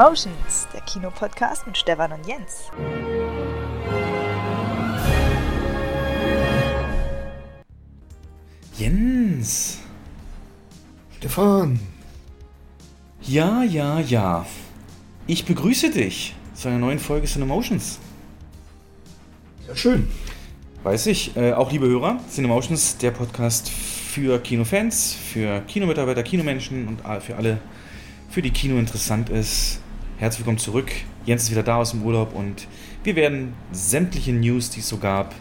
Cinemotions, der Kinopodcast mit Stefan und Jens. Jens. Stefan. Ja, ja, ja. Ich begrüße dich zu einer neuen Folge Cinemotions. Ja, schön. Weiß ich. Äh, auch liebe Hörer, Cinemotions, der Podcast für Kinofans, für Kinomitarbeiter, Kinomenschen und für alle, für die Kino interessant ist. Herzlich willkommen zurück. Jens ist wieder da aus dem Urlaub und wir werden sämtliche News, die es so gab,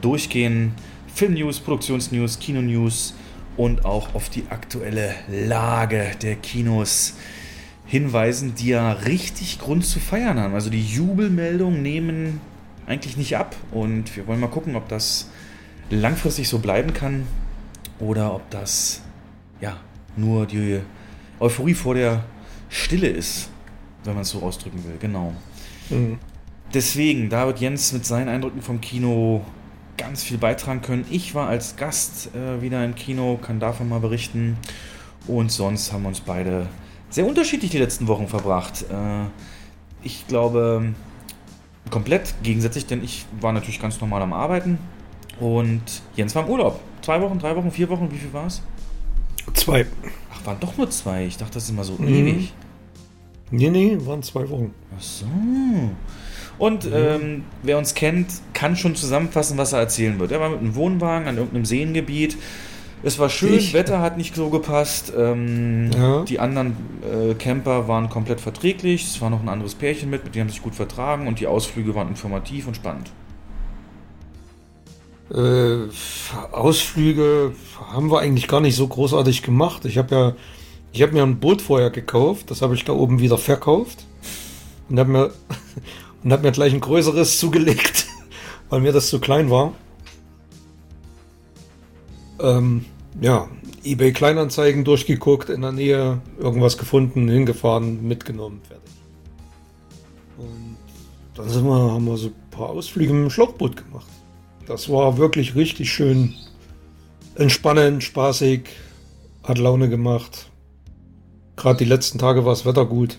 durchgehen. Filmnews, Produktionsnews, Kinonews und auch auf die aktuelle Lage der Kinos hinweisen, die ja richtig Grund zu feiern haben. Also die Jubelmeldungen nehmen eigentlich nicht ab und wir wollen mal gucken, ob das langfristig so bleiben kann oder ob das ja nur die Euphorie vor der Stille ist, wenn man es so ausdrücken will. Genau. Mhm. Deswegen, da wird Jens mit seinen Eindrücken vom Kino ganz viel beitragen können. Ich war als Gast äh, wieder im Kino, kann davon mal berichten. Und sonst haben wir uns beide sehr unterschiedlich die letzten Wochen verbracht. Äh, ich glaube, komplett gegensätzlich, denn ich war natürlich ganz normal am Arbeiten und Jens war im Urlaub. Zwei Wochen, drei Wochen, vier Wochen, wie viel war es? Zwei. Ach, waren doch nur zwei. Ich dachte, das ist immer so mhm. ewig. Nee, nee, waren zwei Wochen. Ach so. Und mhm. ähm, wer uns kennt, kann schon zusammenfassen, was er erzählen wird. Er war mit einem Wohnwagen an irgendeinem Seengebiet. Es war schön, ich. Wetter hat nicht so gepasst. Ähm, ja. Die anderen äh, Camper waren komplett verträglich. Es war noch ein anderes Pärchen mit, mit denen haben sich gut vertragen und die Ausflüge waren informativ und spannend. Äh, Ausflüge haben wir eigentlich gar nicht so großartig gemacht. Ich habe ja, ich habe mir ein Boot vorher gekauft. Das habe ich da oben wieder verkauft und habe mir habe mir gleich ein größeres zugelegt, weil mir das zu klein war. Ähm, ja, eBay Kleinanzeigen durchgeguckt, in der Nähe irgendwas gefunden, hingefahren, mitgenommen, fertig. Und dann sind wir, haben wir so ein paar Ausflüge mit dem Schlauchboot gemacht. Das war wirklich richtig schön entspannend, spaßig, hat Laune gemacht. Gerade die letzten Tage war das Wetter gut.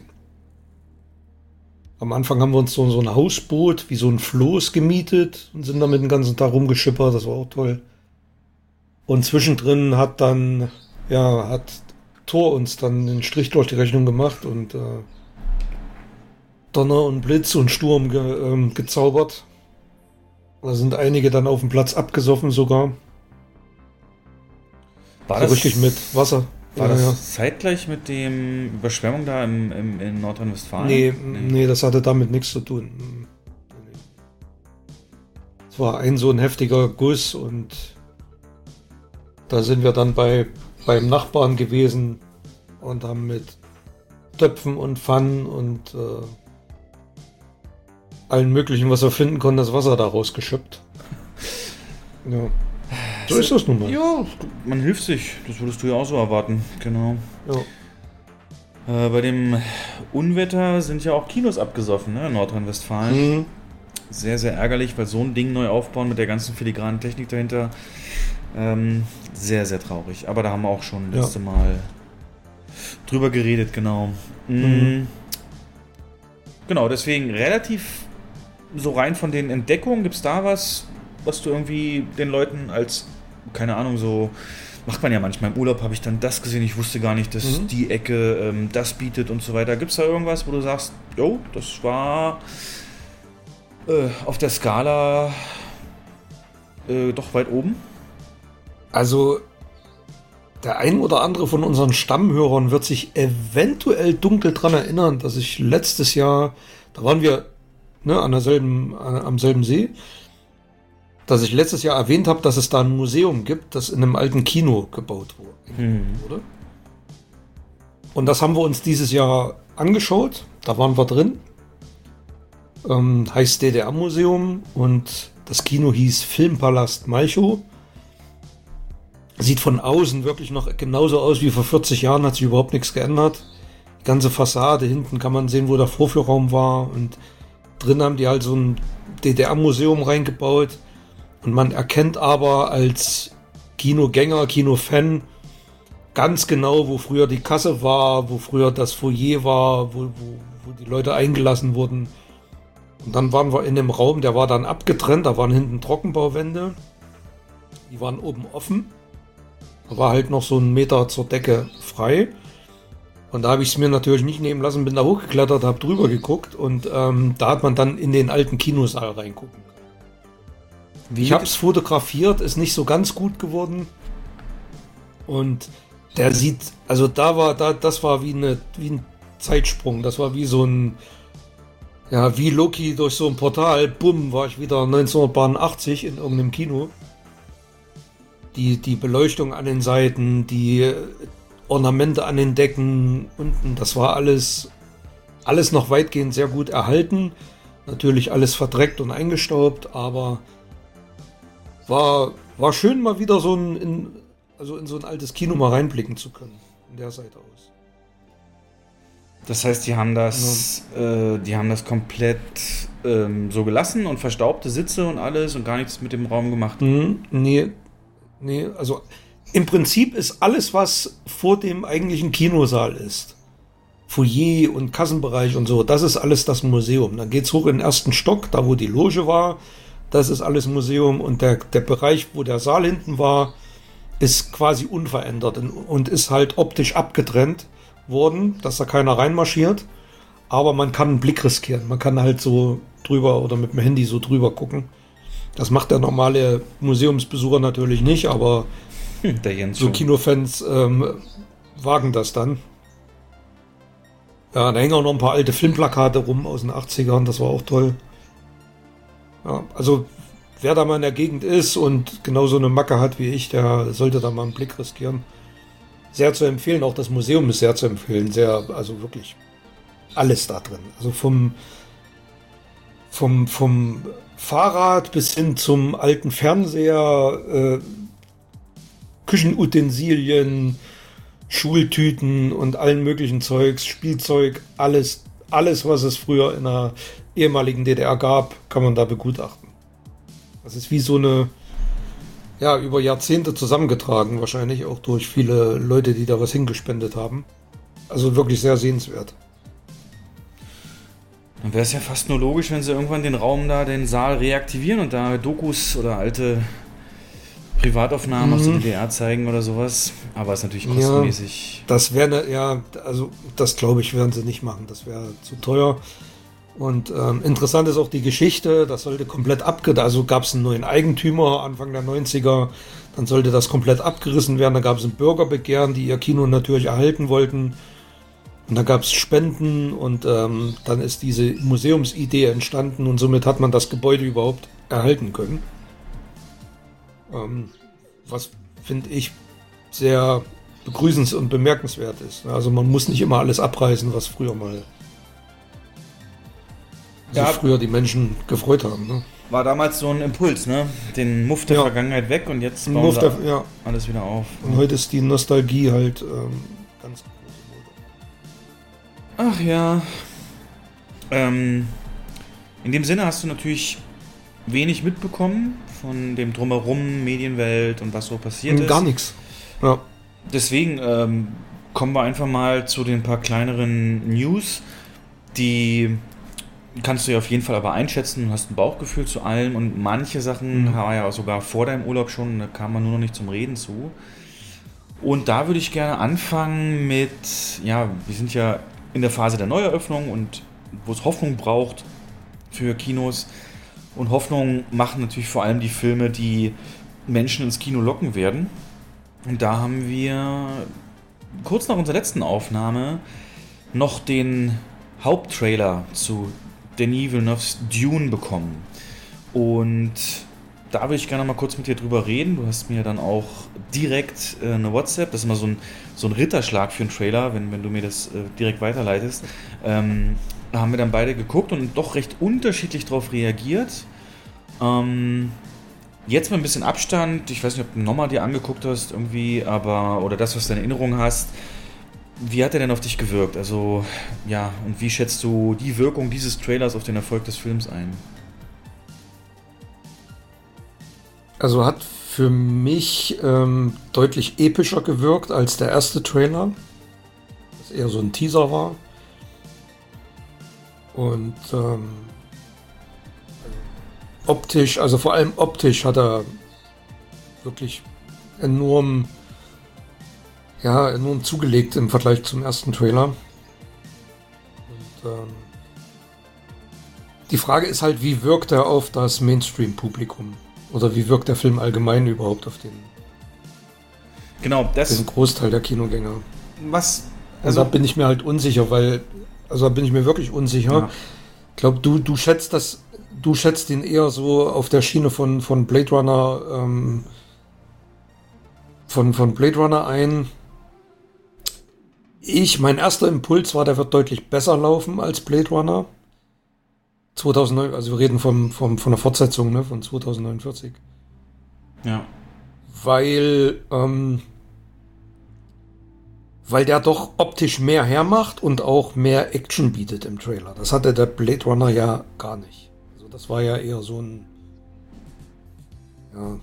Am Anfang haben wir uns so, so ein Hausboot wie so ein Floß gemietet und sind damit den ganzen Tag rumgeschippert. Das war auch toll. Und zwischendrin hat dann, ja, hat Thor uns dann den Strich durch die Rechnung gemacht und äh, Donner und Blitz und Sturm ge, ähm, gezaubert. Da sind einige dann auf dem Platz abgesoffen sogar. War so das richtig mit Wasser. War ja, das ja. zeitgleich mit dem Überschwemmung da im, im, in Nordrhein-Westfalen? Nee, nee, nee, das hatte damit nichts zu tun. Es war ein so ein heftiger Guss und da sind wir dann bei, beim Nachbarn gewesen und haben mit Töpfen und Pfannen und äh, allen möglichen, was wir finden konnten, das Wasser daraus geschöpft. Ja. So ist das nun mal. Ja, man hilft sich. Das würdest du ja auch so erwarten. Genau. Ja. Äh, bei dem Unwetter sind ja auch Kinos abgesoffen, ne? in Nordrhein-Westfalen. Mhm. Sehr, sehr ärgerlich, weil so ein Ding neu aufbauen mit der ganzen filigranen Technik dahinter. Ähm, sehr, sehr traurig. Aber da haben wir auch schon das letzte. Mal drüber geredet, genau. Mhm. Mhm. Genau, deswegen relativ so rein von den Entdeckungen, gibt es da was, was du irgendwie den Leuten als keine Ahnung, so macht man ja manchmal. Im Urlaub habe ich dann das gesehen, ich wusste gar nicht, dass mhm. die Ecke ähm, das bietet und so weiter. Gibt es da irgendwas, wo du sagst, jo, das war äh, auf der Skala äh, doch weit oben? Also, der ein oder andere von unseren Stammhörern wird sich eventuell dunkel daran erinnern, dass ich letztes Jahr, da waren wir ne, an derselben, an, am selben See, dass ich letztes Jahr erwähnt habe, dass es da ein Museum gibt, das in einem alten Kino gebaut mhm. wurde. Und das haben wir uns dieses Jahr angeschaut. Da waren wir drin. Ähm, heißt DDR-Museum und das Kino hieß Filmpalast Malchow. Sieht von außen wirklich noch genauso aus wie vor 40 Jahren, hat sich überhaupt nichts geändert. Die ganze Fassade, hinten kann man sehen, wo der Vorführraum war und drin haben die halt so ein DDR-Museum reingebaut und man erkennt aber als Kinogänger, Kinofan ganz genau, wo früher die Kasse war, wo früher das Foyer war, wo, wo, wo die Leute eingelassen wurden. Und dann waren wir in dem Raum, der war dann abgetrennt, da waren hinten Trockenbauwände. Die waren oben offen. Da war halt noch so ein Meter zur Decke frei. Und da habe ich es mir natürlich nicht nehmen lassen, bin da hochgeklettert, habe drüber geguckt und ähm, da hat man dann in den alten Kinosaal reingucken. Wie ich habe es fotografiert, ist nicht so ganz gut geworden. Und der sieht, also da war, da, das war wie, eine, wie ein Zeitsprung. Das war wie so ein, ja, wie Loki durch so ein Portal. Bumm, war ich wieder 1980 in irgendeinem Kino. Die, die Beleuchtung an den Seiten, die Ornamente an den Decken unten, das war alles, alles noch weitgehend sehr gut erhalten. Natürlich alles verdreckt und eingestaubt, aber war, war schön mal wieder so ein, in, also in so ein altes Kino mal reinblicken zu können, von der Seite aus. Das heißt, die haben das, ja. äh, die haben das komplett ähm, so gelassen und verstaubte Sitze und alles und gar nichts mit dem Raum gemacht. Mhm, nee, nee, also im Prinzip ist alles, was vor dem eigentlichen Kinosaal ist, Foyer und Kassenbereich und so, das ist alles das Museum. Dann geht es hoch in den ersten Stock, da wo die Loge war, das ist alles Museum und der, der Bereich, wo der Saal hinten war, ist quasi unverändert und ist halt optisch abgetrennt worden, dass da keiner reinmarschiert. Aber man kann einen Blick riskieren. Man kann halt so drüber oder mit dem Handy so drüber gucken. Das macht der normale Museumsbesucher natürlich nicht, aber so Kinofans ähm, wagen das dann. Ja, da hängen auch noch ein paar alte Filmplakate rum aus den 80ern, das war auch toll. Ja, also wer da mal in der Gegend ist und genauso eine Macke hat wie ich, der sollte da mal einen Blick riskieren. Sehr zu empfehlen, auch das Museum ist sehr zu empfehlen, sehr, also wirklich alles da drin. Also vom, vom, vom Fahrrad bis hin zum alten Fernseher, äh, Küchenutensilien, Schultüten und allen möglichen Zeugs, Spielzeug, alles, alles, was es früher in der ehemaligen DDR gab, kann man da begutachten. Das ist wie so eine, ja, über Jahrzehnte zusammengetragen, wahrscheinlich auch durch viele Leute, die da was hingespendet haben. Also wirklich sehr sehenswert. Dann wäre es ja fast nur logisch, wenn sie irgendwann den Raum da, den Saal reaktivieren und da Dokus oder alte Privataufnahmen mhm. aus der mhm. DDR zeigen oder sowas. Aber es ist natürlich kostenmäßig. Ja, das wäre, ne, ja, also das glaube ich, werden sie nicht machen. Das wäre zu teuer. Und ähm, interessant ist auch die Geschichte, das sollte komplett abgerissen, also gab es einen neuen Eigentümer Anfang der 90er, dann sollte das komplett abgerissen werden, da gab es ein Bürgerbegehren, die ihr Kino natürlich erhalten wollten. Und da gab es Spenden und ähm, dann ist diese Museumsidee entstanden und somit hat man das Gebäude überhaupt erhalten können. Ähm, was finde ich sehr begrüßens- und bemerkenswert ist. Also man muss nicht immer alles abreißen, was früher mal ja, früher die Menschen gefreut haben. Ne? War damals so ein Impuls, ne? Den Muff der ja. Vergangenheit weg und jetzt bauen Muff der, ja. alles wieder auf. Und heute ist die Nostalgie halt ähm, ganz groß. Ach ja. Ähm, in dem Sinne hast du natürlich wenig mitbekommen von dem Drumherum, Medienwelt und was so passiert ist. Gar nichts. Ja. Deswegen ähm, kommen wir einfach mal zu den paar kleineren News, die kannst du ja auf jeden Fall aber einschätzen, du hast ein Bauchgefühl zu allem und manche Sachen mhm. war ja sogar vor deinem Urlaub schon, da kam man nur noch nicht zum Reden zu. Und da würde ich gerne anfangen mit, ja, wir sind ja in der Phase der Neueröffnung und wo es Hoffnung braucht für Kinos. Und Hoffnung machen natürlich vor allem die Filme, die Menschen ins Kino locken werden. Und da haben wir kurz nach unserer letzten Aufnahme noch den Haupttrailer zu Denis Villeneuve's Dune bekommen. Und da würde ich gerne mal kurz mit dir drüber reden. Du hast mir dann auch direkt äh, eine WhatsApp, das ist immer so ein, so ein Ritterschlag für einen Trailer, wenn, wenn du mir das äh, direkt weiterleitest. Ähm, da haben wir dann beide geguckt und doch recht unterschiedlich darauf reagiert. Ähm, jetzt mit ein bisschen Abstand, ich weiß nicht, ob du nochmal dir angeguckt hast irgendwie, aber oder das, was du in Erinnerung hast, wie hat er denn auf dich gewirkt? Also, ja, und wie schätzt du die Wirkung dieses Trailers auf den Erfolg des Films ein? Also hat für mich ähm, deutlich epischer gewirkt als der erste Trailer. Das eher so ein Teaser war. Und ähm, optisch, also vor allem optisch hat er wirklich enorm, ja, enorm zugelegt im Vergleich zum ersten Trailer. Und ähm, die Frage ist halt, wie wirkt er auf das Mainstream-Publikum? Oder wie wirkt der Film allgemein überhaupt auf den, Genau, das. den Großteil der Kinogänger? Was. Also Also, da bin ich mir halt unsicher, weil, also da bin ich mir wirklich unsicher. Ja. Ich glaube, du, du schätzt das, du schätzt ihn eher so auf der Schiene von, von Blade Runner, ähm, von, von Blade Runner ein. Ich, mein erster Impuls war, der wird deutlich besser laufen als Blade Runner. 2009, also wir reden vom, vom, von der Fortsetzung, ne, von 2049 ja. weil, ähm, weil der doch optisch mehr hermacht und auch mehr Action bietet im Trailer. Das hatte der Blade Runner ja gar nicht. Also das war ja eher so ein, ja.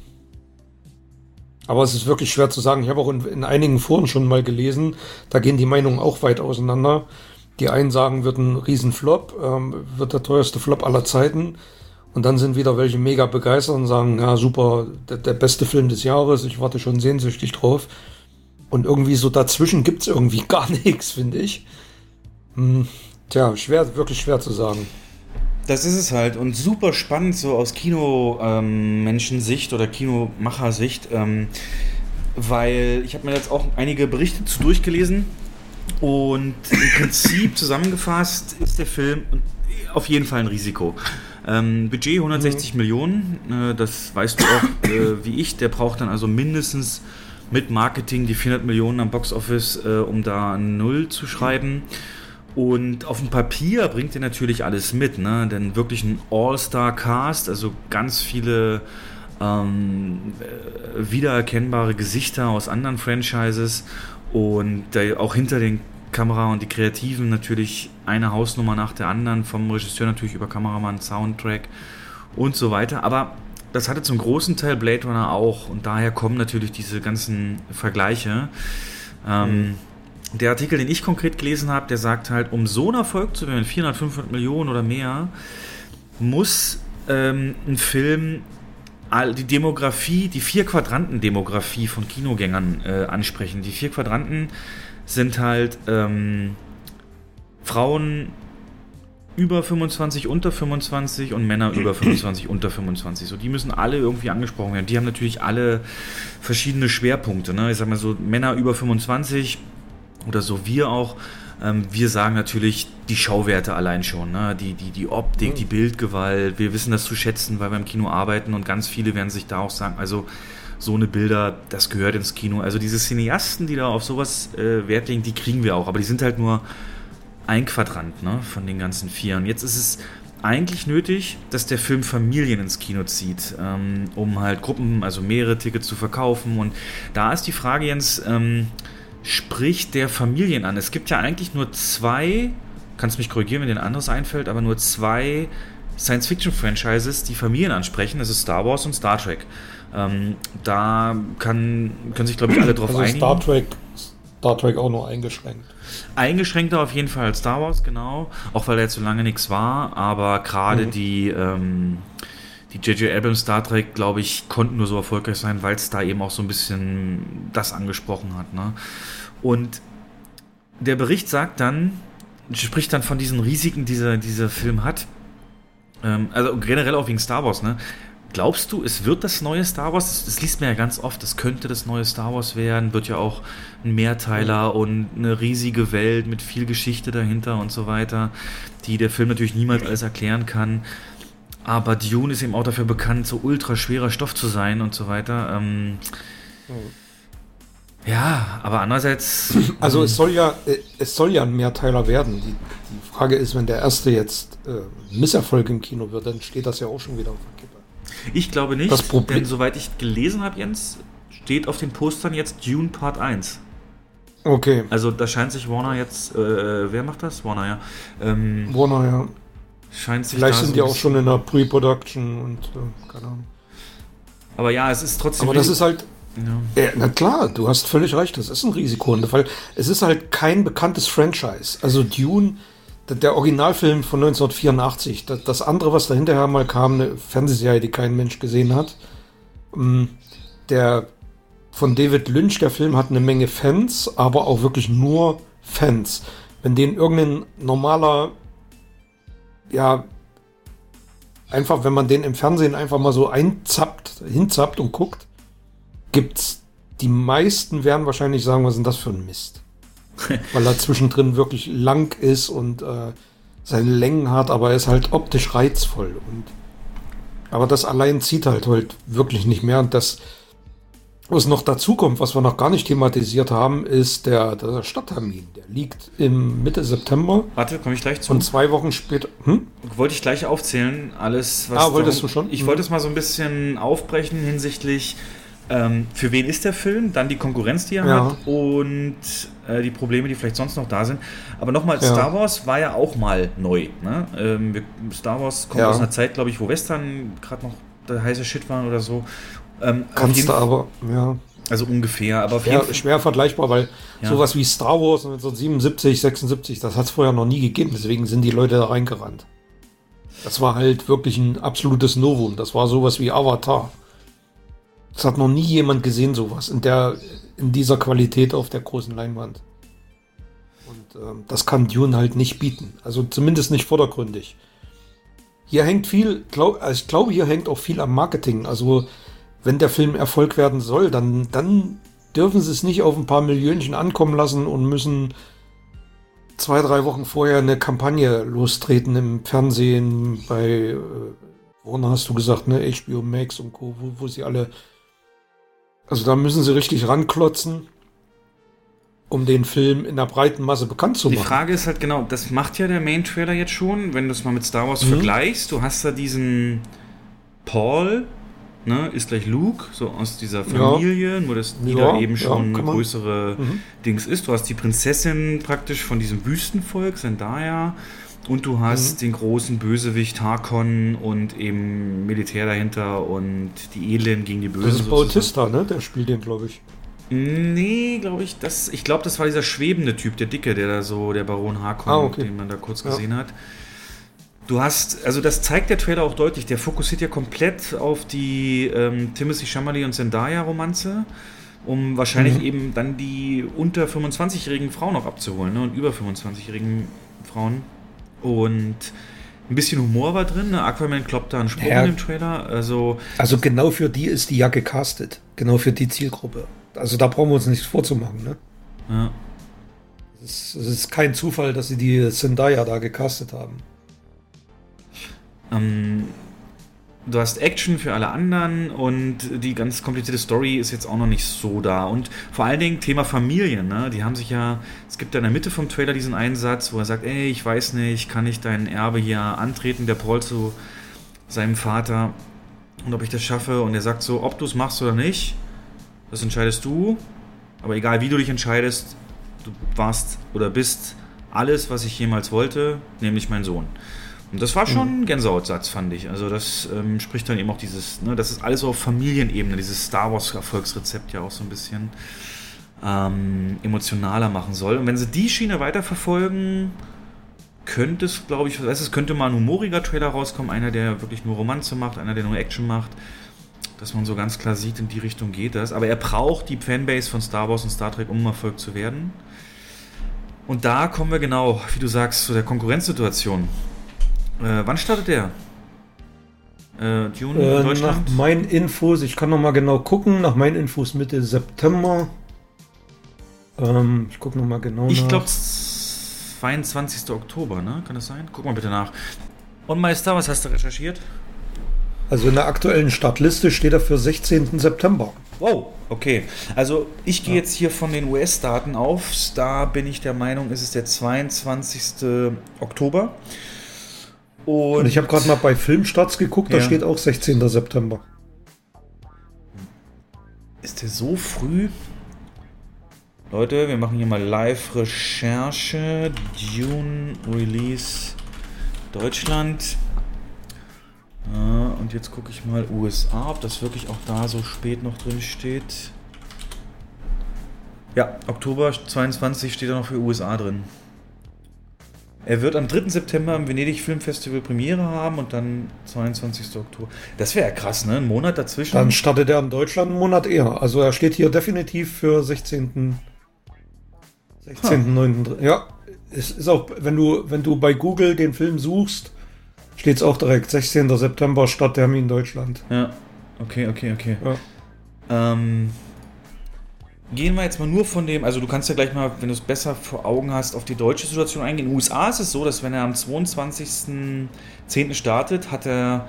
Aber es ist wirklich schwer zu sagen. Ich habe auch in, in einigen Foren schon mal gelesen, da gehen die Meinungen auch weit auseinander. Die einen sagen, wird ein Riesenflop, ähm, wird der teuerste Flop aller Zeiten. Und dann sind wieder welche mega begeistert und sagen, ja super, der, der beste Film des Jahres, ich warte schon sehnsüchtig drauf. Und irgendwie so dazwischen gibt's irgendwie gar nichts, finde ich. Hm, tja, schwer, wirklich schwer zu sagen. Das ist es halt und super spannend so aus Kino-Menschensicht oder Kinomachersicht, ähm, weil ich habe mir jetzt auch einige Berichte zu durchgelesen und im Prinzip zusammengefasst ist der Film auf jeden Fall ein Risiko. Ähm, Budget 160 Millionen, äh, das weißt du auch äh, wie ich, der braucht dann also mindestens mit Marketing die 400 Millionen am Boxoffice, äh, um da Null zu schreiben. Und auf dem Papier bringt er natürlich alles mit, ne? denn wirklich ein All-Star-Cast, also ganz viele ähm, äh, wiedererkennbare Gesichter aus anderen Franchises und auch hinter den Kamera und die Kreativen natürlich eine Hausnummer nach der anderen, vom Regisseur natürlich über Kameramann, Soundtrack und so weiter. Aber das hatte zum großen Teil Blade Runner auch und daher kommen natürlich diese ganzen Vergleiche. Ähm, der Artikel, den ich konkret gelesen habe, der sagt halt, um so einen Erfolg zu werden, 400, 500 Millionen oder mehr, muss ähm, ein Film die Demografie, die vier Quadranten-Demografie von Kinogängern äh, ansprechen. Die vier Quadranten sind halt ähm, Frauen über 25, unter 25 und Männer über 25, unter 25. So, die müssen alle irgendwie angesprochen werden. Die haben natürlich alle verschiedene Schwerpunkte. Ne? Ich sag mal so, Männer über 25 oder so wir auch. Ähm, wir sagen natürlich die Schauwerte allein schon, ne? die, die, die Optik, die Bildgewalt. Wir wissen das zu schätzen, weil wir im Kino arbeiten und ganz viele werden sich da auch sagen, also so eine Bilder, das gehört ins Kino. Also diese Cineasten, die da auf sowas äh, Wert legen, die kriegen wir auch, aber die sind halt nur ein Quadrant ne, von den ganzen vier. Und jetzt ist es eigentlich nötig, dass der Film Familien ins Kino zieht, ähm, um halt Gruppen, also mehrere Tickets zu verkaufen. Und da ist die Frage, Jens, ähm, spricht der Familien an? Es gibt ja eigentlich nur zwei, kannst mich korrigieren, wenn dir ein anderes einfällt, aber nur zwei Science-Fiction-Franchises, die Familien ansprechen. Das ist Star Wars und Star Trek. Ähm, da kann, können sich, glaube ich, alle drauf Also einigen. Star Trek, Star Trek auch nur eingeschränkt. Eingeschränkter auf jeden Fall als Star Wars, genau. Auch weil da jetzt so lange nichts war. Aber gerade Mhm. die ähm, die J.J. Abrams Star Trek, glaube ich, konnten nur so erfolgreich sein, weil es da eben auch so ein bisschen das angesprochen hat. Ne? Und der Bericht sagt dann, spricht dann von diesen Risiken, die dieser, dieser Film hat. Ähm, also generell auch wegen Star Wars, ne? Glaubst du, es wird das neue Star Wars? Das, das liest man ja ganz oft, es könnte das neue Star Wars werden, wird ja auch ein Mehrteiler und eine riesige Welt mit viel Geschichte dahinter und so weiter, die der Film natürlich niemals alles erklären kann. Aber Dune ist eben auch dafür bekannt, so ultra schwerer Stoff zu sein und so weiter. Ähm, ja, aber andererseits. Also es soll ja, äh, es soll ja ein Mehrteiler werden. Die, die Frage ist, wenn der erste jetzt äh, Misserfolg im Kino wird, dann steht das ja auch schon wieder auf der Kippe. Ich glaube nicht, Das Problem- denn soweit ich gelesen habe, Jens, steht auf den Postern jetzt Dune Part 1. Okay. Also da scheint sich Warner jetzt, äh, wer macht das? Warner, ja. Ähm, Warner, ja. scheint sich Vielleicht sind so die auch schon in der Pre-Production und äh, keine Ahnung. Aber ja, es ist trotzdem. Aber das ist halt. Ja. Ja, na klar, du hast völlig recht, das ist ein Risiko, weil es ist halt kein bekanntes Franchise. Also Dune, der Originalfilm von 1984, das andere, was dahinterher mal kam, eine Fernsehserie, die kein Mensch gesehen hat, mm, der von David Lynch, der Film hat eine Menge Fans, aber auch wirklich nur Fans. Wenn den irgendein normaler, ja, einfach, wenn man den im Fernsehen einfach mal so einzappt, hinzappt und guckt, gibt's die meisten werden wahrscheinlich sagen, was ist denn das für ein Mist? Weil er zwischendrin wirklich lang ist und äh, seine Längen hat, aber er ist halt optisch reizvoll. Und, aber das allein zieht halt halt wirklich nicht mehr. Und das, was noch dazu kommt, was wir noch gar nicht thematisiert haben, ist der, der Stadttermin. Der liegt im Mitte September. Warte, komme ich gleich zu. Und zwei Wochen später. Hm? Wollte ich gleich aufzählen, alles, was. Ah, wolltest darum, du schon? Ich hm. wollte es mal so ein bisschen aufbrechen hinsichtlich ähm, für wen ist der Film? Dann die Konkurrenz, die er ja. hat und äh, die Probleme, die vielleicht sonst noch da sind. Aber nochmal, ja. Star Wars war ja auch mal neu. Ne? Ähm, wir, Star Wars kommt ja. aus einer Zeit, glaube ich, wo Western gerade noch der heiße Shit waren oder so. Ähm, Kannst du aber, ja. Also ungefähr, aber schwer, schwer vergleichbar, weil sowas wie Star Wars 1977, 76, das hat es vorher noch nie gegeben. Deswegen sind die Leute da reingerannt. Das war halt wirklich ein absolutes Novum. Das war sowas wie Avatar. Das hat noch nie jemand gesehen, sowas in der, in dieser Qualität auf der großen Leinwand. Und ähm, das kann Dune halt nicht bieten. Also zumindest nicht vordergründig. Hier hängt viel, glaub, also ich glaube, hier hängt auch viel am Marketing. Also wenn der Film Erfolg werden soll, dann, dann dürfen sie es nicht auf ein paar Millionchen ankommen lassen und müssen zwei, drei Wochen vorher eine Kampagne lostreten im Fernsehen bei, äh, woran hast du gesagt, ne, HBO Max und Co., wo, wo sie alle also da müssen sie richtig ranklotzen, um den Film in der breiten Masse bekannt zu machen. Die Frage ist halt genau, das macht ja der Main-Trailer jetzt schon, wenn du es mal mit Star Wars mhm. vergleichst. Du hast da diesen Paul, ne, ist gleich Luke, so aus dieser Familie, ja. nur dass Nida ja, eben schon ja, eine größere mhm. Dings ist. Du hast die Prinzessin praktisch von diesem Wüstenvolk, Zendaya. Und du hast mhm. den großen Bösewicht Harkon und eben Militär dahinter und die Edlen gegen die Bösen. Das ist Bautista, ne? Der spielt den, glaube ich. Nee, glaube ich. Das, ich glaube, das war dieser schwebende Typ, der Dicke, der da so, der Baron Harkon, ah, okay. den man da kurz gesehen ja. hat. Du hast, also das zeigt der Trailer auch deutlich, der fokussiert ja komplett auf die ähm, Timothy Chalamet und Zendaya-Romanze, um wahrscheinlich mhm. eben dann die unter 25-jährigen Frauen noch abzuholen ne, und über 25-jährigen Frauen. Und ein bisschen Humor war drin. Ne? Aquaman kloppt da einen Sprung ja. im Trailer. Also, also genau für die ist die ja gecastet. Genau für die Zielgruppe. Also da brauchen wir uns nichts vorzumachen. Ne? Ja. Es ist, ist, kein Zufall, dass sie die Zendaya da gecastet haben. Ähm, du hast Action für alle anderen und die ganz komplizierte Story ist jetzt auch noch nicht so da. Und vor allen Dingen Thema Familie, ne? Die haben sich ja, es gibt ja in der Mitte vom Trailer diesen Einsatz, wo er sagt, ey, ich weiß nicht, kann ich dein Erbe hier antreten, der Paul zu seinem Vater und ob ich das schaffe. Und er sagt so, ob du es machst oder nicht, das entscheidest du. Aber egal wie du dich entscheidest, du warst oder bist alles, was ich jemals wollte, nämlich mein Sohn. Und das war schon ein Gänsehautsatz, fand ich. Also das ähm, spricht dann eben auch dieses, ne, das ist alles auf Familienebene, dieses Star Wars Erfolgsrezept ja auch so ein bisschen ähm, emotionaler machen soll. Und wenn sie die Schiene weiterverfolgen, könnte es, glaube ich, es könnte mal ein humoriger Trailer rauskommen, einer, der wirklich nur Romanze macht, einer, der nur Action macht, dass man so ganz klar sieht, in die Richtung geht das. Aber er braucht die Fanbase von Star Wars und Star Trek, um Erfolg zu werden. Und da kommen wir genau, wie du sagst, zu der Konkurrenzsituation. Äh, wann startet der? Äh, Juni äh, Deutschland? Nach meinen Infos, ich kann noch mal genau gucken, nach meinen Infos Mitte September. Ähm, ich gucke noch mal genau Ich glaube 22. Oktober, ne? Kann das sein? Guck mal bitte nach. Und Meister, was hast du recherchiert? Also in der aktuellen Startliste steht er für 16. September. Wow, okay. Also ich gehe ja. jetzt hier von den US-Daten auf. Da bin ich der Meinung, ist es der 22. Oktober. Und, Und ich habe gerade mal bei Filmstarts geguckt, ja. da steht auch 16. September. Ist der so früh? Leute, wir machen hier mal Live-Recherche. Dune Release Deutschland. und und jetzt gucke ich mal USA, ob das wirklich auch da so spät noch drin steht. Ja, Oktober 22 steht da noch für USA drin. Er wird am 3. September im Venedig Filmfestival Premiere haben und dann 22. Oktober. Das wäre ja krass, ne? Ein Monat dazwischen. Dann startet er in Deutschland einen Monat eher. Also er steht hier definitiv für 16. 16.9. Ja, es ist auch, wenn du, wenn du bei Google den Film suchst, steht es auch direkt 16. September Starttermin Deutschland. Ja, okay, okay, okay. Ja. Ähm, gehen wir jetzt mal nur von dem, also du kannst ja gleich mal, wenn du es besser vor Augen hast, auf die deutsche Situation eingehen. In den USA ist es so, dass wenn er am 22.10. startet, hat er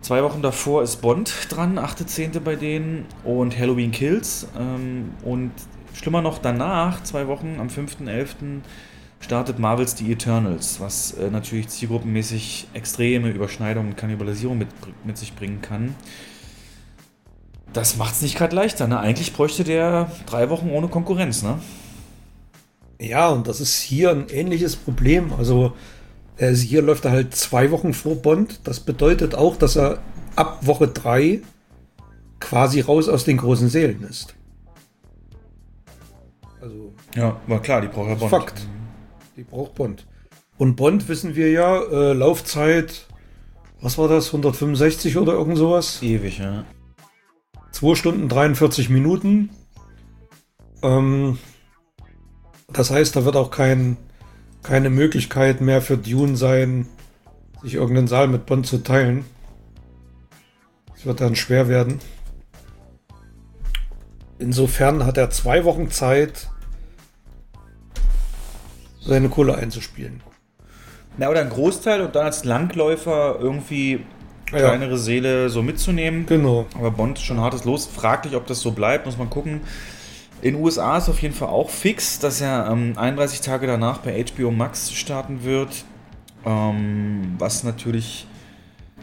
zwei Wochen davor ist Bond dran, 8.10. bei denen und Halloween Kills. Ähm, und schlimmer noch danach, zwei Wochen, am 5.11. startet Marvels The Eternals, was äh, natürlich zielgruppenmäßig extreme Überschneidungen und Kannibalisierung mit, mit sich bringen kann. Das macht es nicht gerade leichter, ne? Eigentlich bräuchte der drei Wochen ohne Konkurrenz, ne? Ja, und das ist hier ein ähnliches Problem. Also äh, hier läuft er halt zwei Wochen vor Bond. Das bedeutet auch, dass er ab Woche drei quasi raus aus den großen Seelen ist. Also. Ja, war klar, die braucht ja Bond. Fakt. Die braucht Bond. Und Bond wissen wir ja, äh, Laufzeit, was war das, 165 oder irgend sowas? Ewig, ja. 2 Stunden 43 Minuten. Ähm, das heißt, da wird auch kein, keine Möglichkeit mehr für Dune sein, sich irgendeinen Saal mit Bond zu teilen. Es wird dann schwer werden. Insofern hat er zwei Wochen Zeit, seine Kohle einzuspielen. Na, oder ein Großteil und dann als Langläufer irgendwie kleinere ja. Seele so mitzunehmen. Genau. Aber Bond ist schon hartes Los. Fraglich, ob das so bleibt, muss man gucken. In den USA ist auf jeden Fall auch fix, dass er ähm, 31 Tage danach bei HBO Max starten wird. Ähm, was natürlich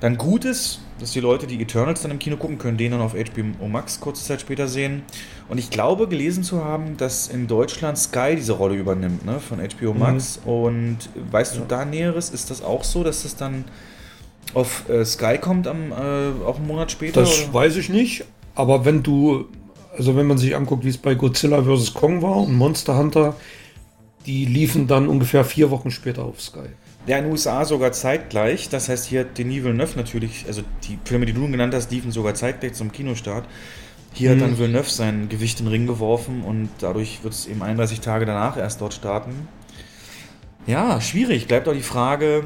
dann gut ist, dass die Leute, die Eternals dann im Kino gucken, können den dann auf HBO Max kurze Zeit später sehen. Und ich glaube, gelesen zu haben, dass in Deutschland Sky diese Rolle übernimmt, ne, von HBO Max. Mhm. Und weißt ja. du da Näheres? Ist das auch so, dass das dann auf äh, Sky kommt am, äh, auch einen Monat später? Das oder? weiß ich nicht. Aber wenn du, also wenn man sich anguckt, wie es bei Godzilla vs. Kong war und Monster Hunter, die liefen dann ungefähr vier Wochen später auf Sky. Ja, in den USA sogar zeitgleich. Das heißt, hier hat Denis Villeneuve natürlich, also die Filme, die du genannt hast, liefen sogar zeitgleich zum Kinostart. Hier hm. hat dann Villeneuve sein Gewicht in den Ring geworfen und dadurch wird es eben 31 Tage danach erst dort starten. Ja, schwierig. Bleibt auch die Frage,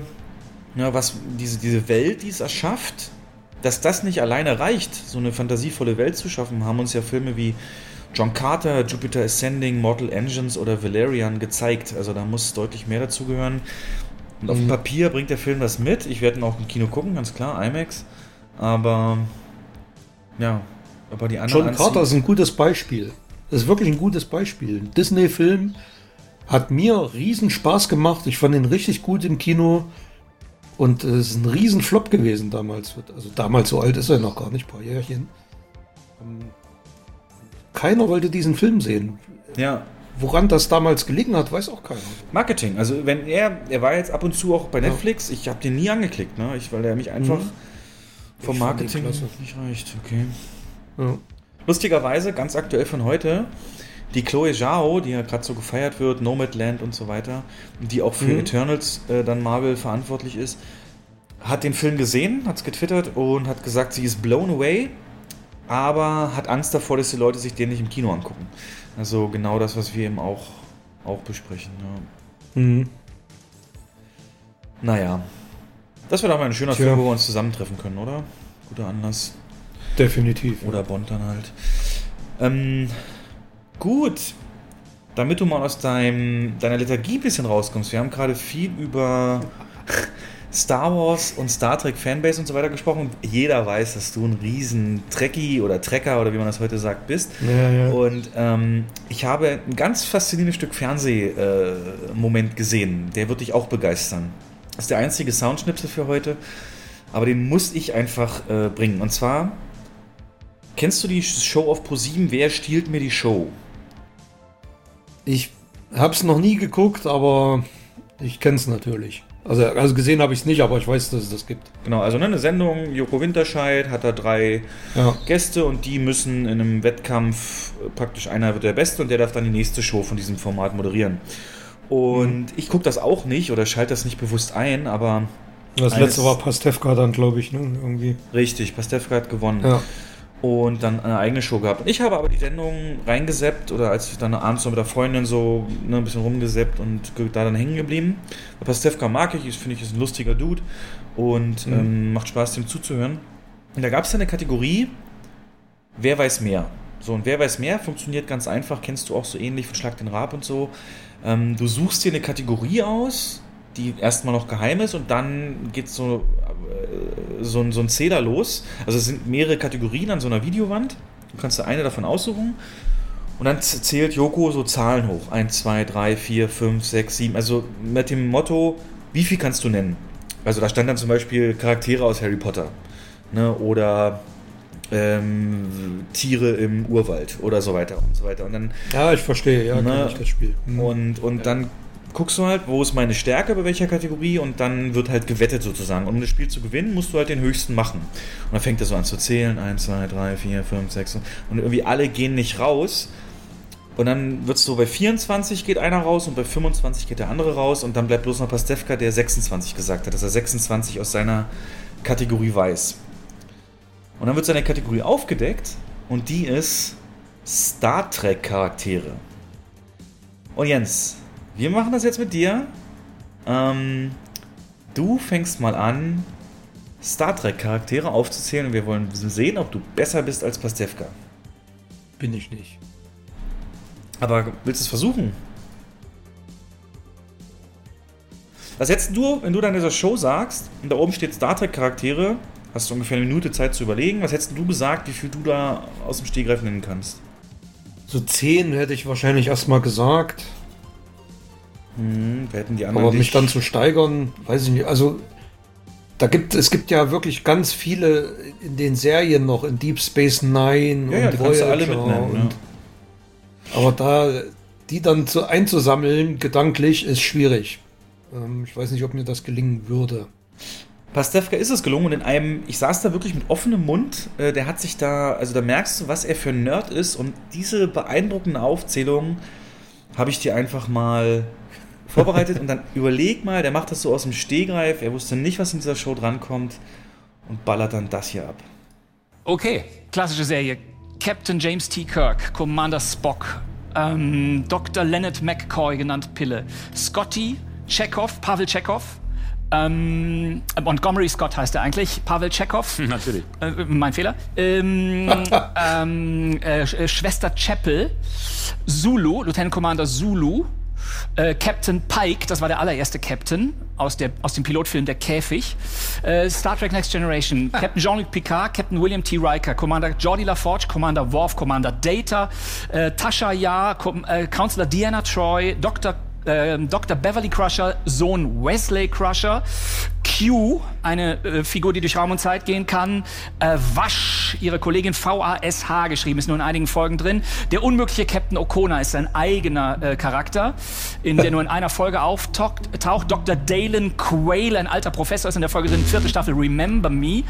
ja, was diese, diese Welt, die es erschafft, dass das nicht alleine reicht, so eine fantasievolle Welt zu schaffen, haben uns ja Filme wie John Carter, Jupiter Ascending, Mortal Engines oder Valerian gezeigt. Also da muss deutlich mehr dazu gehören. Und auf dem mhm. Papier bringt der Film das mit. Ich werde ihn auch im Kino gucken, ganz klar, IMAX. Aber ja, aber die anderen. John Carter ist ein gutes Beispiel. Das ist wirklich ein gutes Beispiel. Ein Disney-Film hat mir riesen Spaß gemacht. Ich fand ihn richtig gut im Kino. Und es ist ein Riesenflop gewesen damals. Also damals so alt ist er noch gar nicht, ein paar Jährchen. Ähm, keiner wollte diesen Film sehen. Ja. Woran das damals gelegen hat, weiß auch keiner. Marketing. Also wenn er, er war jetzt ab und zu auch bei Netflix. Ja. Ich habe den nie angeklickt, ne? Ich, weil er mich einfach mhm. vom Marketing nicht reicht. Okay. Ja. Lustigerweise, ganz aktuell von heute, die Chloe Zhao, die ja gerade so gefeiert wird, Nomadland und so weiter, die auch für mhm. Eternals äh, dann Marvel verantwortlich ist, hat den Film gesehen, hat es getwittert und hat gesagt, sie ist blown away, aber hat Angst davor, dass die Leute sich den nicht im Kino angucken. Also genau das, was wir eben auch, auch besprechen. Ja. Mhm. Naja. Das wäre doch mal ein schöner Tja. Film, wo wir uns zusammentreffen können, oder? Guter Anlass. Definitiv. Oder Bond dann halt. Ähm, Gut. Damit du mal aus deinem, deiner Lethargie ein bisschen rauskommst. Wir haben gerade viel über Star Wars und Star Trek Fanbase und so weiter gesprochen. Jeder weiß, dass du ein riesen Trekkie oder Trekker oder wie man das heute sagt bist. Ja, ja. Und ähm, ich habe ein ganz faszinierendes Stück Fernsehmoment äh, gesehen. Der wird dich auch begeistern. Das ist der einzige Soundschnipsel für heute. Aber den muss ich einfach äh, bringen. Und zwar, kennst du die Show auf Pro7? Wer stiehlt mir die Show? Ich habe es noch nie geguckt, aber ich kenne es natürlich. Also, also gesehen habe ich es nicht, aber ich weiß, dass es das gibt. Genau, also ne, eine Sendung, Joko Winterscheid hat da drei Ja. Gäste und die müssen in einem Wettkampf praktisch einer wird der Beste und der darf dann die nächste Show von diesem Format moderieren. Und ich gucke das auch nicht oder schalte das nicht bewusst ein, aber Das letzte war Pastewka dann, glaube ich, ne? Irgendwie. richtig, Pastewka hat gewonnen. Ja. Und dann eine eigene Show gehabt. Und ich habe aber die Sendung reingeseppt oder als ich dann abends noch mit der Freundin so ne, ein bisschen rumgeseppt und da dann hängen geblieben. Pastewka mag ich, finde ich, ist ein lustiger Dude und Mhm. ähm, macht Spaß, dem zuzuhören. Und da gab es eine Kategorie, wer weiß mehr. So, und wer weiß mehr funktioniert ganz einfach, kennst du auch so ähnlich von Schlag den Rab und so. Ähm, du suchst dir eine Kategorie aus, die erstmal noch geheim ist und dann geht so, äh, so, ein- so ein Zähler los. Also es sind mehrere Kategorien an so einer Videowand. Du kannst dir eine davon aussuchen. Und dann zählt Joko so Zahlen hoch. 1, 2, 3, 4, 5, 6, 7. Also mit dem Motto, wie viel kannst du nennen? Also da stand dann zum Beispiel Charaktere aus Harry Potter. Ne? Oder ähm, Tiere im Urwald oder so weiter und so weiter. Und dann Ja, ich verstehe, ja, Ne? ich das Spiel. Mhm. und, und dann guckst du halt, wo ist meine Stärke bei welcher Kategorie und dann wird halt gewettet sozusagen. Um das Spiel zu gewinnen, musst du halt den höchsten machen. Und dann fängt er so an zu zählen. 1, 2, 3, 4, 5, 6 und irgendwie alle gehen nicht raus. Und dann wird es so, bei 24 geht einer raus und bei 25 geht der andere raus und dann bleibt bloß noch Pastewka, der 26 gesagt hat, dass er 26 aus seiner Kategorie weiß. Und dann wird seine Kategorie aufgedeckt und die ist Star Trek Charaktere. Und Jens, wir machen das jetzt mit dir. Ähm, du fängst mal an, Star Trek Charaktere aufzuzählen und wir wollen sehen, ob du besser bist als Pastewka. Bin ich nicht. Aber willst du es versuchen? Was hättest du, wenn du dann in dieser Show sagst und da oben steht Star Trek Charaktere, hast du ungefähr eine Minute Zeit zu überlegen, was hättest du gesagt, wie viel du da aus dem Stegreif nennen kannst? So 10 hätte ich wahrscheinlich erstmal gesagt. Hm, wer hätten die anderen Aber mich dann zu steigern, weiß ich nicht. Also, da gibt es gibt ja wirklich ganz viele in den Serien noch, in Deep Space Nine Ja, ja, du alle Voyager mitnennen. und, Aber da die dann zu, einzusammeln, gedanklich, ist schwierig. Ähm, ich weiß nicht, ob mir das gelingen würde. Pastewka ist es gelungen und in einem, ich saß da wirklich mit offenem Mund, äh, der hat sich da, also da merkst du, was er für ein Nerd ist und diese beeindruckende Aufzählung habe ich dir einfach mal vorbereitet und dann überleg mal, der macht das so aus dem Stehgreif, er wusste nicht, was in dieser Show drankommt und ballert dann das hier ab. Okay, klassische Serie. Captain James T. Kirk, Commander Spock, ähm, Dr. Leonard McCoy, genannt Pille, Scotty, Chekhov, Pavel Chekhov, ähm, Montgomery Scott heißt er eigentlich, Pavel Chekhov. Natürlich. Äh, mein Fehler. Ähm, ähm, äh, äh, Schwester Chapel, Zulu, Lieutenant Commander Zulu, äh, Captain Pike, das war der allererste Captain aus, der, aus dem Pilotfilm Der Käfig, äh, Star Trek Next Generation, Captain Jean-Luc Picard, Captain William T. Riker, Commander Jordi LaForge, Commander Worf, Commander Data, äh, Tasha Yar, Com äh, Counselor Diana Troy, Dr ähm, Dr. Beverly Crusher, Sohn Wesley Crusher, Q, eine äh, Figur, die durch Raum und Zeit gehen kann, äh, Wasch, ihre Kollegin V-A-S-H geschrieben, ist nur in einigen Folgen drin. Der unmögliche Captain O'Connor ist sein eigener äh, Charakter, in der nur in einer Folge auftaucht. Taucht Dr. Dalen Quayle, ein alter Professor, ist in der Folge drin, vierte Staffel Remember Me.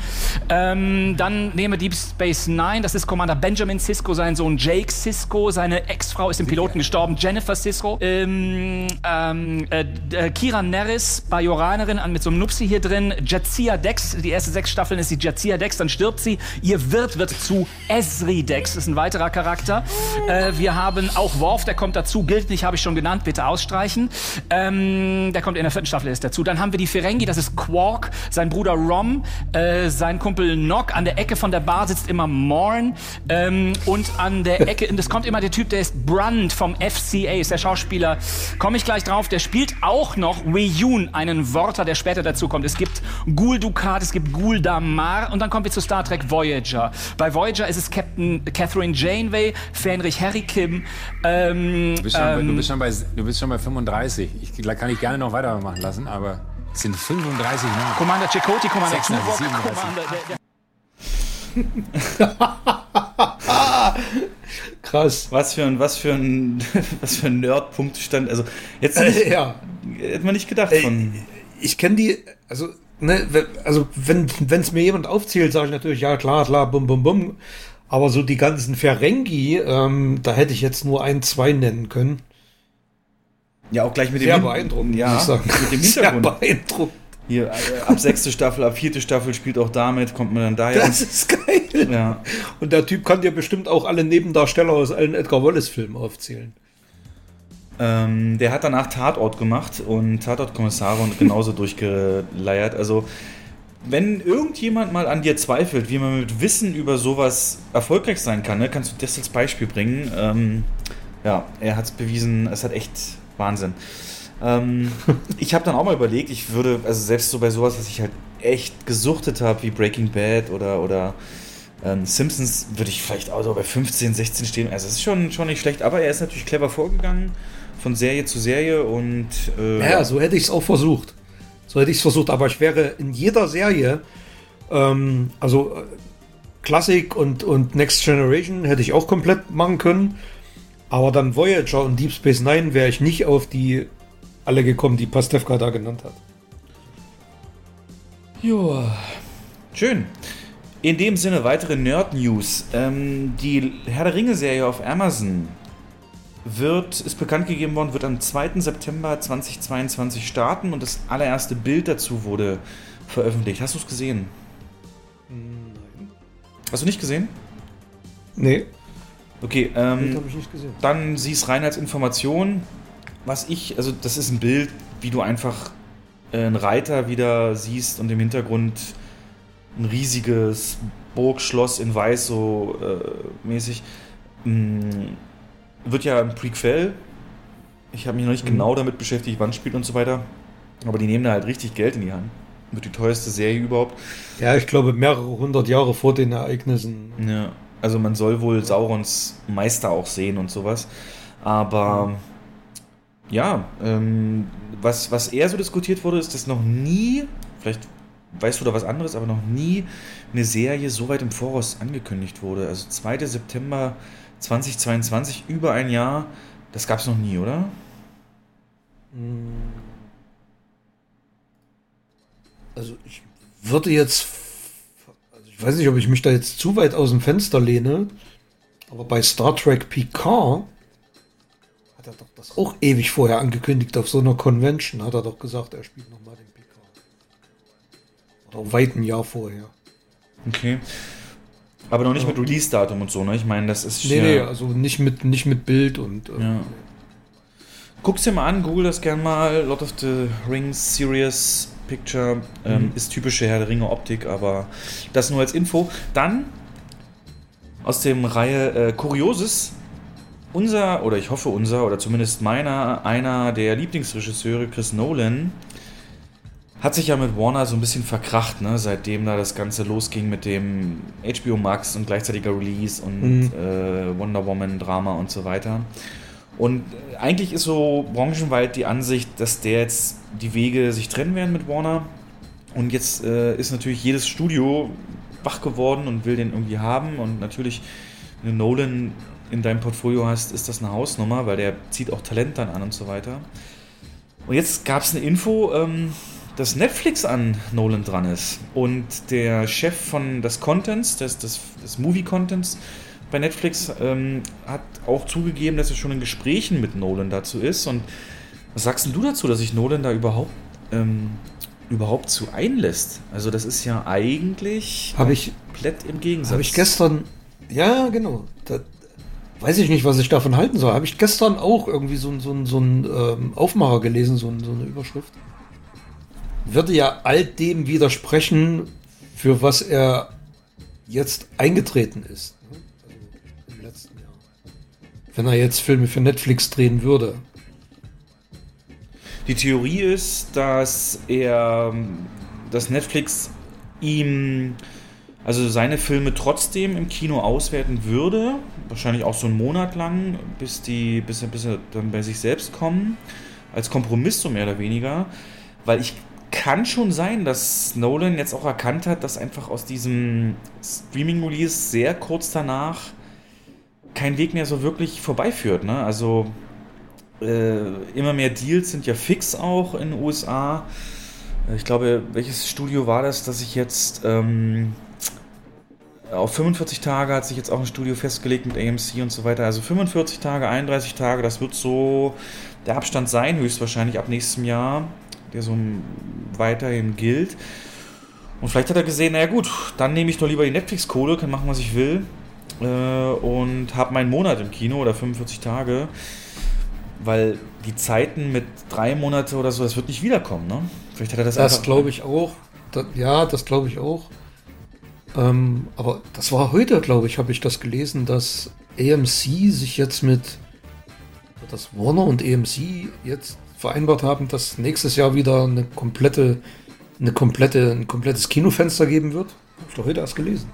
Ähm, dann nehmen wir Deep Space Nine, das ist Commander Benjamin Sisko, sein Sohn Jake Sisko, seine Ex-Frau ist im Piloten gestorben, Jennifer Sisko. Ähm, ähm, äh, äh, Kira Nerys, Bajoranerin, an- mit so einem Nupsi hier drin. Jadzia Dex, die erste sechs Staffeln ist die Jadzia Dex, dann stirbt sie. Ihr Wirt wird zu Esri Dex, ist ein weiterer Charakter. Äh, wir haben auch Worf, der kommt dazu, gilt nicht, habe ich schon genannt, bitte ausstreichen. Ähm, der kommt in der vierten Staffel ist dazu. Dann haben wir die Ferengi, das ist Quark, sein Bruder Rom, äh, sein Kumpel Nock. An der Ecke von der Bar sitzt immer Morn. Ähm, und an der Ecke, und das kommt immer der Typ, der ist Brunt vom FCA, ist der Schauspieler. Komme ich gleich drauf. Der spielt auch noch Wei Yun, einen Worter, der später dazu kommt. Es gibt Gul Dukat, es gibt Gul Damar und dann kommen wir zu Star Trek Voyager. Bei Voyager ist es Captain Catherine Janeway, Fenrich Harry Kim. Ähm, Du bist, schon, bei- ähm, du, bist schon bei, du bist schon bei 35. Ich da kann ich gerne noch weitermachen lassen, aber es sind 35 Namen. Commander Chakotay, Commander 36, Tuvok, 37. Commander... Der, der Krass. Was für ein, was für ein, was für ein Nerd-Punktstand. Also jetzt Äh, nicht, ja. hätte man nicht gedacht Äh, von. Ich kenne die, also, ne, also wenn es mir jemand aufzählt, sage ich natürlich, ja klar, klar, bum, bum, bum. Aber so die ganzen Ferengi, ähm, da hätte ich jetzt nur ein, zwei nennen können. Ja, auch gleich mit dem Sehr Hin- beeindruckend, ja, muss ich sagen. mit dem Sehr Hintergrund. beeindruckend. Hier, äh, ab sechste Staffel, ab vierte Staffel spielt auch damit, kommt man dann daher. Das ist geil. ja. Und der Typ kann dir bestimmt auch alle Nebendarsteller aus allen Edgar Wallace-Filmen aufzählen. Ähm, der hat danach Tatort gemacht und Tatortkommissare und genauso durchgeleiert. Also, wenn irgendjemand mal an dir zweifelt, wie man mit Wissen über sowas erfolgreich sein kann, ne, kannst du das als Beispiel bringen. Ähm, ja, er hat es bewiesen, es hat echt Wahnsinn. Ähm, ich habe dann auch mal überlegt, ich würde, also selbst so bei sowas, was ich halt echt gesuchtet habe, wie Breaking Bad oder, oder ähm, Simpsons, würde ich vielleicht auch so bei 15, 16 stehen. Also es ist schon, schon nicht schlecht, aber er ist natürlich clever vorgegangen, von Serie zu Serie und äh, Ja, so hätte ich es auch versucht. So hätte ich es versucht, aber ich wäre in jeder Serie, ähm, also äh, Classic und, und Next Generation hätte ich auch komplett machen können. Aber dann Voyager und Deep Space Nine wäre ich nicht auf die alle gekommen, die Pastewka da genannt hat. Ja. Schön. In dem Sinne, weitere Nerd-News. Ähm, die Herr der Ringe-Serie auf Amazon wird, ist bekannt gegeben worden, wird am 2. September 2022 starten und das allererste Bild dazu wurde veröffentlicht. Hast du es gesehen? Nein. Hast du nicht gesehen? Nee, Okay, ähm, habe ich nicht gesehen. dann sieh es rein als Information. Was ich, also das ist ein Bild, wie du einfach äh, einen Reiter wieder siehst und im Hintergrund ein riesiges Burgschloss in Weiß so äh, mäßig. Mm, wird ja ein Prequel. Ich habe mich noch nicht Mhm. genau damit beschäftigt, wann spielt und so weiter. Aber die nehmen da halt richtig Geld in die Hand. Wird die teuerste Serie überhaupt. Ja, ich glaube mehrere hundert Jahre vor den Ereignissen. Ja, also man soll wohl Saurons Meister auch sehen und sowas. Aber ja, ähm, was, was eher so diskutiert wurde, ist, dass noch nie, vielleicht weißt du da was anderes, aber noch nie eine Serie so weit im Voraus angekündigt wurde. Also 2. September 2022, über ein Jahr, das gab es noch nie, oder? Also ich würde jetzt, also ich weiß nicht, ob ich mich da jetzt zu weit aus dem Fenster lehne, aber bei Star Trek Picard hat er doch das auch ewig vorher angekündigt auf so einer Convention, hat er doch gesagt, er spielt nochmal den Picard. Oder weit ein Jahr vorher. Okay. Aber noch nicht mit Release-Datum und so, ne? Ich meine, das ist Nee, ja- nee, also nicht mit, nicht mit Bild und ähm, Ja. Guck's dir mal an, google das gern mal. Lord of the Rings Serious Picture ähm, ist typische Herr der Ringe Optik, aber das nur als Info. Dann aus dem Reihe äh, Kurioses. Unser, oder ich hoffe unser, oder zumindest meiner, einer der Lieblingsregisseure, Chris Nolan, hat sich ja mit Warner so ein bisschen verkracht, ne? seitdem da das Ganze losging mit dem HBO Max und gleichzeitiger Release und Mhm. äh, Wonder Woman Drama und so weiter. Und eigentlich ist so branchenweit die Ansicht, dass der jetzt die Wege sich trennen werden mit Warner. Und jetzt äh, ist natürlich jedes Studio wach geworden und will den irgendwie haben. Und natürlich, wenn du Nolan in deinem Portfolio hast, ist das eine Hausnummer, weil der zieht auch Talent dann an und so weiter. Und jetzt gab es eine Info, ähm, dass Netflix an Nolan dran ist. Und der Chef von des Contents, des, des, des Movie-Contents bei Netflix, ähm, hat auch zugegeben, dass er schon in Gesprächen mit Nolan dazu ist. Und was sagst du dazu, dass sich Nolan da überhaupt, ähm, überhaupt zu einlässt? Also das ist ja eigentlich habe ich, komplett im Gegensatz. habe ich gestern, ja genau, da, weiß ich nicht, was ich davon halten soll. Habe ich gestern auch irgendwie so, ein- so, ein- so ein ähm, Aufmacher gelesen, so, so eine Überschrift. Würde ja all dem widersprechen, für was er jetzt eingetreten ist. Im letzten Jahr. Wenn er jetzt Filme für Netflix drehen würde. Die Theorie ist, dass er, dass Netflix ihm, also seine Filme trotzdem im Kino auswerten würde, wahrscheinlich auch so einen Monat lang, bis die, bis bis er dann bei sich selbst kommen, als Kompromiss so mehr oder weniger, weil ich kann schon sein, dass Nolan jetzt auch erkannt hat, dass einfach aus diesem Streaming-Release sehr kurz danach kein Weg mehr so wirklich vorbeiführt. Ne? Also äh, immer mehr Deals sind ja fix auch in den USA. Äh, Ich glaube, welches Studio war das, dass ich jetzt ähm, auf 45 Tage hat sich jetzt auch ein Studio festgelegt mit AMC und so weiter. Also 45 Tage, 31 Tage, das wird so der Abstand sein, höchstwahrscheinlich ab nächstem Jahr, der so weiterhin gilt. Und vielleicht hat er gesehen, naja gut, dann nehme ich doch lieber die Netflix-Kohle, kann machen, was ich will. Äh, und habe meinen Monat im Kino oder 45 Tage. Weil die Zeiten mit drei Monate oder so, das wird nicht wiederkommen, ne? Vielleicht hat er das Das glaube ich auch. Da, ja, das glaube ich auch. Ähm, aber das war heute, glaube ich, habe ich das gelesen, dass AMC sich jetzt mit, dass Warner und AMC jetzt vereinbart haben, dass nächstes Jahr wieder eine komplette, eine komplette, ein komplettes Kinofenster geben wird. Habe ich doch heute erst gelesen.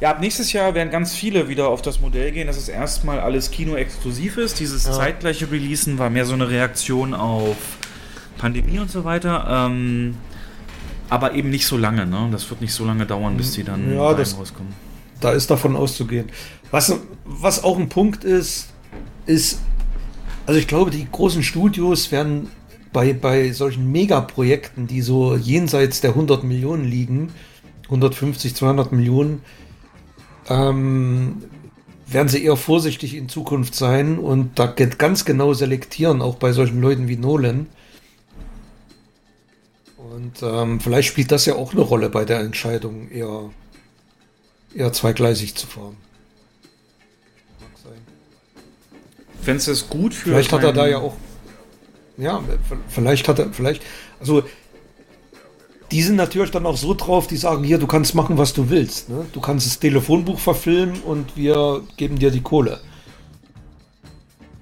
Ja, ab nächstes Jahr werden ganz viele wieder auf das Modell gehen, dass es erstmal alles Kino-exklusiv ist. Dieses Ja. zeitgleiche Releasen war mehr so eine Reaktion auf Pandemie und so weiter. Ähm, aber eben nicht so lange, ne? Das wird nicht so lange dauern, bis die dann Ja, das- rauskommen. Da ist davon auszugehen. Was, was auch ein Punkt ist, ist, also ich glaube, die großen Studios werden bei, bei solchen Megaprojekten, die so jenseits der 100 Millionen liegen, 150, 200 Millionen, ähm, werden sie eher vorsichtig in Zukunft sein und da ganz genau selektieren, auch bei solchen Leuten wie Nolan. Und ähm, vielleicht spielt das ja auch eine Rolle bei der Entscheidung, eher eher zweigleisig zu fahren. Du es gut für. Vielleicht hat er da ja auch. Ja, vielleicht hat er, vielleicht. Also, die sind natürlich dann auch so drauf, die sagen: Hier, du kannst machen, was du willst. Ne? Du kannst das Telefonbuch verfilmen und wir geben dir die Kohle.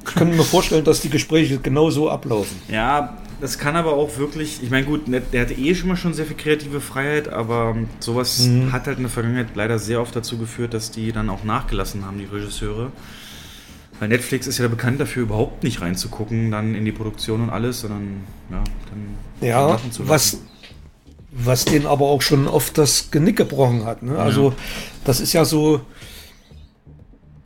Ich kann mir vorstellen, dass die Gespräche genau so ablaufen. Ja, das kann aber auch wirklich, ich meine, gut, der hatte eh schon mal schon sehr viel kreative Freiheit, aber sowas Mhm. hat halt in der Vergangenheit leider sehr oft dazu geführt, dass die dann auch nachgelassen haben, die Regisseure. Weil Netflix ist ja bekannt dafür, überhaupt nicht reinzugucken, dann in die Produktion und alles, sondern ja, dann Ja, machen zu was, lassen. was den aber auch schon oft das Genick gebrochen hat. Ne? Also, das ist ja so.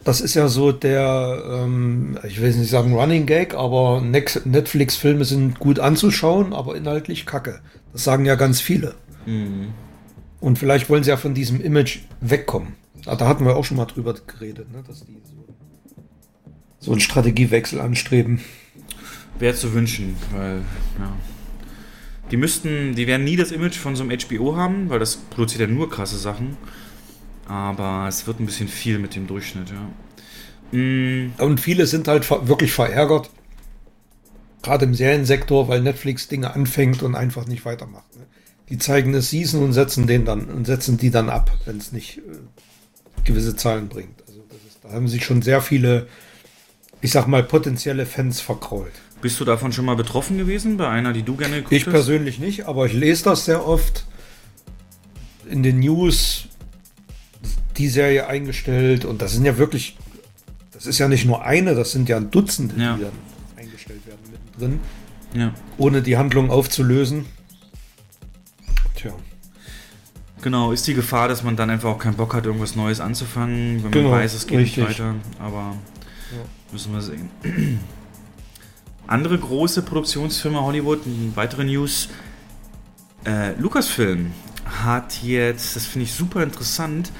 Das ist ja so der, ähm, ich will nicht sagen Running Gag, aber Netflix-Filme sind gut anzuschauen, aber inhaltlich kacke. Das sagen ja ganz viele. Mhm. Und vielleicht wollen sie ja von diesem Image wegkommen. Da hatten wir auch schon mal drüber geredet, ne? dass die so, so einen Strategiewechsel anstreben. Wäre zu wünschen, weil, ja. Die müssten, die werden nie das Image von so einem HBO haben, weil das produziert ja nur krasse Sachen. Aber es wird ein bisschen viel mit dem Durchschnitt, ja. Mm, Und viele sind halt wirklich verärgert, gerade im Seriensektor, weil Netflix Dinge anfängt und einfach nicht weitermacht. Ne? Die zeigen es Season und setzen den dann und setzen die dann ab, wenn es nicht äh, gewisse Zahlen bringt. Also ist, da haben sich schon sehr viele, ich sag mal, potenzielle Fans verkrault. Bist du davon schon mal betroffen gewesen, bei einer, die du gerne geguckt Ich hast? persönlich nicht, aber ich lese das sehr oft in den News, die Serie eingestellt und das sind ja wirklich, das ist ja nicht nur eine, das sind ja ein Dutzende, Ja. die dann eingestellt werden mittendrin, Ja, ohne die Handlung aufzulösen. Tja, genau. Ist die Gefahr, dass man dann einfach auch keinen Bock hat, irgendwas Neues anzufangen, wenn Genau, man weiß, es geht richtig. nicht weiter. Aber müssen wir sehen. Andere große Produktionsfirma Hollywood, weitere News. Äh, Lucasfilm hat jetzt, das finde ich super interessant,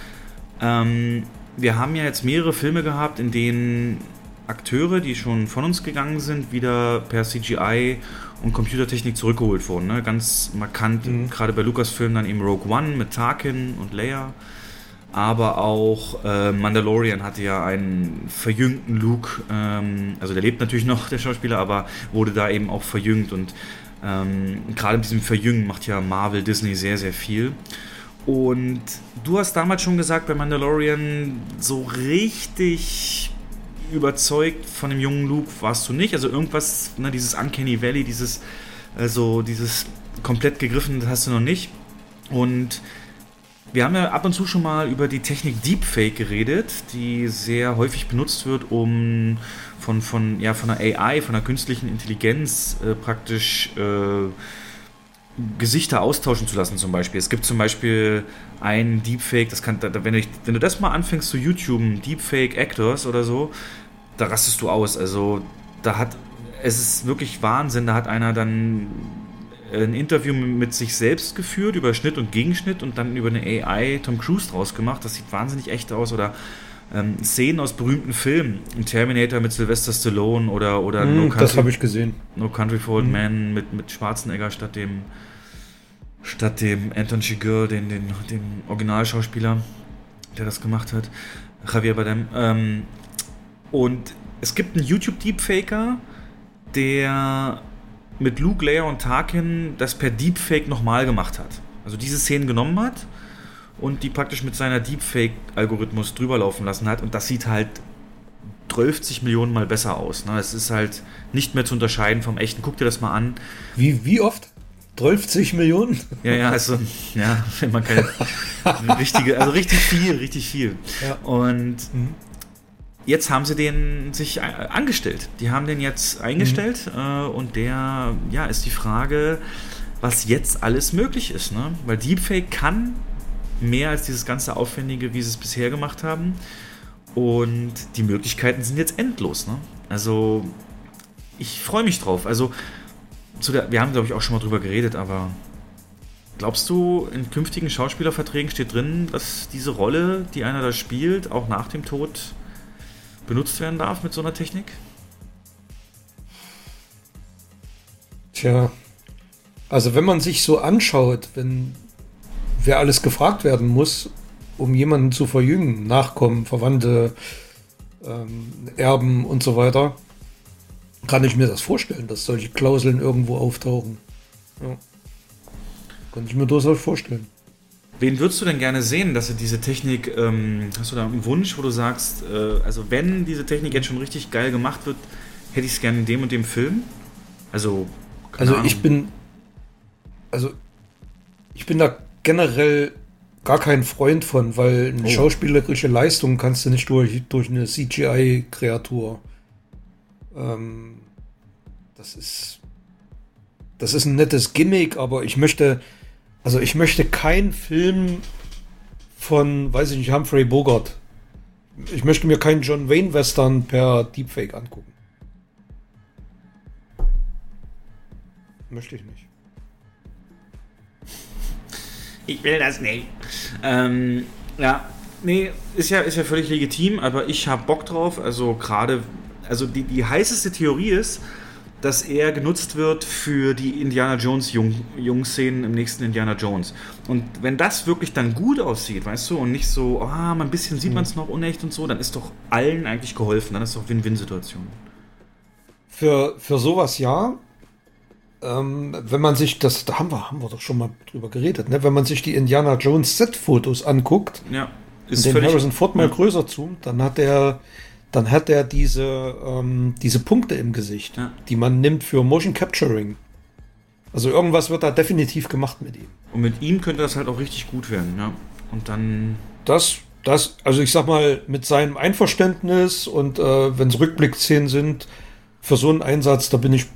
ähm, wir haben ja jetzt mehrere Filme gehabt, in denen Akteure, die schon von uns gegangen sind, wieder per CGI und Computertechnik zurückgeholt wurden. Ne? Ganz markant, gerade bei Lucasfilm dann eben Rogue One mit Tarkin und Leia. Aber auch äh, Mandalorian hatte ja einen verjüngten Luke. Ähm, also der lebt natürlich noch, der Schauspieler, aber wurde da eben auch verjüngt. Und ähm, gerade mit diesem Verjüngen macht ja Marvel, Disney sehr, sehr viel. Und du hast damals schon gesagt, bei Mandalorian so richtig überzeugt von dem jungen Luke warst du nicht. Also irgendwas, ne, dieses Uncanny Valley, dieses, also dieses komplett gegriffen, das hast du noch nicht. Und wir haben ja ab und zu schon mal über die Technik Deepfake geredet, die sehr häufig benutzt wird, um von, von, ja, von der AI, von der künstlichen Intelligenz äh, praktisch äh, Gesichter austauschen zu lassen zum Beispiel. Es gibt zum Beispiel ein Deepfake, das kann, wenn, du, wenn du das mal anfängst zu YouTube, Deepfake Actors oder so, da rastest du aus. Also da hat, es ist wirklich Wahnsinn, da hat einer dann ein Interview mit sich selbst geführt über Schnitt und Gegenschnitt und dann über eine AI Tom Cruise draus gemacht. Das sieht wahnsinnig echt aus. Oder ähm, Szenen aus berühmten Filmen. Ein Terminator mit Sylvester Stallone oder, oder Hm, no, das Country, habe ich gesehen. no Country for Old Mhm. Men mit, mit Schwarzenegger statt dem statt dem Anton Chigurh, den, den, den Originalschauspieler, der das gemacht hat. Javier Bardem. Ähm, und es gibt einen YouTube-Deepfaker, der mit Luke, Leia und Tarkin das per Deepfake nochmal gemacht hat. Also diese Szenen genommen hat und die praktisch mit seiner Deepfake-Algorithmus drüber laufen lassen hat. Und das sieht halt 12 Millionen Mal besser aus. Ne? Es ist halt nicht mehr zu unterscheiden vom echten. Guck dir das mal an. Wie, wie oft? 12 Millionen? Ja, ja, also, ja, wenn man keine richtige, also richtig viel, richtig viel. Ja. Und Mhm. Jetzt haben sie den sich äh, angestellt. Die haben den jetzt eingestellt äh, und der, ja, ist die Frage, was jetzt alles möglich ist, ne? Weil Deepfake kann mehr als dieses ganze Aufwendige, wie sie es bisher gemacht haben. Und die Möglichkeiten sind jetzt endlos, ne? Also, ich freue mich drauf. Also, der, wir haben, glaube ich, auch schon mal drüber geredet, aber glaubst du, in künftigen Schauspielerverträgen steht drin, dass diese Rolle, die einer da spielt, auch nach dem Tod benutzt werden darf mit so einer Technik? Tja, also wenn man sich so anschaut, wenn wer alles gefragt werden muss, um jemanden zu verjüngen, Nachkommen, Verwandte, ähm, Erben und so weiter, kann ich mir das vorstellen, dass solche Klauseln irgendwo auftauchen. Ja. Kann ich mir durchaus vorstellen. Wen würdest du denn gerne sehen, dass er diese Technik, ähm, hast du da einen Wunsch, wo du sagst, äh, also wenn diese Technik jetzt schon richtig geil gemacht wird, hätte ich es gerne in dem und dem Film? Also, Also Ahnung. ich bin, also ich bin da generell gar kein Freund von, weil eine Oh. schauspielerische Leistung kannst du nicht durch, durch eine CGI-Kreatur. Ähm, das ist, das ist ein nettes Gimmick, aber ich möchte, also ich möchte keinen Film von, weiß ich nicht, Humphrey Bogart. Ich möchte mir keinen John Wayne Western per Deepfake angucken. Möchte ich nicht. Ich will das nicht. Ähm, ja, nee, ist ja, ist ja völlig legitim, aber ich habe Bock drauf. Also gerade, also die, die heißeste Theorie ist, dass er genutzt wird für die Indiana Jones Jung, Jungszenen im nächsten Indiana Jones. Und wenn das wirklich dann gut aussieht, weißt du, und nicht so, ah, mal ein bisschen sieht man es noch unecht und so, dann ist doch allen eigentlich geholfen. Dann ist doch Win-Win-Situation. Für, für sowas ja. Ähm, wenn man sich das, da haben wir, haben wir doch schon mal drüber geredet, ne? wenn man sich die Indiana Jones Set-Fotos anguckt, Ja, und ist den völlig. Harrison Ford mal ja. größer zoomt, dann hat er, dann hat er diese, ähm, diese Punkte im Gesicht, Ja. die man nimmt für Motion Capturing. Also irgendwas wird da definitiv gemacht mit ihm. Und mit ihm könnte das halt auch richtig gut werden, ja. Und dann Das, das, also ich sag mal, mit seinem Einverständnis und äh, wenn es Rückblicksszenen sind, für so einen Einsatz, da bin ich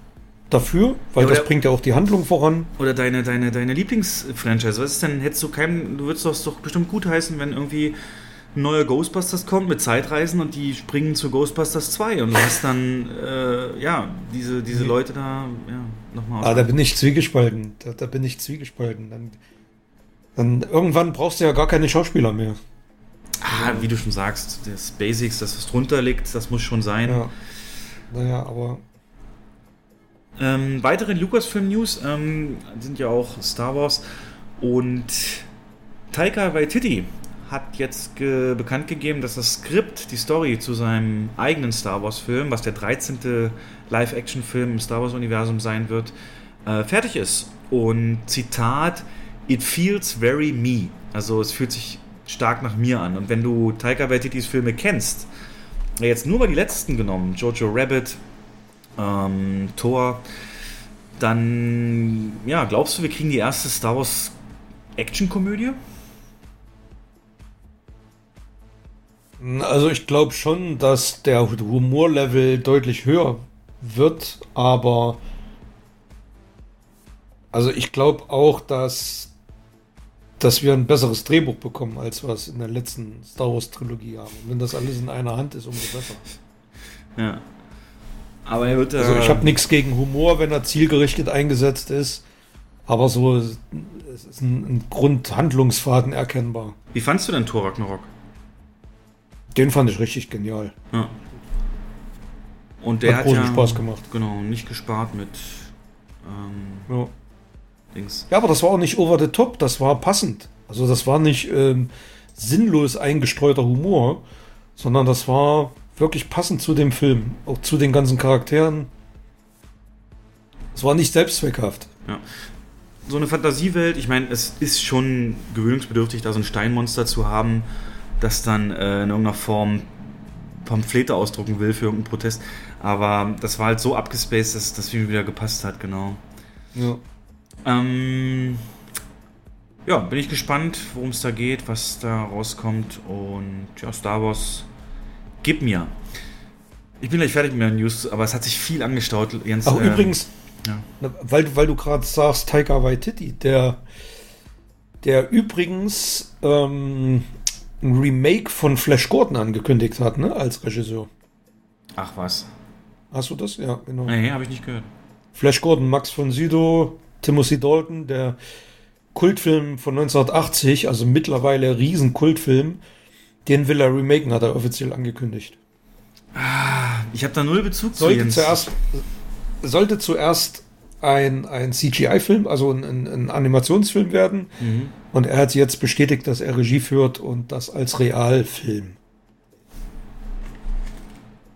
dafür, weil Ja, das bringt ja auch die Handlung voran. Oder deine, deine, deine Lieblingsfranchise. Was ist denn, hättest du keinem, du würdest das doch bestimmt gut heißen, wenn irgendwie ein neuer Ghostbusters kommt mit Zeitreisen und die springen zu Ghostbusters 2 und du hast dann, äh, ja, diese, diese Leute da, ja, nochmal Ah, da bin ich zwiegespalten. Da, da bin ich zwiegespalten. Dann, dann irgendwann brauchst du ja gar keine Schauspieler mehr. ah, wie du schon sagst, das Basics, das was drunter liegt, das muss schon sein. Ja. Naja, aber Ähm, weitere Lucasfilm-News ähm, sind ja auch Star Wars und Taika Waititi hat jetzt ge bekannt gegeben, dass das Skript, die Story zu seinem eigenen Star Wars-Film, was der 13. Live-Action-Film im Star Wars-Universum sein wird, äh, fertig ist. Und Zitat, it feels very me. Also es fühlt sich stark nach mir an. Und wenn du Taika Waititis Filme kennst, jetzt nur mal die letzten genommen, Jojo Rabbit, ähm, Thor, dann, ja, glaubst du, wir kriegen die erste Star Wars Action-Komödie? Also ich glaube schon, dass der Humorlevel deutlich höher wird, aber also ich glaube auch, dass, dass wir ein besseres Drehbuch bekommen, als wir es in der letzten Star Wars Trilogie haben. Und wenn das alles in einer Hand ist, umso besser. Ja. Aber er wird. Also äh, ich habe nichts gegen Humor, wenn er zielgerichtet eingesetzt ist. Aber so, es ist ein, ein Grundhandlungsfaden erkennbar. Wie fandst du denn Thor Ragnarok? Den fand ich richtig genial. Ja. Und der Hat hat, großen ja, Spaß gemacht. Genau, nicht gespart mit ähm, Ja. Dings. ja, aber das war auch nicht over the top, das war passend. Also das war nicht ähm, sinnlos eingestreuter Humor, sondern das war wirklich passend zu dem Film, auch zu den ganzen Charakteren. Es war nicht selbstzweckhaft. Ja. So eine Fantasiewelt, ich meine, es ist schon gewöhnungsbedürftig, da so ein Steinmonster zu haben, das dann äh, in irgendeiner Form Pamphlete ausdrucken will für irgendeinen Protest. Aber das war halt so abgespaced, dass das viel wieder gepasst hat, genau. Ja. Ähm, ja, bin ich gespannt, worum es da geht, was da rauskommt. Und ja, Star Wars, gib mir. Ich bin gleich fertig mit meinen News, aber es hat sich viel angestaut. Jens, Ach, ähm, übrigens, ja. weil, weil du gerade sagst, Taika Waititi, der, der übrigens ähm, ein Remake von Flash Gordon angekündigt hat, ne, als Regisseur. Ach was. Hast du das? Ja, genau. Nee, habe ich nicht gehört. Flash Gordon, Max von Sydow, Timothy Dalton, der Kultfilm von 1980, also mittlerweile Riesenkultfilm, den will er remaken, hat er offiziell angekündigt. Ich habe da null Bezug zu Sollte Jens. zuerst, sollte zuerst ein, ein CGI-Film, also ein, ein, ein Animationsfilm werden. Mhm. Und er hat jetzt bestätigt, dass er Regie führt und das als Realfilm.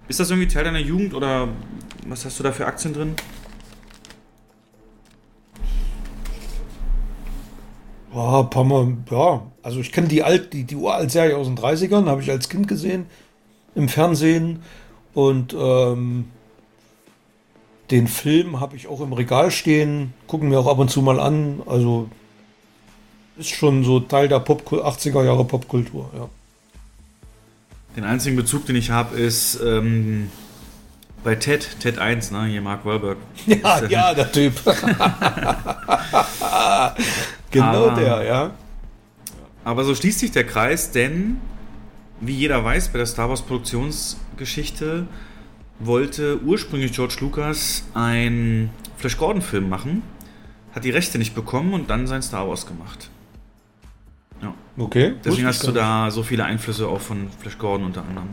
Ist das irgendwie Teil deiner Jugend oder was hast du da für Aktien drin? Ja, ein paar Mal, ja. Also ich kenne die alt, die, die Uralt-Serie aus den 30ern, habe ich als Kind gesehen im Fernsehen. Und ähm, den Film habe ich auch im Regal stehen, gucken mir auch ab und zu mal an. Also ist schon so Teil der Pop 80er Jahre Popkultur, ja. Den einzigen Bezug, den ich habe, ist ähm, bei Ted, Ted 1, ne? Hier Mark Wahlberg. Ja, Ist ja, der Typ. genau Aber- der, ja. Aber so schließt sich der Kreis, denn wie jeder weiß, bei der Star Wars Produktionsgeschichte wollte ursprünglich George Lucas einen Flash Gordon Film machen, hat die Rechte nicht bekommen und dann sein Star Wars gemacht. Ja. Okay. Deswegen hast du da so viele Einflüsse auch von Flash Gordon unter anderem.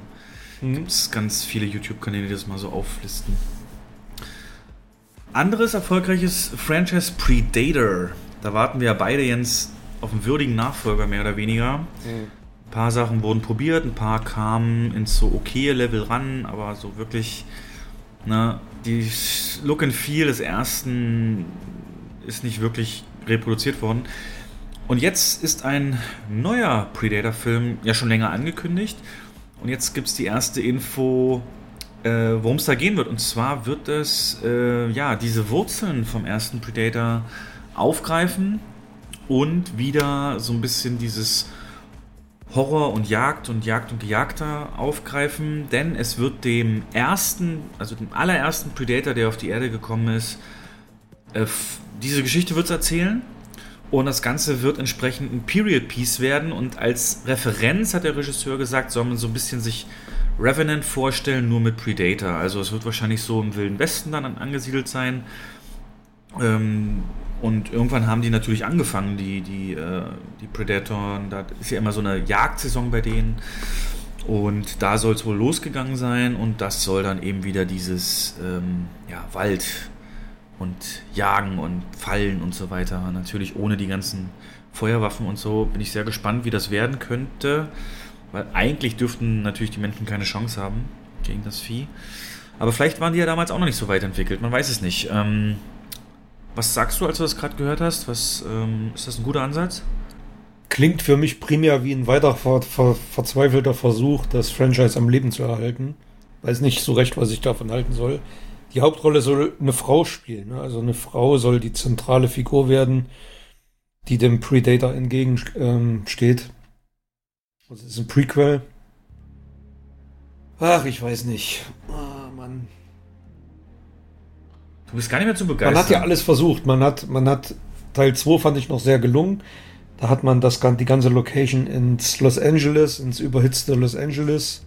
Mhm. Gibt es ganz viele YouTube-Kanäle, die das mal so auflisten. Anderes erfolgreiches Franchise Predator. Da warten wir ja beide Jens auf einen würdigen Nachfolger, mehr oder weniger. Ein paar Sachen wurden probiert, ein paar kamen ins so okaye Level ran, aber so wirklich, ne, die Look and Feel des ersten ist nicht wirklich reproduziert worden. Und jetzt ist ein neuer Predator-Film ja schon länger angekündigt. Und jetzt gibt es die erste Info, äh, worum es da gehen wird. Und zwar wird es äh, ja diese Wurzeln vom ersten Predator aufgreifen und wieder so ein bisschen dieses Horror und Jagd und Jagd und Gejagter aufgreifen, denn es wird dem ersten, also dem allerersten Predator, der auf die Erde gekommen ist, äh, diese Geschichte wird es erzählen. Und das Ganze wird entsprechend ein Period Piece werden. Und als Referenz hat der Regisseur gesagt, soll man so ein bisschen sich Revenant vorstellen, nur mit Predator. Also es wird wahrscheinlich so im Wilden Westen dann an- angesiedelt sein. Ähm, und irgendwann haben die natürlich angefangen, die, die, äh, die Predatoren. Da ist ja immer so eine Jagdsaison bei denen. Und da soll es wohl losgegangen sein. Und das soll dann eben wieder dieses ähm, ja, Wald und Jagen und Fallen und so weiter. Natürlich ohne die ganzen Feuerwaffen und so. Bin ich sehr gespannt, wie das werden könnte. Weil eigentlich dürften natürlich die Menschen keine Chance haben gegen das Vieh. Aber vielleicht waren die ja damals auch noch nicht so weit entwickelt. Man weiß es nicht. Ähm, was sagst du, als du das gerade gehört hast? Was, ähm, ist das ein guter Ansatz? Klingt für mich primär wie ein weiter ver ver verzweifelter Versuch, das Franchise am Leben zu erhalten. Weiß nicht so recht, was ich davon halten soll. Die Hauptrolle soll eine Frau spielen. Ne? Also eine Frau soll die zentrale Figur werden, die dem Predator entgegensteht. Ähm, das ist ein Prequel. Ach, ich weiß nicht. Ah, Mann. Du bist gar nicht mehr zu begeistern. Man hat ja alles versucht. Man hat, man hat Teil 2 fand ich noch sehr gelungen. Da hat man das, die ganze Location ins Los Angeles, ins überhitzte Los Angeles.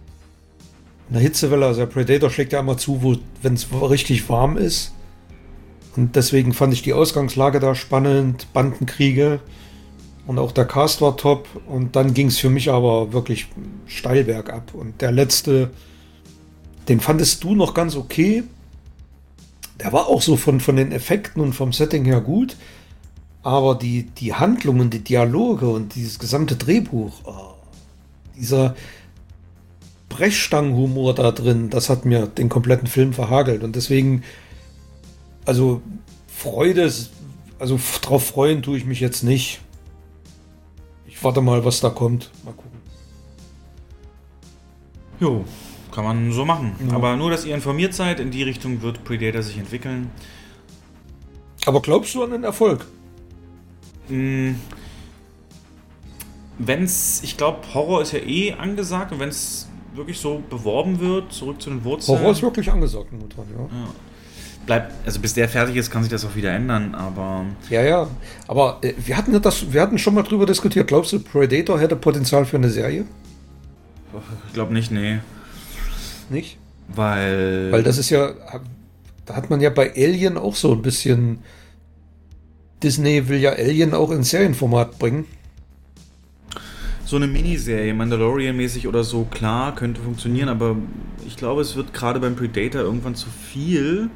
In der Hitzewelle, also der Predator schlägt ja immer zu, wenn es richtig warm ist. Und deswegen fand ich die Ausgangslage da spannend, Bandenkriege und auch der Cast war top. Und dann ging es für mich aber wirklich steil bergab. Und der letzte, den fandest du noch ganz okay. Der war auch so von, von den Effekten und vom Setting her gut. Aber die, die Handlungen, die Dialoge und dieses gesamte Drehbuch, oh, dieser Brechstangenhumor da drin, das hat mir den kompletten Film verhagelt. Und deswegen, also Freude, also drauf freuen tue ich mich jetzt nicht. Ich warte mal, was da kommt. Mal gucken. Jo, kann man so machen. Ja. Aber nur, dass ihr informiert seid, in die Richtung wird Predator sich entwickeln. Aber glaubst du an den Erfolg? Hm, wenn's, ich glaube, Horror ist ja eh angesagt und wenn es wirklich so beworben wird, zurück zu den Wurzeln. Horror ist wirklich angesagt momentan, ja. ja. Bleibt, also bis der fertig ist, kann sich das auch wieder ändern, aber Ja, ja. Aber äh, wir hatten das, wir hatten schon mal drüber diskutiert. Glaubst du, Predator hätte Potenzial für eine Serie? ich glaube nicht, nee. Nicht? Weil. Weil das ist ja, da hat man ja bei Alien auch so ein bisschen. Disney will ja Alien auch ins Serienformat bringen. so eine Miniserie, Mandalorian-mäßig oder so, klar, könnte funktionieren, aber ich glaube, es wird gerade beim Predator irgendwann zu viel.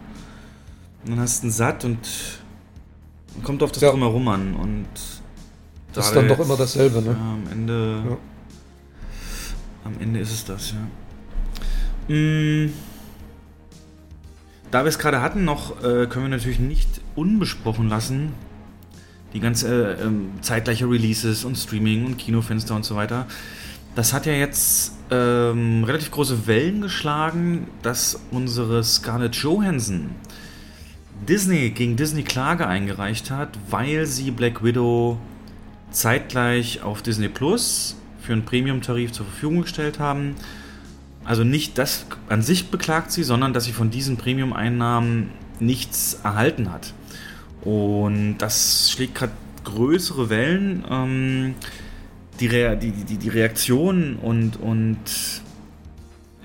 Und dann hast du einen satt und kommt auf das Ja. Drumherum an. Und Das ist dann doch immer dasselbe, ne? Ja, am Ende. Ja. Am Ende ist es das, ja. Mm. Da wir es gerade hatten, noch äh, können wir natürlich nicht unbesprochen lassen. Die ganze äh, ähm, zeitgleiche Releases und Streaming und Kinofenster und so weiter. Das hat ja jetzt ähm, relativ große Wellen geschlagen, dass unsere Scarlett Johansson Disney gegen Disney Klage eingereicht hat, weil sie Black Widow zeitgleich auf Disney Plus für einen Premium-Tarif zur Verfügung gestellt haben. Also nicht das an sich beklagt sie, sondern dass sie von diesen Premium-Einnahmen nichts erhalten hat. Und das schlägt gerade größere Wellen. Ähm, die, Rea die, die, die Reaktion und, und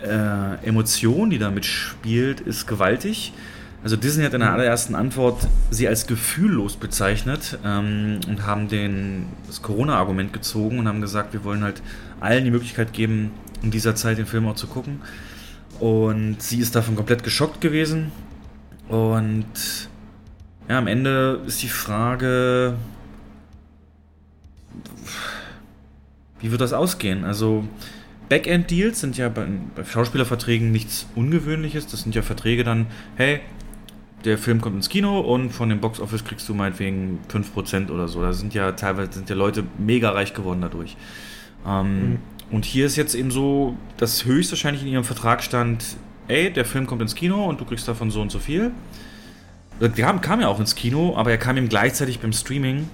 äh, Emotion, die damit spielt, ist gewaltig. Also Disney hat in der allerersten Antwort sie als gefühllos bezeichnet ähm, und haben den, das Corona-Argument gezogen und haben gesagt, wir wollen halt allen die Möglichkeit geben, in dieser Zeit den Film auch zu gucken. Und sie ist davon komplett geschockt gewesen. Und ja, am Ende ist die Frage, wie wird das ausgehen? Also Backend-Deals sind ja bei, bei Schauspielerverträgen nichts Ungewöhnliches. Das sind ja Verträge dann, hey, der Film kommt ins Kino und von dem Boxoffice kriegst du meinetwegen 5% oder so. Da sind ja teilweise sind ja Leute mega reich geworden dadurch. Ähm, Mhm. Und hier ist jetzt eben so, dass höchstwahrscheinlich in ihrem Vertrag stand, ey, der Film kommt ins Kino und du kriegst davon so und so viel. Der kam, kam ja auch ins Kino, aber er kam ihm gleichzeitig beim Streaming.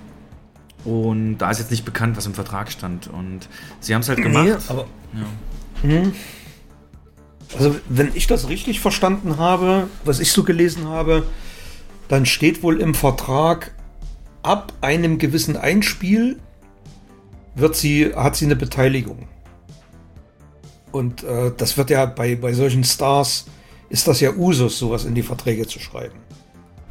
Und da ist jetzt nicht bekannt, was im Vertrag stand. Und sie haben es halt gemacht. Nee, aber ja. Also, wenn ich das richtig verstanden habe, was ich so gelesen habe, dann steht wohl im Vertrag, ab einem gewissen Einspiel wird sie, hat sie eine Beteiligung. Und äh, das wird ja bei, bei solchen Stars, ist das ja Usus, sowas in die Verträge zu schreiben.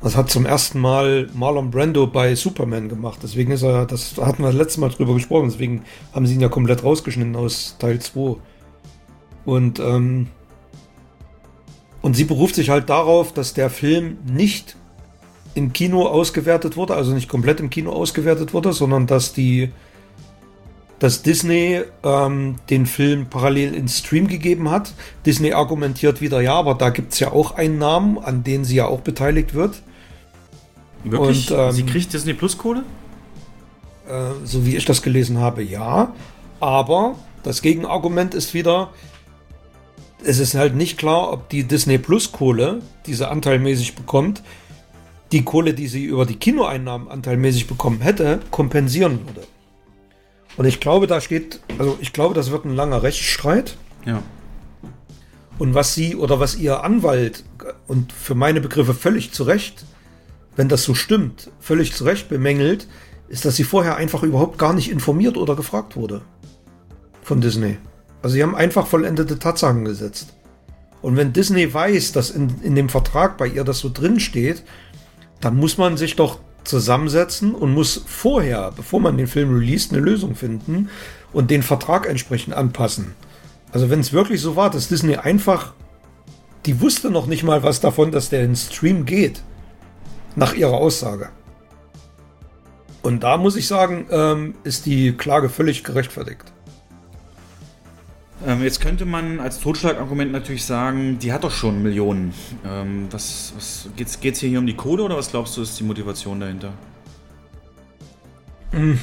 Das hat zum ersten Mal Marlon Brando bei Superman gemacht. Deswegen ist er, das hatten wir das letzte Mal drüber gesprochen, deswegen haben sie ihn ja komplett rausgeschnitten aus Teil 2. Und, ähm, und sie beruft sich halt darauf, dass der Film nicht im Kino ausgewertet wurde, also nicht komplett im Kino ausgewertet wurde, sondern dass die dass Disney ähm, den Film parallel ins Stream gegeben hat. Disney argumentiert wieder, ja, aber da gibt es ja auch Einnahmen, an denen sie ja auch beteiligt wird. Wirklich? Und, ähm, sie kriegt Disney Plus Kohle? Äh, so wie ich das gelesen habe, ja. Aber das Gegenargument ist wieder, es ist halt nicht klar, ob die Disney Plus Kohle, die sie anteilmäßig bekommt, die Kohle, die sie über die Kinoeinnahmen anteilmäßig bekommen hätte, kompensieren würde. Und ich glaube, da steht, also ich glaube, das wird ein langer Rechtsstreit. Ja. Und was sie oder was ihr Anwalt und für meine Begriffe völlig zu Recht, wenn das so stimmt, völlig zu Recht bemängelt, ist, dass sie vorher einfach überhaupt gar nicht informiert oder gefragt wurde von Disney. Also sie haben einfach vollendete Tatsachen gesetzt. Und wenn Disney weiß, dass in, in dem Vertrag bei ihr das so drin steht, dann muss man sich doch zusammensetzen und muss vorher, bevor man den Film released, eine Lösung finden und den Vertrag entsprechend anpassen. Also wenn es wirklich so war, dass Disney einfach, die wusste noch nicht mal was davon, dass der in Stream geht, nach ihrer Aussage. Und da muss ich sagen, ähm, ist die Klage völlig gerechtfertigt. Ähm, jetzt könnte man als Totschlagargument natürlich sagen, die hat doch schon Millionen. Ähm, was was geht es hier um die Kohle oder was glaubst du, ist die Motivation dahinter? Hm.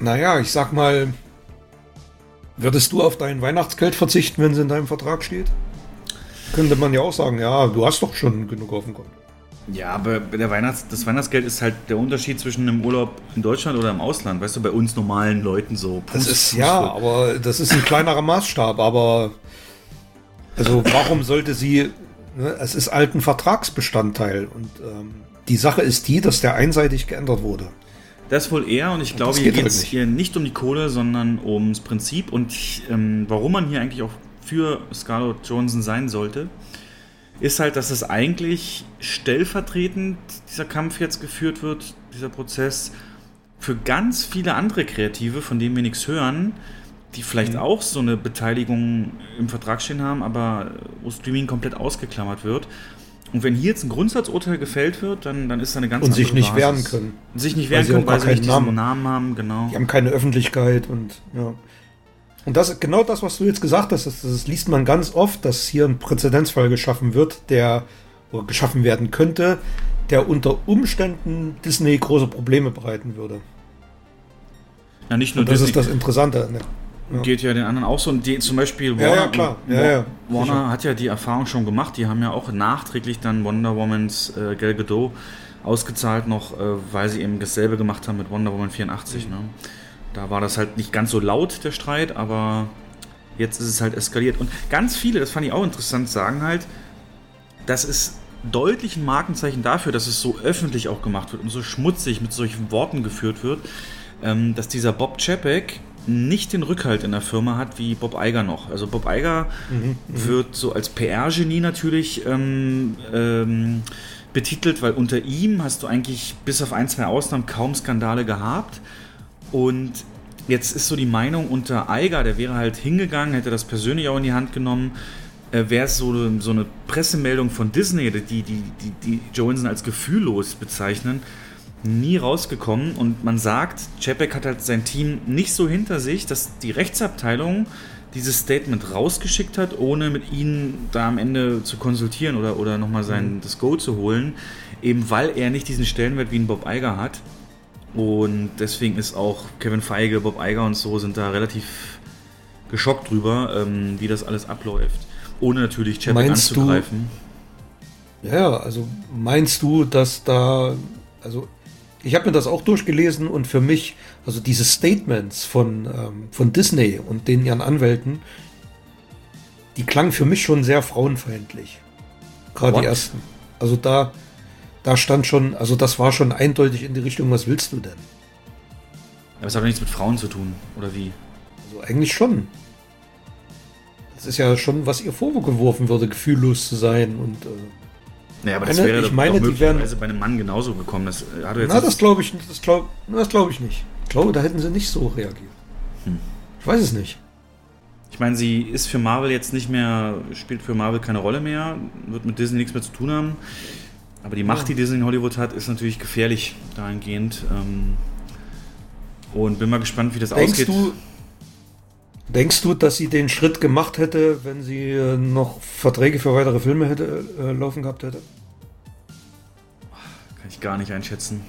Naja, ich sag mal, würdest du auf dein Weihnachtsgeld verzichten, wenn es in deinem Vertrag steht? Könnte man ja auch sagen, ja, du hast doch schon genug auf dem Konto. Ja, aber der Weihnachts-, das Weihnachtsgeld ist halt der Unterschied zwischen einem Urlaub in Deutschland oder im Ausland. Weißt du, bei uns normalen Leuten so. Das ist ja, aber das ist ein kleinerer Maßstab. Aber also warum sollte sie? Ne, es ist alten Vertragsbestandteil und ähm, die Sache ist die, dass der einseitig geändert wurde. Das wohl eher und ich glaube, das hier geht geht halt es hier nicht um die Kohle, sondern ums Prinzip und ähm, warum man hier eigentlich auch für Scarlett Johansson sein sollte, ist halt, dass es eigentlich stellvertretend dieser Kampf jetzt geführt wird, dieser Prozess, für ganz viele andere Kreative, von denen wir nichts hören, die vielleicht Mhm. auch so eine Beteiligung im Vertrag stehen haben, aber wo Streaming komplett ausgeklammert wird. Und wenn hier jetzt ein Grundsatzurteil gefällt wird, dann, dann ist da eine ganz Und sich andere nicht wehren Basis. können. Sich nicht Weil wehren sie können, weil sie nicht keinen diesen Namen. Namen haben, genau. Die haben keine Öffentlichkeit und ja. Und das genau das, was du jetzt gesagt hast, das, das liest man ganz oft, dass hier ein Präzedenzfall geschaffen wird, der oder geschaffen werden könnte, der unter Umständen Disney große Probleme bereiten würde. Ja, nicht nur Und das Disney. ist das Interessante. an der- ja. Geht ja den anderen auch so. Und die, zum Beispiel Ja, ja, klar. Ja, ja, Warner sicher. hat ja die Erfahrung schon gemacht. Die haben ja auch nachträglich dann Wonder Womans äh, Gal Gadot ausgezahlt noch, äh, weil sie eben dasselbe gemacht haben mit Wonder Woman 84. Mhm. Ne? Da war das halt nicht ganz so laut, der Streit, aber jetzt ist es halt eskaliert. Und ganz viele, das fand ich auch interessant, sagen halt, das ist deutlich ein Markenzeichen dafür, dass es so öffentlich auch gemacht wird und so schmutzig mit solchen Worten geführt wird, ähm, dass dieser Bob Chapek nicht den Rückhalt in der Firma hat wie Bob Iger noch. Also Bob Iger wird so als PR-Genie natürlich ähm, ähm, betitelt, weil unter ihm hast du eigentlich bis auf ein, zwei Ausnahmen kaum Skandale gehabt. Und jetzt ist so die Meinung unter Eiger, der wäre halt hingegangen, hätte das persönlich auch in die Hand genommen, äh, wäre es so, so eine Pressemeldung von Disney, die, die, die, die Johansson als gefühllos bezeichnen, nie rausgekommen. Und man sagt, Chapek hat halt sein Team nicht so hinter sich, dass die Rechtsabteilung dieses Statement rausgeschickt hat, ohne mit ihnen da am Ende zu konsultieren oder, oder nochmal sein das Go zu holen, eben weil er nicht diesen Stellenwert wie ein Bob Iger hat. Und deswegen ist auch Kevin Feige, Bob Iger und so sind da relativ geschockt drüber, ähm, wie das alles abläuft. Ohne natürlich Chapek Meinst du- anzugreifen. Ja, also meinst du, dass da, also ich habe mir das auch durchgelesen und für mich, also diese Statements von, ähm, von Disney und den ihren Anwälten, die klangen für mich schon sehr frauenfeindlich. Gerade die ersten. Also da, da stand schon, also das war schon eindeutig in die Richtung, was willst du denn? Aber es hat doch nichts mit Frauen zu tun, oder wie? Also eigentlich schon. Das ist ja schon, was ihr vorgeworfen würde, gefühllos zu sein und äh, Naja, aber das Meine- wäre ich meine, doch die wären- bei einem Mann genauso gekommen. Das äh, hat jetzt Na, das glaube ich, das glaub, das glaube ich nicht. Ich glaube, da hätten sie nicht so reagiert. Hm. Ich weiß es nicht. Ich meine, sie ist für Marvel jetzt nicht mehr, spielt für Marvel keine Rolle mehr, wird mit Disney nichts mehr zu tun haben. Aber die Macht, die Disney in Hollywood hat, ist natürlich gefährlich dahingehend. Ähm, und bin mal gespannt, wie das Denkst ausgeht. du, denkst du, dass sie den Schritt gemacht hätte, wenn sie äh, noch Verträge für weitere Filme hätte äh, laufen gehabt hätte? Kann ich gar nicht einschätzen.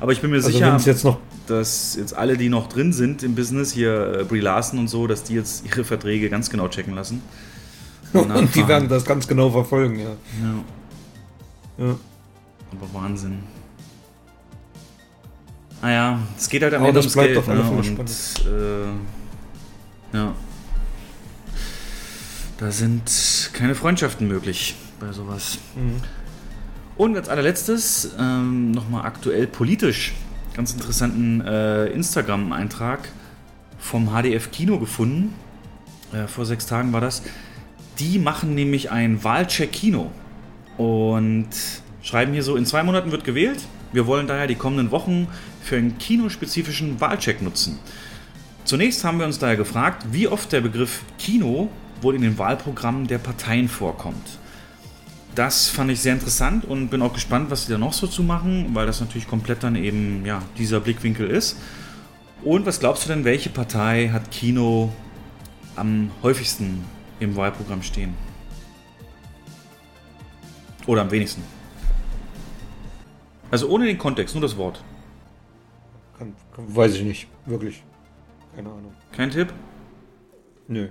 Aber ich bin mir Also sicher, jetzt dass jetzt alle, die noch drin sind im Business, hier äh, Brie Larson und so, dass die jetzt ihre Verträge ganz genau checken lassen. und die nachfahren. werden das ganz genau verfolgen, ja. Ja. Ja. Aber Wahnsinn. Naja, es geht halt am Aber Ende ums Geld. auf alle Ne? Und äh, ja. Da sind keine Freundschaften möglich bei sowas. Mhm. Und als allerletztes ähm, nochmal aktuell politisch. Ganz interessanten äh, Instagram-Eintrag vom HDF Kino gefunden. Äh, vor sechs Tagen war das. Die machen nämlich ein Wahlcheck-Kino und schreiben hier so, in zwei Monaten wird gewählt. Wir wollen daher die kommenden Wochen für einen kinospezifischen Wahlcheck nutzen. Zunächst haben wir uns daher gefragt, wie oft der Begriff Kino wohl in den Wahlprogrammen der Parteien vorkommt. Das fand ich sehr interessant und bin auch gespannt, was sie da noch so zu machen, weil das natürlich komplett dann eben ja, dieser Blickwinkel ist. Und was glaubst du denn, welche Partei hat Kino am häufigsten im Wahlprogramm stehen? Oder am wenigsten? Also ohne den Kontext, nur das Wort. Kann, kann, weiß ich nicht, wirklich. Keine Ahnung. Kein Tipp? Nö.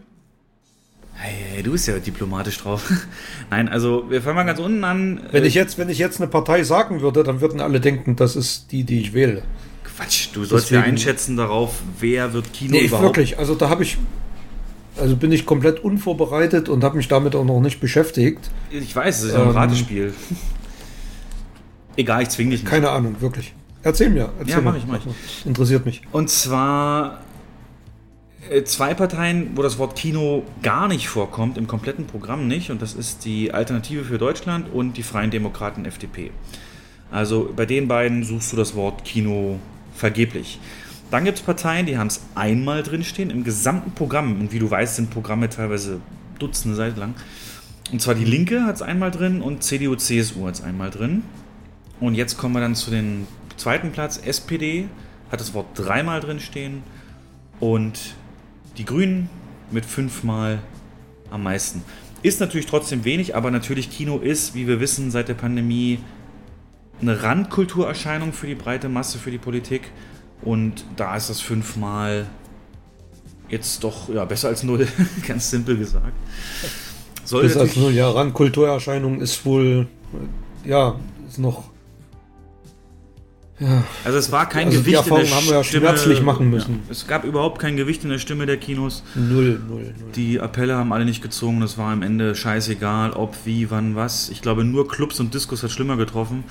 Hey, hey, du bist ja diplomatisch drauf. Nein, also wir fangen mal ganz unten an. Wenn ich jetzt, wenn ich jetzt eine Partei sagen würde, dann würden alle denken, das ist die, die ich wähle. Quatsch, du sollst ja Deswegen- einschätzen darauf, wer wird Kino Nee, überhaupt. wirklich. Also da habe ich, also bin ich komplett unvorbereitet und habe mich damit auch noch nicht beschäftigt. Ich weiß, es ist ja ein Ähm, Ratespiel. Egal, ich zwing dich nicht. Keine Ahnung, wirklich. Erzähl mir. Erzähl Ja, mach mir. ich, mach Interessiert mich. Und zwar äh, zwei Parteien, wo das Wort Kino gar nicht vorkommt, im kompletten Programm nicht. Und das ist die Alternative für Deutschland und die Freien Demokraten FDP. Also bei den beiden suchst du das Wort Kino vergeblich. Dann gibt es Parteien, die haben es einmal drinstehen im gesamten Programm. Und wie du weißt, sind Programme teilweise Dutzende Seiten lang. Und zwar die Linke hat es einmal drin und CDU, CSU hat es einmal drin. Und jetzt kommen wir dann zu den zweiten Platz. SPD hat das Wort dreimal drin stehen und die Grünen mit fünfmal am meisten. Ist natürlich trotzdem wenig, aber natürlich Kino ist, wie wir wissen, seit der Pandemie eine Randkulturerscheinung für die breite Masse, für die Politik. Und da ist das fünfmal jetzt doch ja, besser als null, ganz simpel gesagt. Soll Das ist natürlich- also nur ja ran. Kulturerscheinung ist wohl, äh, ja, ist noch. Ja, Also es war kein Also die Gewicht in der Erfahrung haben wir ja Stimme. schmerzlich machen müssen. Ja, es gab überhaupt kein Gewicht in der Stimme der Kinos. null, null, null. Die Appelle haben alle nicht gezogen. Das war am Ende scheißegal, ob, wie, wann, was. Ich glaube, nur Clubs und Diskos hat schlimmer getroffen.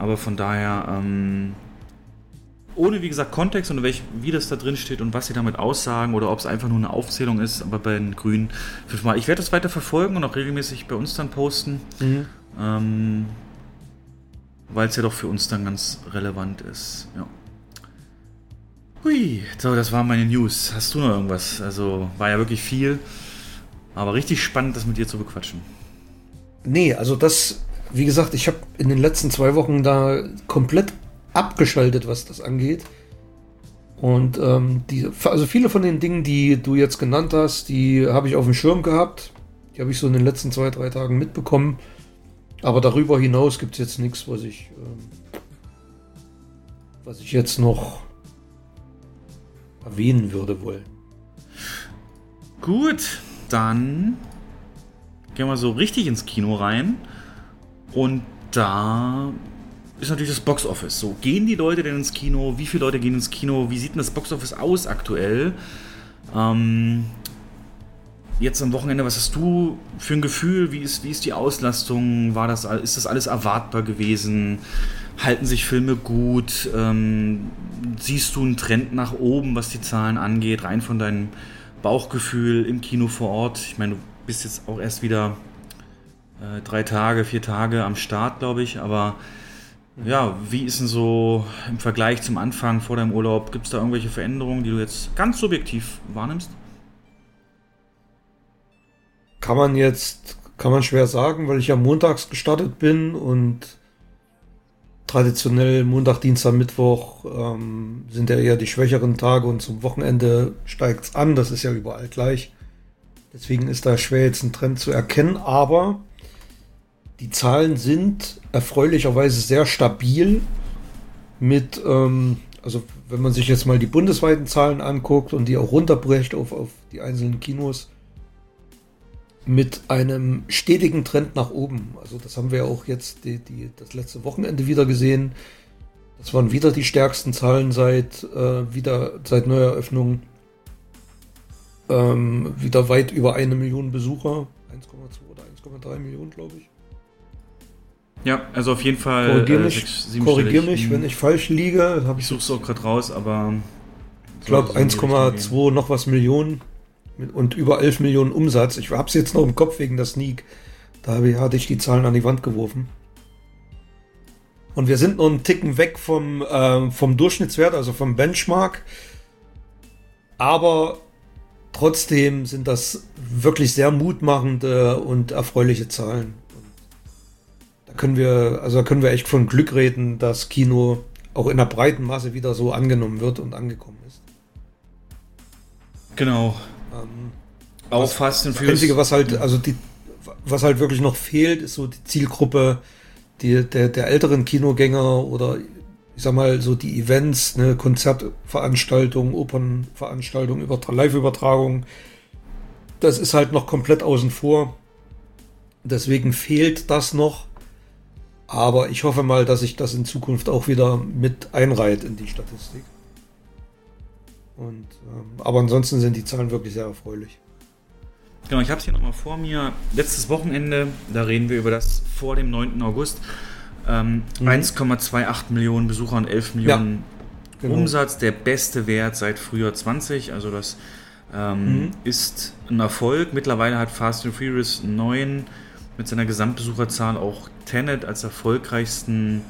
Aber von daher, ähm, ohne wie gesagt Kontext und welch, wie das da drin steht und was sie damit aussagen oder ob es einfach nur eine Aufzählung ist, aber bei den Grünen fünfmal. Ich werde das weiter verfolgen und auch regelmäßig bei uns dann posten. Mhm. Ähm, weil es ja doch für uns dann ganz relevant ist. Ja. Hui, so, das waren meine News. Hast du noch irgendwas? Also war ja wirklich viel, aber richtig spannend, das mit dir zu bequatschen. Nee, also das, wie gesagt, ich habe in den letzten zwei Wochen da komplett abgeschaltet, was das angeht. Und ähm, die, also viele von den Dingen, die du jetzt genannt hast, die habe ich auf dem Schirm gehabt. Die habe ich so in den letzten zwei, drei Tagen mitbekommen. Aber darüber hinaus gibt es jetzt nichts, was ich, ähm, was ich jetzt noch erwähnen würde wollen. Gut, dann gehen wir so richtig ins Kino rein. Und da ist natürlich das Boxoffice. So, gehen die Leute denn ins Kino? Wie viele Leute gehen ins Kino? Wie sieht denn das Boxoffice aus aktuell? Ähm, jetzt am Wochenende, was hast du für ein Gefühl? Wie ist, wie ist die Auslastung? War das, ist das alles erwartbar gewesen? Halten sich Filme gut? Ähm, siehst du einen Trend nach oben, was die Zahlen angeht, rein von deinem Bauchgefühl im Kino vor Ort? Ich meine, du bist jetzt auch erst wieder äh, drei Tage, vier Tage am Start, glaube ich, aber ja, wie ist denn so im Vergleich zum Anfang vor deinem Urlaub? Gibt es da irgendwelche Veränderungen, die du jetzt ganz subjektiv wahrnimmst? Kann man jetzt, kann man schwer sagen, weil ich ja montags gestartet bin und traditionell Montag, Dienstag, Mittwoch ähm, sind ja eher die schwächeren Tage und zum Wochenende steigt es an. Das ist ja überall gleich. Deswegen ist da schwer jetzt einen Trend zu erkennen, aber die Zahlen sind erfreulicherweise sehr stabil mit, ähm, also wenn man sich jetzt mal die bundesweiten Zahlen anguckt und die auch runterbricht auf, auf die einzelnen Kinos, mit einem stetigen Trend nach oben. Also das haben wir auch jetzt die, die, das letzte Wochenende wieder gesehen. Das waren wieder die stärksten Zahlen seit äh, wieder seit Neueröffnung. Ähm, wieder weit über eine Million Besucher. 1,2 oder 1,3 Millionen, glaube ich. Ja, also auf jeden Fall. Korrigier äh, mich, sechs- siebenstellig. korrigier mich wenn ich falsch liege. Habe Ich suche es auch gerade raus, aber. ich glaube so in die Richtung 1,2 noch was Millionen und über 11 Millionen Umsatz. Ich habe es jetzt noch im Kopf wegen der Sneak. Da hatte ich die Zahlen an die Wand geworfen. Und wir sind noch einen Ticken weg vom, ähm, vom Durchschnittswert, also vom Benchmark. Aber trotzdem sind das wirklich sehr mutmachende und erfreuliche Zahlen. Da können wir, also da können wir echt von Glück reden, dass Kino auch in der breiten Masse wieder so angenommen wird und angekommen ist. Genau. Ähm, Auch Fast and das Furious. Einzige, was halt, also die, was halt wirklich noch fehlt, ist so die Zielgruppe die, der, der älteren Kinogänger oder ich sag mal so die Events, ne, Konzertveranstaltungen, Opernveranstaltungen, Übertra Live-Übertragungen. Das ist halt noch komplett außen vor. Deswegen fehlt das noch. Aber ich hoffe mal, dass sich das in Zukunft auch wieder mit einreiht in die Statistik. Und, ähm, aber ansonsten sind die Zahlen wirklich sehr erfreulich. Genau, ich habe es hier nochmal vor mir. Letztes Wochenende, da reden wir über das vor dem 9. August. Ähm, 1,28 Millionen Besucher und 11 Millionen genau. Umsatz, der beste Wert seit Frühjahr 20. Also das ähm, ist ein Erfolg. Mittlerweile hat Fast and Furious 9 mit seiner Gesamtbesucherzahl auch Tenet als erfolgreichsten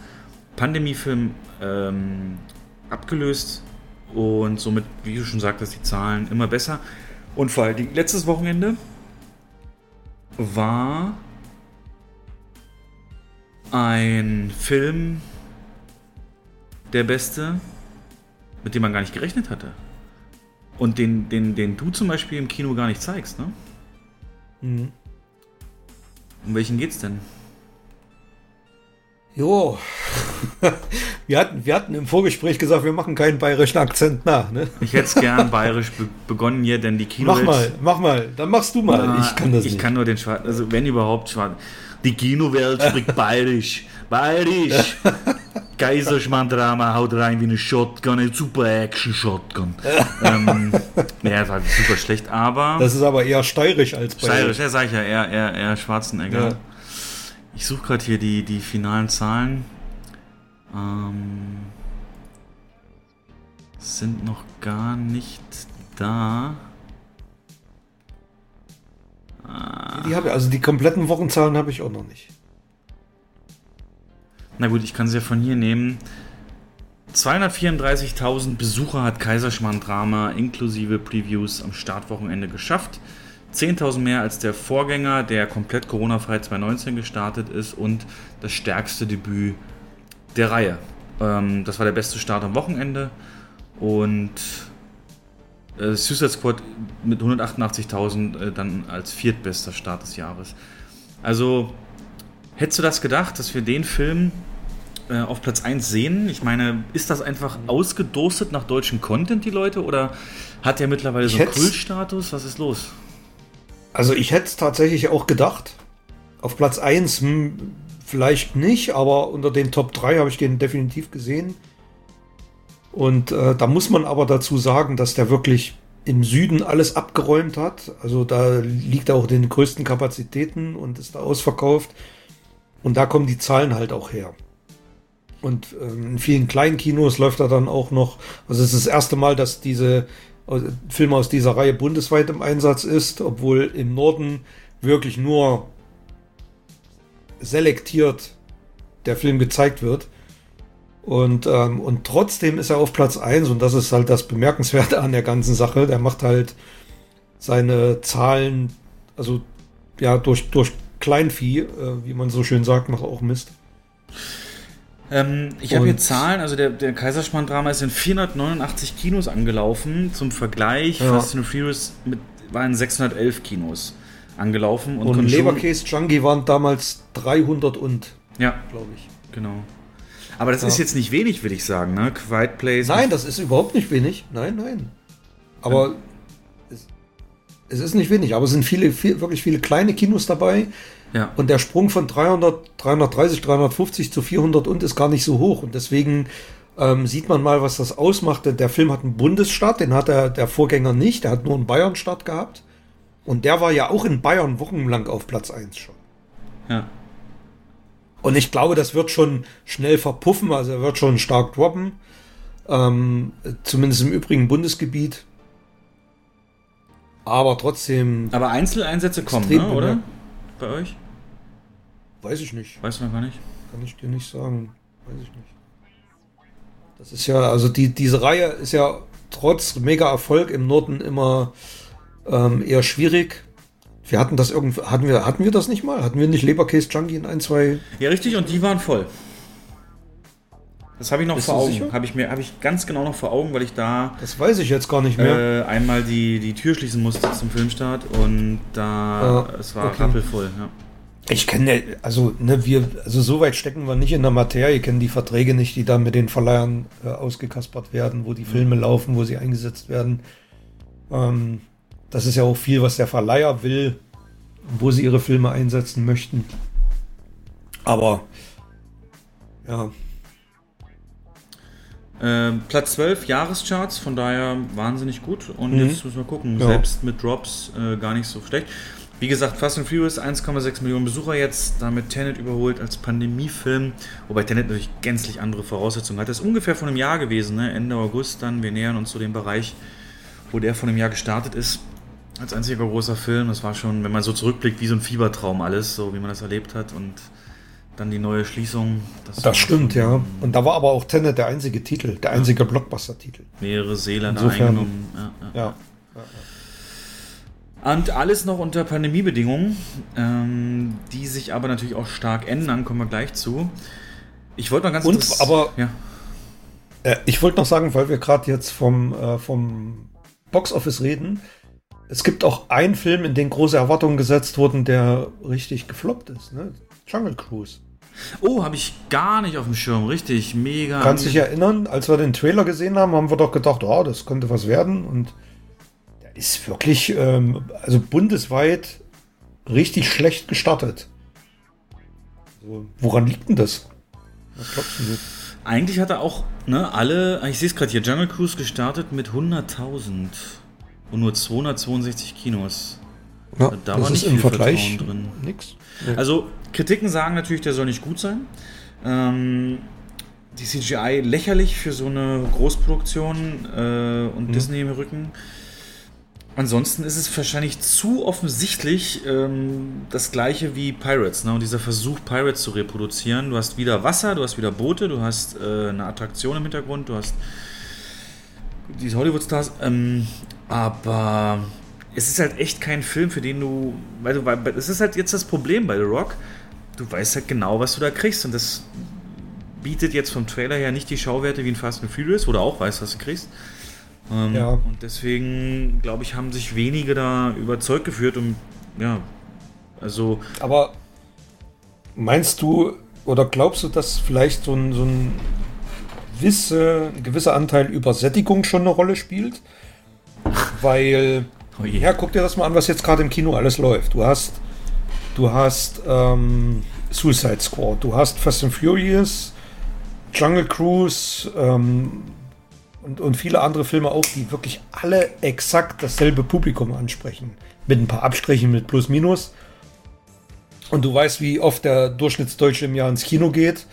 Pandemiefilm ähm, abgelöst. Und somit, wie du schon sagtest, die Zahlen immer besser. Und vor allem letztes Wochenende war ein Film der beste, mit dem man gar nicht gerechnet hatte. Und den, den, den du zum Beispiel im Kino gar nicht zeigst, ne? Mhm. Um welchen geht's denn? Jo. wir, hatten, wir hatten im Vorgespräch gesagt, wir machen keinen bayerischen Akzent nach. Ne? Ich hätte es gern bayerisch be begonnen hier, denn die Kino. Mach mal, mach mal. Dann machst du mal. Na, ich kann das ich nicht. kann nur den Schwarzen, also wenn überhaupt Schwarzen. Die Kinowelt spricht bayerisch. Bayerisch. Kaiserschmarrn-Drama haut rein wie eine Shotgun, eine super Action-Shotgun. ähm, ja, das war super schlecht, aber. das ist aber eher steirisch als Steirisch, ja, sag ich ja, eher, eher, eher Schwarzenegger. Ja. Ich suche gerade hier die, die finalen Zahlen. Ähm, sind noch gar nicht da. Die habe ich, also die kompletten Wochenzahlen habe ich auch noch nicht. Na gut, ich kann sie ja von hier nehmen. 234.000 Besucher hat Kaiserschmarrn Drama inklusive Previews am Startwochenende geschafft. 10.000 mehr als der Vorgänger, der komplett Corona-frei 2019 gestartet ist und das stärkste Debüt der Reihe. Ähm, das war der beste Start am Wochenende und äh, Suicide Squad mit 188.000 äh, dann als viertbester Start des Jahres. Also Hättest du das gedacht, dass wir den Film äh, auf Platz 1 sehen? Ich meine, ist das einfach ausgedurstet nach deutschem Content, die Leute? Oder hat der mittlerweile so einen Kultstatus? Was ist los? Also ich hätte es tatsächlich auch gedacht. Auf Platz 1 hm, vielleicht nicht, aber unter den Top 3 habe ich den definitiv gesehen. Und äh, da muss man aber dazu sagen, dass der wirklich im Süden alles abgeräumt hat. Also da liegt er auch den größten Kapazitäten und ist da ausverkauft. Und da kommen die Zahlen halt auch her. Und ähm, in vielen kleinen Kinos läuft er dann auch noch. Also es ist das erste Mal, dass diese Filme aus dieser Reihe bundesweit im Einsatz ist, obwohl im Norden wirklich nur selektiert der Film gezeigt wird. Und, ähm, und trotzdem ist er auf Platz 1 und das ist halt das Bemerkenswerte an der ganzen Sache. Der macht halt seine Zahlen, also ja, durch, durch Kleinvieh, äh, wie man so schön sagt, macht auch Mist. Ähm, ich habe hier Zahlen, also der, der Kaiserschmarrn-Drama ist in 489 Kinos angelaufen. Zum Vergleich, Ja. Fast and Furious mit, war in 611 Kinos angelaufen. Und, Und, Leberkäse Junkie waren damals 300 und, Ja, glaube ich. genau. Aber das Ja. ist jetzt nicht wenig, würde ich sagen, ne? Quiet Place. Nein, das ist überhaupt nicht wenig. Nein, nein. Aber es, es ist nicht wenig. Aber es sind viele, viel, wirklich viele kleine Kinos dabei. Ja. Und der Sprung von 300, 330, 350 zu 400 und ist gar nicht so hoch. Und deswegen ähm, sieht man mal, was das ausmacht. Denn Der Film hat einen Bundesstart, den hat der, der Vorgänger nicht. Der hat nur einen Bayern-Start gehabt. Und der war ja auch in Bayern wochenlang auf Platz 1 schon. ja. Und ich glaube, das wird schon schnell verpuffen, also er wird schon stark droppen. Ähm, zumindest im übrigen Bundesgebiet. Aber trotzdem, Aber Einzeleinsätze kommen, ne, oder? Bei euch? weiß ich nicht. Du noch gar nicht? Kann ich dir nicht sagen. Weiß ich nicht. Das ist ja, also die, diese Reihe ist ja trotz mega Erfolg im Norden immer ähm, eher schwierig. Wir hatten das irgendwie, hatten wir, hatten wir das nicht mal? Hatten wir nicht Lebercase Junkie in ein, zwei? Ja, richtig, und die waren voll. Das habe ich noch Bist vor Augen. Habe ich mir, habe ich ganz genau noch vor Augen, weil ich da Das weiß ich jetzt gar nicht mehr. äh, einmal die, die Tür schließen musste zum Filmstart und da Ah, es war okay. rappelvoll. Ja. Ich kenne, also, ne, wir, also so weit stecken wir nicht in der Materie, kennen die Verträge nicht, die da mit den Verleihern äh, ausgekaspert werden, wo die Filme laufen, wo sie eingesetzt werden. Ähm, das ist ja auch viel, was der Verleiher will, wo sie ihre Filme einsetzen möchten. Aber, ja, Ähm, Platz 12 Jahrescharts, von daher wahnsinnig gut. Und Mhm. jetzt müssen wir gucken, Ja. selbst mit Drops äh, gar nicht so schlecht. Wie gesagt, Fast and Furious 1,6 Millionen Besucher jetzt, damit Tenet überholt als Pandemiefilm, wobei Tenet natürlich gänzlich andere Voraussetzungen hat. Das ist ungefähr vor einem Jahr gewesen, ne? Ende August dann. Wir nähern uns zu dem Bereich, wo der vor einem Jahr gestartet ist. Als einziger großer Film. Das war schon, wenn man so zurückblickt, wie so ein Fiebertraum alles, so wie man das erlebt hat. Und dann die neue Schließung. war das stimmt, ja. Und da war aber auch Tenet der einzige Titel, der einzige Blockbuster-Titel. Mehrere Seelen Insofern- eingenommen. Ja, ja. Ja. Und alles noch unter Pandemiebedingungen, ähm, die sich aber natürlich auch stark ändern, kommen wir gleich zu. Ich wollte noch ganz Und, interess- aber- ja. Äh, ich wollte noch sagen, weil wir gerade jetzt vom, äh, vom Boxoffice reden, es gibt auch einen Film, in den große Erwartungen gesetzt wurden, der richtig gefloppt ist. Ne? Jungle Cruise. Oh, habe ich gar nicht auf dem Schirm, richtig, mega. Kannst dich erinnern, als wir den Trailer gesehen haben, haben wir doch gedacht, oh, das könnte was werden. Und der ist wirklich, ähm, also bundesweit richtig schlecht gestartet. So, woran liegt denn das? Was glaubst du? Eigentlich hat er auch, ne, alle, ich sehe es gerade hier, Jungle Cruise gestartet mit 100.000 und nur 262 Kinos. Ja, Da das war ist nicht im Vergleich drin. nix. Also Kritiken sagen natürlich, der soll nicht gut sein. Ähm, die CGI lächerlich für so eine Großproduktion äh, und Disney im Rücken. Ansonsten ist es wahrscheinlich zu offensichtlich ähm, das gleiche wie Pirates. Ne? Und dieser Versuch, Pirates zu reproduzieren. Du hast wieder Wasser, du hast wieder Boote, du hast äh, eine Attraktion im Hintergrund, du hast diese Hollywood-Stars. Ähm, aber es ist halt echt kein Film, für den du. Weil du, weil, es ist halt jetzt das Problem bei The Rock. Du weißt halt genau, was du da kriegst. Und das bietet jetzt vom Trailer her nicht die Schauwerte wie in Fast and Furious, wo du auch weißt, was du kriegst. Ähm, Ja. Und deswegen, glaube ich, haben sich wenige da überzeugt geführt. Und ja, also. Aber meinst du oder glaubst du, dass vielleicht so ein, so ein, gewisse, ein gewisser Anteil Übersättigung schon eine Rolle spielt? Weil, Oh ja, guck dir das mal an, was jetzt gerade im Kino alles läuft. Du hast, du hast ähm, Suicide Squad, du hast Fast and Furious, Jungle Cruise ähm, und, und viele andere Filme auch, die wirklich alle exakt dasselbe Publikum ansprechen. Mit ein paar Abstrichen, mit Plus Minus. Und du weißt, wie oft der Durchschnittsdeutsche im Jahr ins Kino geht.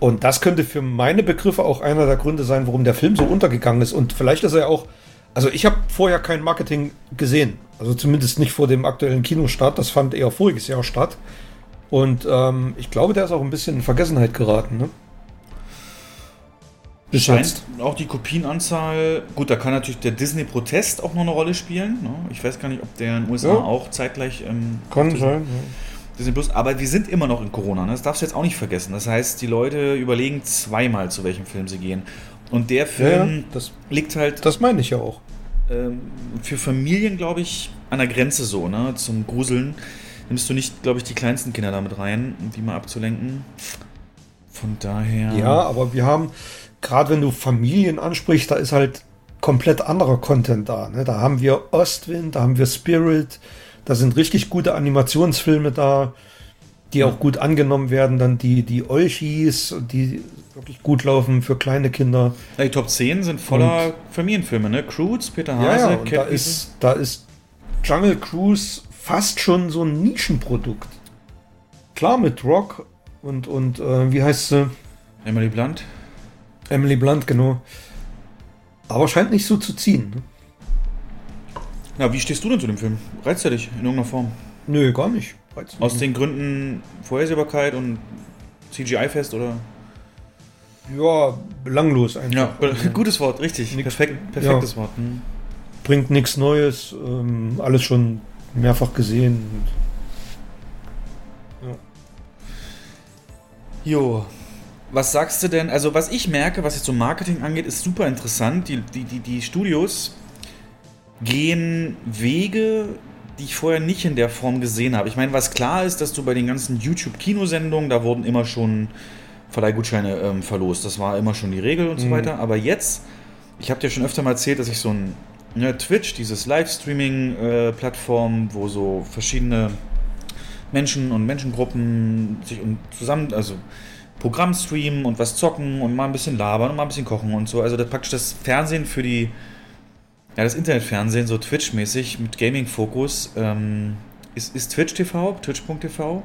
Und das könnte für meine Begriffe auch einer der Gründe sein, warum der Film so untergegangen ist. Und vielleicht ist er auch. Also ich habe vorher kein Marketing gesehen. Also zumindest nicht vor dem aktuellen Kinostart. Das fand eher voriges Jahr statt. Und ähm, ich glaube, der ist auch ein bisschen in Vergessenheit geraten. Ne? Bis Scheint auch die Kopienanzahl. Gut, da kann natürlich der Disney-Protest auch noch eine Rolle spielen. Ne? Ich weiß gar nicht, ob der in den USA Ja. auch zeitgleich. Ähm, Kann Disney- sein. Disney Plus, aber wir sind immer noch in Corona, ne? das darfst du jetzt auch nicht vergessen. Das heißt, die Leute überlegen zweimal, zu welchem Film sie gehen. Und der Ja, ja, Film das, liegt halt das meine ich ja auch. Ähm, für Familien, glaube ich, an der Grenze so, ne? Zum Gruseln. Nimmst du nicht, glaube ich, die kleinsten Kinder damit rein, um die mal abzulenken. Von daher. Ja, aber wir haben, gerade wenn du Familien ansprichst, da ist halt komplett anderer Content da. Ne? Da haben wir Ostwind, da haben wir Spirit, da sind richtig gute Animationsfilme da, die auch gut angenommen werden. Dann die, die Olchis, die wirklich gut laufen für kleine Kinder. Die Top 10 sind voller Familienfilme, ne? Croods, Peter Hase, Ja, ja, und da Cat ist, da ist Jungle Cruise fast schon so ein Nischenprodukt. Klar mit Rock und, und äh, wie heißt sie? Emily Blunt. Emily Blunt, genau. Aber scheint nicht so zu ziehen. Ne? Ja, wie stehst du denn zu dem Film? Reizt er dich in irgendeiner Form? Nö, gar nicht. Aus den Gründen Vorhersehbarkeit und CGI-Fest oder? Ja, belanglos einfach. Ja, gutes Wort, richtig. Nix- Perfekt, perfektes Wort. Hm. Bringt nichts Neues, ähm, alles schon mehrfach gesehen. Jo. Was sagst du denn? Also, was ich merke, was jetzt so Marketing angeht, ist super interessant. Die, die, die, die Studios gehen Wege, die ich vorher nicht in der Form gesehen habe. Ich meine, was klar ist, dass du bei den ganzen YouTube-Kinosendungen, da wurden immer schon Verleihgutscheine ähm, verlost. Das war immer schon die Regel und so Mhm. weiter. Aber jetzt, ich habe dir schon öfter mal erzählt, dass ich so ein ne, Twitch, dieses Livestreaming-Plattform, wo so verschiedene Menschen und Menschengruppen sich um zusammen, also Programm streamen und was zocken und mal ein bisschen labern und mal ein bisschen kochen und so. Also das praktisch das Fernsehen für die, ja, das Internetfernsehen, so Twitch-mäßig mit Gaming-Fokus, ähm, ist, ist Twitch TV, twitch.tv.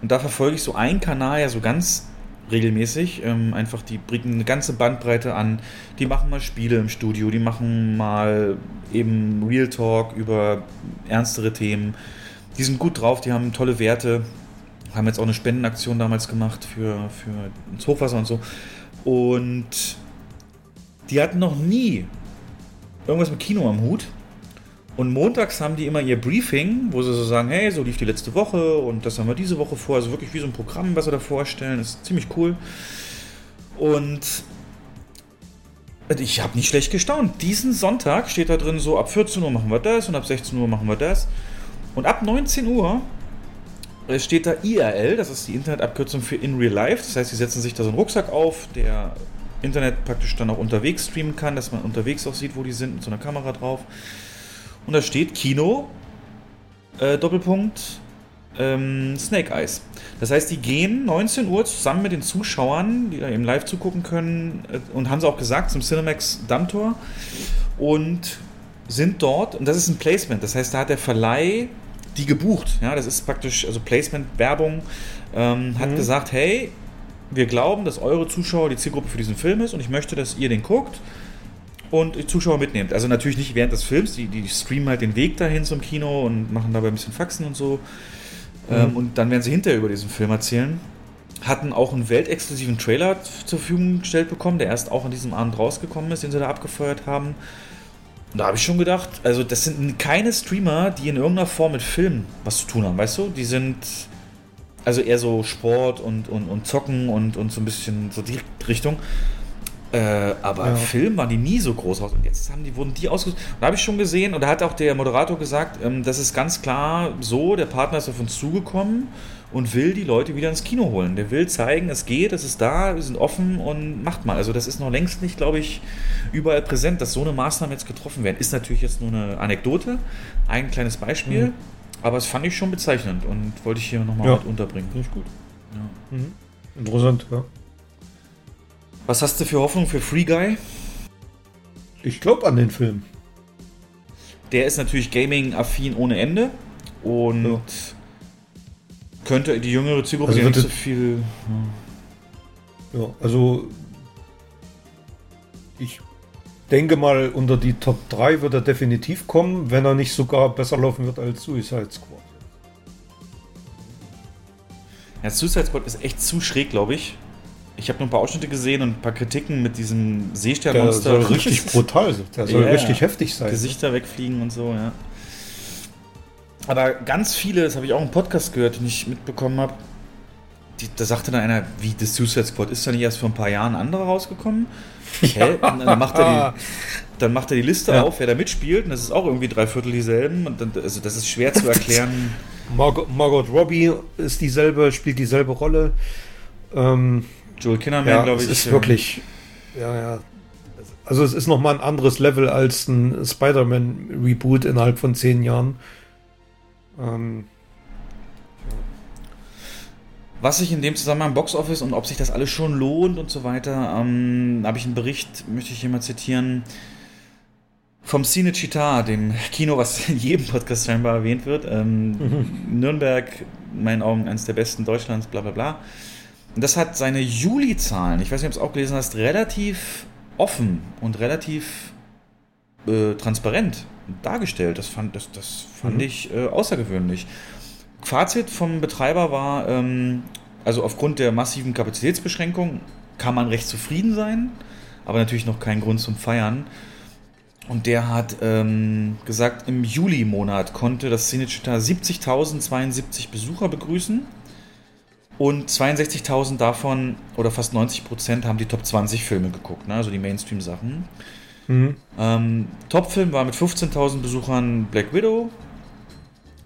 Und da verfolge ich so einen Kanal ja so ganz regelmäßig. Ähm, einfach, die bringen eine ganze Bandbreite an. Die machen mal Spiele im Studio, die machen mal eben Real Talk über ernstere Themen. Die sind gut drauf, die haben tolle Werte. Haben jetzt auch eine Spendenaktion damals gemacht für, für ins Hochwasser und so. Und die hatten noch nie irgendwas mit Kino am Hut. Und montags haben die immer ihr Briefing, wo sie so sagen, hey, so lief die letzte Woche und das haben wir diese Woche vor. Also wirklich wie so ein Programm, was sie da vorstellen. Das ist ziemlich cool. Und ich habe nicht schlecht gestaunt. Diesen Sonntag steht da drin so, ab 14 Uhr machen wir das und ab 16 Uhr machen wir das. Und ab 19 Uhr steht da IRL, das ist die Internetabkürzung für In Real Life. Das heißt, sie setzen sich da so einen Rucksack auf, der Internet praktisch dann auch unterwegs streamen kann, dass man unterwegs auch sieht, wo die sind, mit so einer Kamera drauf. Und da steht Kino, äh, Doppelpunkt, ähm, Snake Eyes. Das heißt, die gehen 19 Uhr zusammen mit den Zuschauern, die da eben live zugucken können, äh, und haben sie auch gesagt, zum Cinemax Dammtor und sind dort, und das ist ein Placement, das heißt, da hat der Verleih die gebucht. Ja, das ist praktisch, also Placement, Werbung, ähm, hat gesagt, hey, wir glauben, dass eure Zuschauer die Zielgruppe für diesen Film ist und ich möchte, dass ihr den guckt und die Zuschauer mitnehmt. Also natürlich nicht während des Films, die, die streamen halt den Weg dahin zum Kino und machen dabei ein bisschen Faxen und so. Ähm, und dann werden sie hinterher über diesen Film erzählen. Hatten auch einen weltexklusiven Trailer zur Verfügung gestellt bekommen, der erst auch an diesem Abend rausgekommen ist, den sie da abgefeuert haben. Und da habe ich schon gedacht, also das sind keine Streamer, die in irgendeiner Form mit Film was zu tun haben, weißt du? Die sind also eher so Sport und, und, und Zocken und, und so ein bisschen so die Richtung. Äh, aber Ja. Film waren die nie so groß aus. Und jetzt haben die, wurden die ausgesucht. Und da habe ich schon gesehen, und da hat auch der Moderator gesagt, ähm, das ist ganz klar so, der Partner ist auf uns zugekommen und will die Leute wieder ins Kino holen. Der will zeigen, es geht, es ist da, wir sind offen und macht mal. Also das ist noch längst nicht, glaube ich, überall präsent, dass so eine Maßnahmen jetzt getroffen werden. Ist natürlich jetzt nur eine Anekdote, ein kleines Beispiel, Mhm. Aber es fand ich schon bezeichnend und wollte ich hier nochmal Ja. mit unterbringen. Finde ich gut. Ja. Mhm. Interessant, ja. Was hast du für Hoffnung für Free Guy? Ich glaube an den Film. Der ist natürlich Gaming-affin ohne Ende und Ja. könnte die jüngere Zielgruppe Also nicht so viel. Ja, also ich denke mal, unter die Top 3 wird er definitiv kommen, wenn er nicht sogar besser laufen wird als Suicide Squad. Ja, Suicide Squad ist echt zu schräg, glaube ich. Ich habe nur ein paar Ausschnitte gesehen und ein paar Kritiken mit diesem Der Seesternmonster. soll richtig brutal sein. Der soll Ja. richtig heftig sein. Gesichter wegfliegen und so, ja. Aber ganz viele, das habe ich auch im Podcast gehört, den ich mitbekommen habe, die, da sagte dann einer, wie das Suicide Squad ist da nicht erst vor ein paar Jahren andere rausgekommen? Hä? Und dann macht er die, dann macht er die Liste Ja. auf, wer da mitspielt, und das ist auch irgendwie drei Viertel dieselben. Und dann, also das ist schwer zu erklären. Margot, Margot Robbie ist dieselbe, spielt dieselbe Rolle. Ähm, Joel Kinnaman, ja, glaube es ich. ist äh, wirklich, ja, ja. Also es ist nochmal ein anderes Level als ein Spider-Man-Reboot innerhalb von zehn Jahren. Ähm, Was sich in dem Zusammenhang Box Office und ob sich das alles schon lohnt und so weiter, ähm, habe ich einen Bericht, möchte ich hier mal zitieren, vom Cinecittà, dem Kino, was in jedem Podcast scheinbar erwähnt wird. Ähm, Nürnberg, in meinen Augen eines der besten Deutschlands, bla bla bla. Und das hat seine Juli-Zahlen, ich weiß nicht, ob du es auch gelesen hast, relativ offen und relativ äh, transparent dargestellt. Das fand, das, das fand mhm. ich äh, außergewöhnlich. Fazit vom Betreiber war, ähm, also aufgrund der massiven Kapazitätsbeschränkung kann man recht zufrieden sein, aber natürlich noch kein Grund zum Feiern. Und der hat ähm, gesagt, im Juli-Monat konnte das Cinecittà 70.072 Besucher begrüßen. Und 62.000 davon, oder fast 90 Prozent, haben die Top 20 Filme geguckt, ne? also die Mainstream-Sachen. Mhm. Ähm, Top-Film war mit 15.000 Besuchern Black Widow.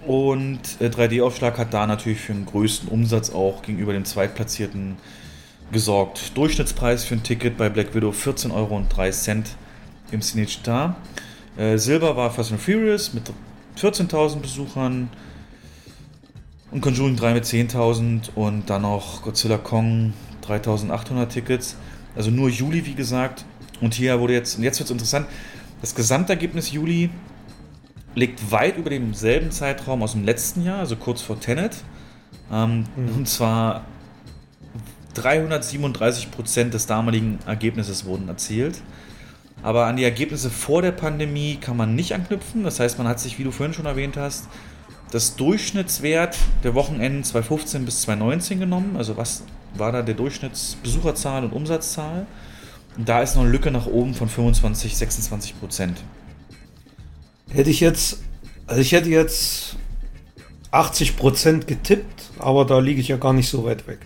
Und äh, 3D-Aufschlag hat da natürlich für den größten Umsatz auch gegenüber dem Zweitplatzierten gesorgt. Durchschnittspreis für ein Ticket bei Black Widow 14,03 Euro im Cinecittà. Äh, Silber war Fast and Furious mit 14.000 Besuchern und Conjuring 3 mit 10.000 und dann noch Godzilla Kong 3.800 Tickets. Also nur Juli, wie gesagt. Und hier wurde jetzt, und jetzt wird es interessant, das Gesamtergebnis Juli liegt weit über demselben Zeitraum aus dem letzten Jahr, also kurz vor Tenet. Ähm, mhm. Und zwar 337 Prozent des damaligen Ergebnisses wurden erzielt. Aber an die Ergebnisse vor der Pandemie kann man nicht anknüpfen. Das heißt, man hat sich, wie du vorhin schon erwähnt hast, das Durchschnittswert der Wochenenden 2015 bis 2019 genommen. Also was war da der Durchschnittsbesucherzahl und Umsatzzahl? Und da ist noch eine Lücke nach oben von 25, 26 Prozent. Hätte ich jetzt, also ich hätte jetzt 80 Prozent getippt, aber da liege ich ja gar nicht so weit weg.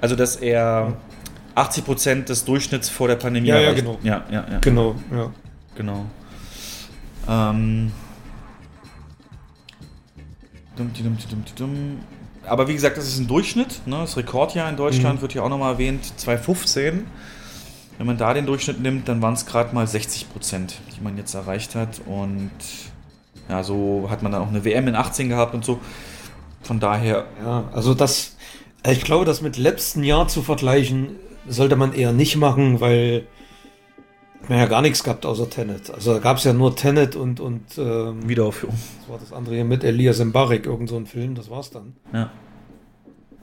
Also dass er 80 Prozent des Durchschnitts vor der Pandemie. Ja, ja, genau. Ja, ja, ja. Genau, ja. Genau. Ähm. Aber wie gesagt, das ist ein Durchschnitt. Ne? Das Rekordjahr in Deutschland mhm. wird hier auch nochmal erwähnt, 2015. Wenn man da den Durchschnitt nimmt, dann waren es gerade mal 60 Prozent, die man jetzt erreicht hat. Und ja, so hat man dann auch eine WM in 18 gehabt und so. Von daher. Ja, also das, ich glaube, das mit letzten Jahr zu vergleichen, sollte man eher nicht machen, weil man ja gar nichts gehabt außer Tenet. Also da gab es ja nur Tenet und, und ähm, Wiederaufführung. Das war das andere hier mit Elias Mbarek, irgend so ein Film, das war's dann. Ja.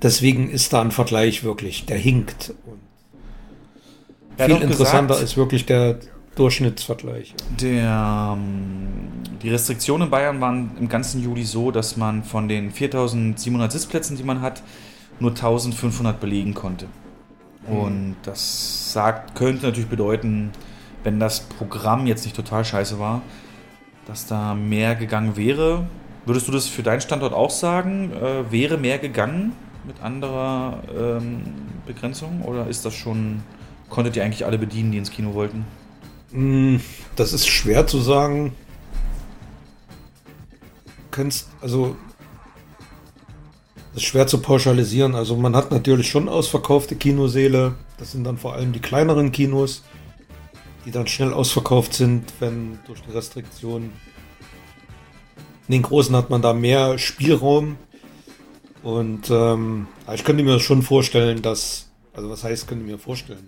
Deswegen ist da ein Vergleich wirklich, der hinkt. Und viel interessanter gesagt, ist wirklich der Durchschnittsvergleich. Der, ähm, die Restriktionen in Bayern waren im ganzen Juli so, dass man von den 4700 Sitzplätzen, die man hat, nur 1500 belegen konnte. Mhm. Und das sagt, könnte natürlich bedeuten, wenn das Programm jetzt nicht total scheiße war, dass da mehr gegangen wäre. Würdest du das für deinen Standort auch sagen? Äh, wäre mehr gegangen mit anderer ähm, Begrenzung? Oder ist das schon, konntet ihr eigentlich alle bedienen, die ins Kino wollten? Hm, das ist schwer zu sagen. Kennst, also das ist schwer zu pauschalisieren. Also man hat natürlich schon ausverkaufte Kinoseele. Das sind dann vor allem die kleineren Kinos, die dann schnell ausverkauft sind, wenn durch die Restriktionen. In den großen hat man da mehr Spielraum. Und ähm, ich könnte mir schon vorstellen, dass, also was heißt, könnte mir vorstellen,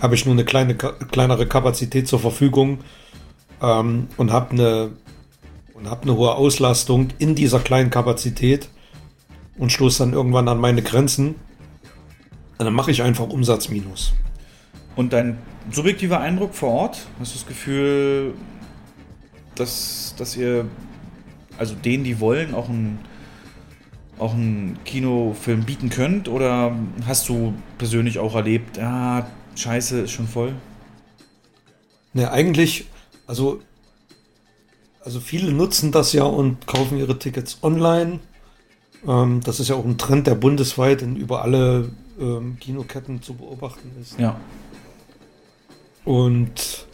habe ich nur eine kleine, kleinere Kapazität zur Verfügung ähm, und habe eine und habe eine hohe Auslastung in dieser kleinen Kapazität und stoße dann irgendwann an meine Grenzen, dann mache ich einfach Umsatzminus. Und dein subjektiver Eindruck vor Ort? Hast du das Gefühl, dass, dass ihr, also denen, die wollen, auch einen, auch einen Kinofilm bieten könnt? Oder hast du persönlich auch erlebt, ja, scheiße, ist schon voll? Ne, eigentlich, also also viele nutzen das ja und kaufen ihre Tickets online. Ähm, das ist ja auch ein Trend, der bundesweit in über alle ähm, Kinoketten zu beobachten ist. Ja. Und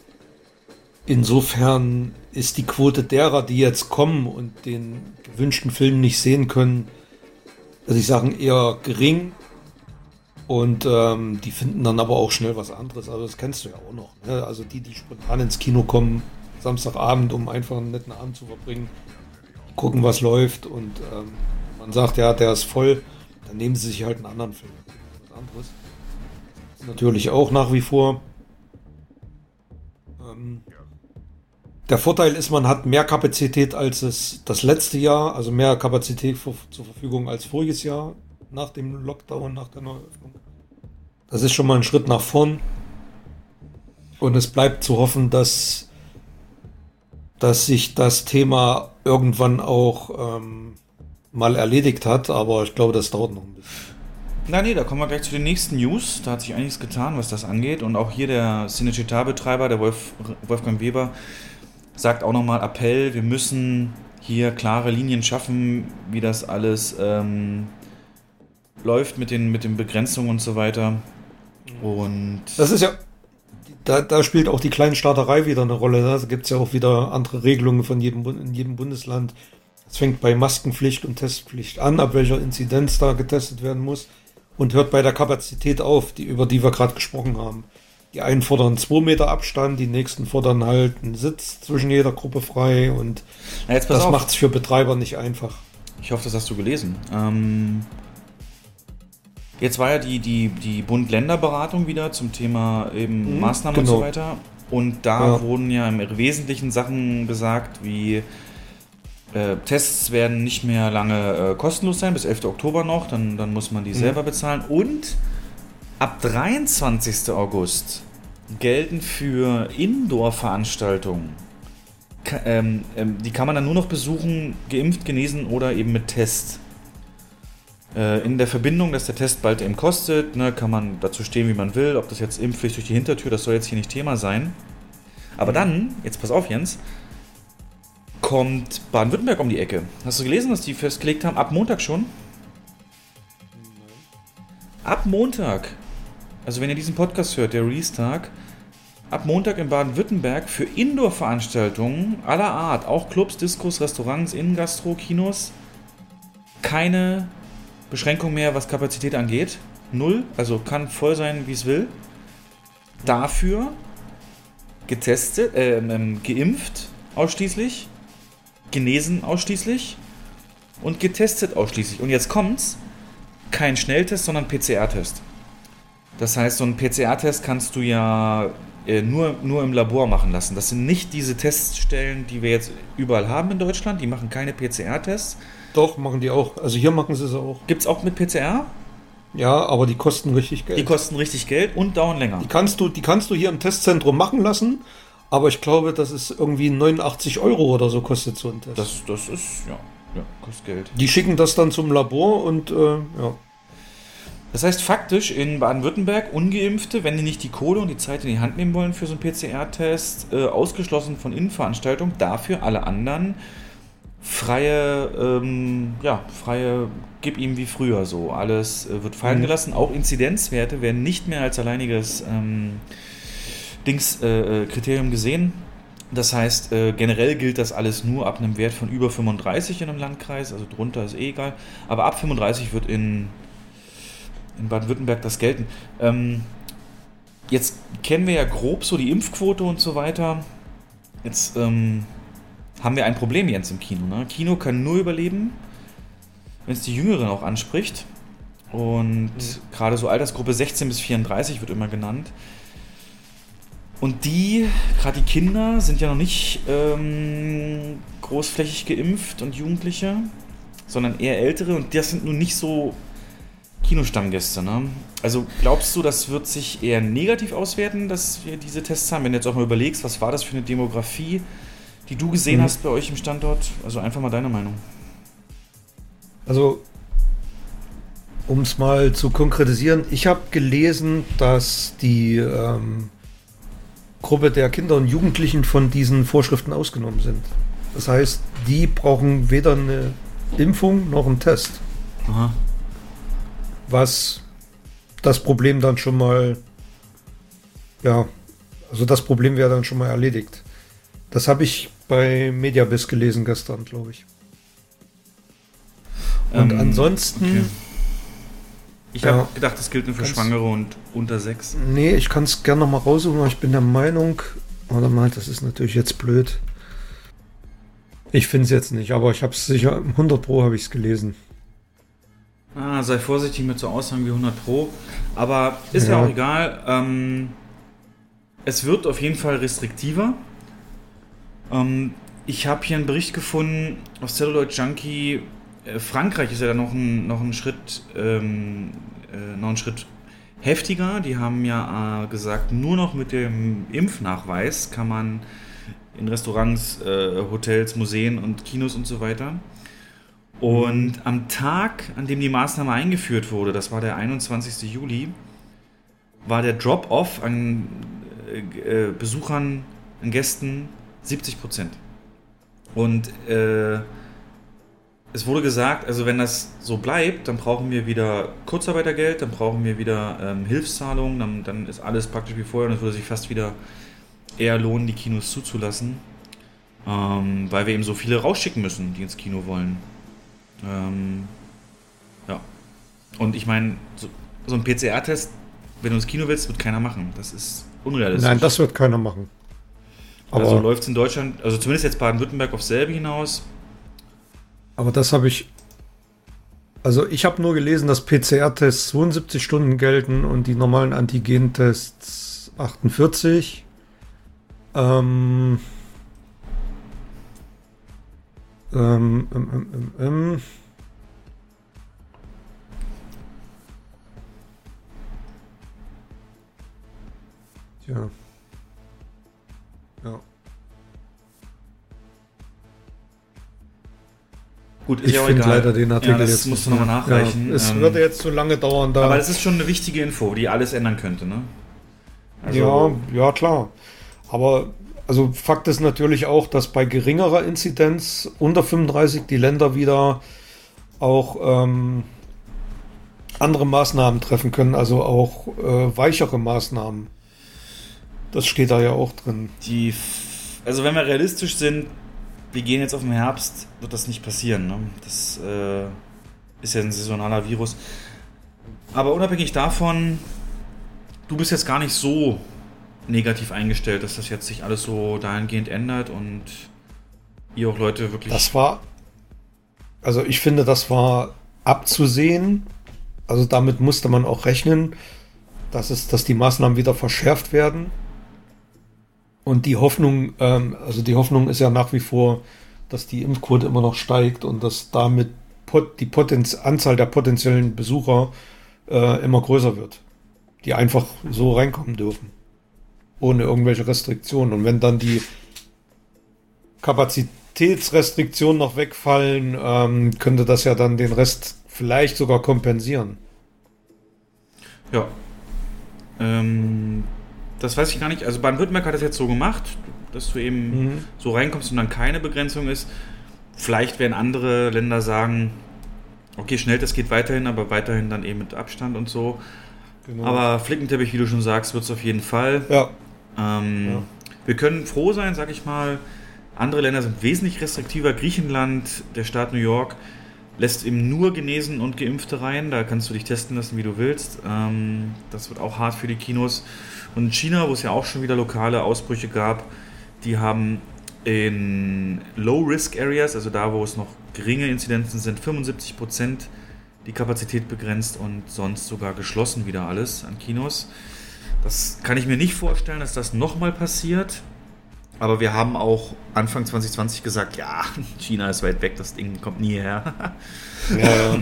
insofern ist die Quote derer, die jetzt kommen und den gewünschten Film nicht sehen können, also ich sagen eher gering. Und ähm, die finden dann aber auch schnell was anderes. Also das kennst du ja auch noch. Ne? Also die, die spontan ins Kino kommen, Samstagabend, um einfach einen netten Abend zu verbringen, gucken, was läuft und ähm, man sagt, ja, der ist voll, dann nehmen sie sich halt einen anderen Film. Was anderes. Natürlich auch nach wie vor. Ähm, der Vorteil ist, man hat mehr Kapazität als es das letzte Jahr, also mehr Kapazität für, zur Verfügung als voriges Jahr nach dem Lockdown, nach der Neuöffnung. Das ist schon mal ein Schritt nach vorn. Und es bleibt zu hoffen, dass dass sich das Thema irgendwann auch ähm, mal erledigt hat, aber ich glaube, das dauert noch ein bisschen. Na nee, da kommen wir gleich zu den nächsten News. Da hat sich einiges getan, was das angeht. Und auch hier der Cinecittà-Betreiber, der Wolf, Wolfgang Weber, sagt auch nochmal Appell, wir müssen hier klare Linien schaffen, wie das alles ähm, läuft mit den, mit den Begrenzungen und so weiter. Und Das ist ja, da, da spielt auch die Kleinstaaterei wieder eine Rolle. ne? Da gibt es ja auch wieder andere Regelungen von jedem, in jedem Bundesland. Es fängt bei Maskenpflicht und Testpflicht an, ab welcher Inzidenz da getestet werden muss. Und hört bei der Kapazität auf, die, über die wir gerade gesprochen haben. Die einen fordern 2 Meter Abstand, die nächsten fordern halt einen Sitz zwischen jeder Gruppe frei und das macht es für Betreiber nicht einfach. Ich hoffe, das hast du gelesen. Ähm, jetzt war ja die, die, die Bund-Länder-Beratung wieder zum Thema eben Mhm, Maßnahmen und genau. so weiter. Und da Ja. wurden ja im Wesentlichen Sachen gesagt, wie äh, Tests werden nicht mehr lange äh, kostenlos sein, bis 11. Oktober noch, dann, dann muss man die selber bezahlen. Und ab 23. August gelten für Indoor-Veranstaltungen Ka- ähm, ähm, die kann man dann nur noch besuchen, geimpft, genesen oder eben mit Test. Äh, in der Verbindung, dass der Test bald eben kostet, ne, kann man dazu stehen, wie man will. Ob das jetzt Impfpflicht durch die Hintertür, das soll jetzt hier nicht Thema sein. Aber dann, jetzt pass auf, Jens, kommt Baden-Württemberg um die Ecke. Hast du gelesen, was die festgelegt haben? Ab Montag schon? Ab Montag, also wenn ihr diesen Podcast hört, der Release-Tag, ab Montag in Baden-Württemberg für Indoor-Veranstaltungen aller Art, auch Clubs, Diskos, Restaurants, Innengastro, Kinos, keine Beschränkung mehr, was Kapazität angeht. Null, also kann voll sein, wie es will. Dafür getestet, ähm, geimpft ausschließlich, genesen ausschließlich und getestet ausschließlich. Und jetzt kommt's, kein Schnelltest, sondern PCR-Test. Das heißt, so einen PCR-Test kannst du ja äh, nur, nur im Labor machen lassen. Das sind nicht diese Teststellen, die wir jetzt überall haben in Deutschland. Die machen keine PCR-Tests. Doch, machen die auch. Also hier machen sie es auch. Gibt es auch mit PCR? Ja, aber die kosten richtig Geld. Die kosten richtig Geld und dauern länger. Die kannst du, die kannst du hier im Testzentrum machen lassen, aber ich glaube, das ist irgendwie 89 Euro oder so kostet so ein Test. Das, das ist, ja, ja, kostet Geld. die schicken das dann zum Labor und äh, ja. Das heißt faktisch in Baden-Württemberg Ungeimpfte, wenn die nicht die Kohle und die Zeit in die Hand nehmen wollen für so einen PCR-Test, äh, ausgeschlossen von Innenveranstaltungen, dafür alle anderen freie, ähm, ja, freie, gib ihm wie früher so. Alles äh, wird fallen Mhm. gelassen. Auch Inzidenzwerte werden nicht mehr als alleiniges ähm, Dings, äh, äh, Kriterium gesehen. Das heißt, äh, generell gilt das alles nur ab einem Wert von über 35 in einem Landkreis, also drunter ist eh egal. Aber ab 35 wird in, in Baden-Württemberg das gelten. Ähm, jetzt kennen wir ja grob so die Impfquote und so weiter. Jetzt ähm, haben wir ein Problem jetzt im Kino. Ne? Kino kann nur überleben, wenn es die Jüngeren auch anspricht. Und gerade so Altersgruppe 16 bis 34 wird immer genannt. Und die, gerade die Kinder, sind ja noch nicht ähm, großflächig geimpft und Jugendliche, sondern eher ältere und das sind nun nicht so Kinostammgäste. Ne? Also glaubst du, das wird sich eher negativ auswerten, dass wir diese Tests haben? Wenn du jetzt auch mal überlegst, was war das für eine Demografie, die du gesehen Mhm. hast bei euch im Standort? Also einfach mal deine Meinung. Also, um es mal zu konkretisieren, ich habe gelesen, dass die ähm, Gruppe der Kinder und Jugendlichen von diesen Vorschriften ausgenommen sind. Das heißt, die brauchen weder eine Impfung noch einen Test, Aha. was das Problem dann schon mal, ja, also das Problem wäre dann schon mal erledigt. Das habe ich bei Mediabiz gelesen gestern, glaube ich. Und Ähm, ansonsten, okay. Ich Ja. habe gedacht, das gilt nur für Schwangere und unter sechs. nee, ich kann es gerne noch mal raussuchen, aber ich bin der Meinung, warte mal, das ist natürlich jetzt blöd. Ich finde es jetzt nicht, aber ich habe es sicher, 100 Pro habe ich es gelesen. Ah, sei vorsichtig mit so Aussagen wie 100 Pro. Aber ist ja, Ja. auch egal. Ähm, es wird auf jeden Fall restriktiver. Ähm, ich habe hier einen Bericht gefunden auf Celluloid Junkie. Äh, Frankreich ist ja noch ein, noch ein Schritt, ähm, äh, noch einen Schritt heftiger. Die haben ja äh, gesagt, nur noch mit dem Impfnachweis kann man in Restaurants, äh, Hotels, Museen und Kinos und so weiter. Und am Tag, an dem die Maßnahme eingeführt wurde, das war der 21. Juli, war der Drop-off an äh, Besuchern, an Gästen 70 Prozent. Und äh, es wurde gesagt, also wenn das so bleibt, dann brauchen wir wieder Kurzarbeitergeld, dann brauchen wir wieder ähm, Hilfszahlungen, dann, dann ist alles praktisch wie vorher und es würde sich fast wieder eher lohnen, die Kinos zuzulassen, ähm, weil wir eben so viele rausschicken müssen, die ins Kino wollen. Ähm, ja. Und ich meine, so, so ein PCR-Test, wenn du ins Kino willst, wird keiner machen. Das ist unrealistisch. Nein, das wird keiner machen. Aber also läuft es in Deutschland, also zumindest jetzt Baden-Württemberg auf selbe hinaus. Aber das habe ich. Also ich habe nur gelesen, dass PCR-Tests 72 Stunden gelten und die normalen Antigen-Tests 48. Ähm, ähm, ähm, ähm, ähm. Tja. Gut, ist Ich ja finde leider den Artikel ja, das jetzt musst du nochmal nachreichen. Ja, es Ähm, würde jetzt zu lange dauern, da. aber das ist schon eine wichtige Info, die alles ändern könnte, ne? Also, ja, ja, klar. Aber also Fakt ist natürlich auch, dass bei geringerer Inzidenz unter 35 die Länder wieder auch ähm, andere Maßnahmen treffen können, also auch äh, weichere Maßnahmen. Das steht da ja auch drin. Die, also wenn wir realistisch sind, wir gehen jetzt auf den Herbst, wird das nicht passieren. Ne? Das äh, ist ja ein saisonaler Virus. Aber unabhängig davon, du bist jetzt gar nicht so negativ eingestellt, dass das jetzt sich alles so dahingehend ändert und ihr auch Leute wirklich. Das war, also ich finde, das war abzusehen. Also damit musste man auch rechnen, dass es, dass die Maßnahmen wieder verschärft werden. Und die Hoffnung, ähm, also die Hoffnung ist ja nach wie vor, dass die Impfquote immer noch steigt und dass damit pot die Potenz Anzahl der potenziellen Besucher äh, immer größer wird, die einfach so reinkommen dürfen, ohne irgendwelche Restriktionen. Und wenn dann die Kapazitätsrestriktionen noch wegfallen, ähm, könnte das ja dann den Rest vielleicht sogar kompensieren. Ja. Ähm, das weiß ich gar nicht. Also Baden-Württemberg hat das jetzt so gemacht, dass du eben Mhm. so reinkommst und dann keine Begrenzung ist. Vielleicht werden andere Länder sagen, okay, Schnelltest geht weiterhin, aber weiterhin dann eben mit Abstand und so. Genau. Aber Flickenteppich, wie du schon sagst, wird es auf jeden Fall. ja, Ähm, Ja. Wir können froh sein, sag ich mal. Andere Länder sind wesentlich restriktiver. Griechenland, der Staat New York, lässt eben nur Genesen und Geimpfte rein. Da kannst du dich testen lassen, wie du willst. Ähm, das wird auch hart für die Kinos. Und in China, wo es ja auch schon wieder lokale Ausbrüche gab, die haben in Low-Risk-Areas, also da, wo es noch geringe Inzidenzen sind, 75 Prozent die Kapazität begrenzt und sonst sogar geschlossen wieder alles an Kinos. Das kann ich mir nicht vorstellen, dass das nochmal passiert. Aber wir haben auch Anfang 2020 gesagt, ja, China ist weit weg, das Ding kommt nie her. ja,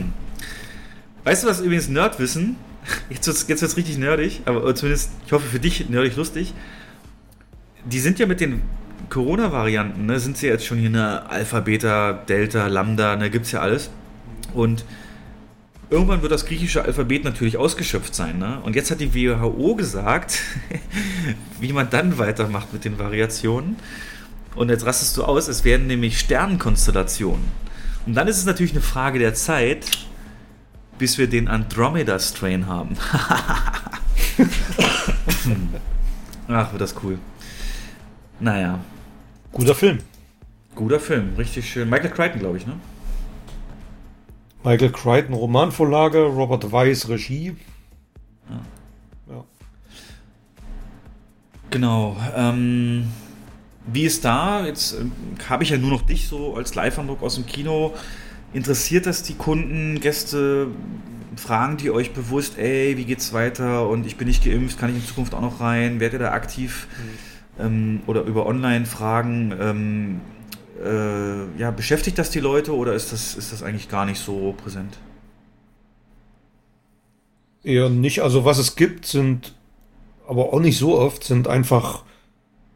Weißt du, was übrigens Nerdwissen? Jetzt wird es jetzt wird's richtig nerdig, aber zumindest, ich hoffe für dich nerdig lustig. Die sind ja mit den Corona-Varianten, ne, sind sie jetzt schon hier eine Alpha, Beta, Delta, Lambda, ne, gibt's ja alles. Und irgendwann wird das griechische Alphabet natürlich ausgeschöpft sein, ne? Und jetzt hat die WHO gesagt, wie man dann weitermacht mit den Variationen. Und jetzt rastest du aus, es werden nämlich Sternenkonstellationen. Und dann ist es natürlich eine Frage der Zeit, bis wir den Andromeda-Strain haben. Ach, wird das cool. Naja, guter Film. guter Film, richtig schön. Michael Crichton, glaube ich, ne? Michael Crichton, Romanvorlage, Robert Weiss, Regie. Ja. Genau. Ähm, wie ist da? Jetzt ähm, habe ich ja nur noch dich so als Live-Eindruck aus dem Kino. Interessiert das die Kunden, Gäste? Fragen die euch bewusst, ey, wie geht's weiter? Und ich bin nicht geimpft, kann ich in Zukunft auch noch rein? Werdet ihr da aktiv ähm, oder über Online-Fragen? Ähm, äh, ja, beschäftigt das die Leute oder ist das, ist das eigentlich gar nicht so präsent? Eher nicht. Also was es gibt, sind, aber auch nicht so oft, sind einfach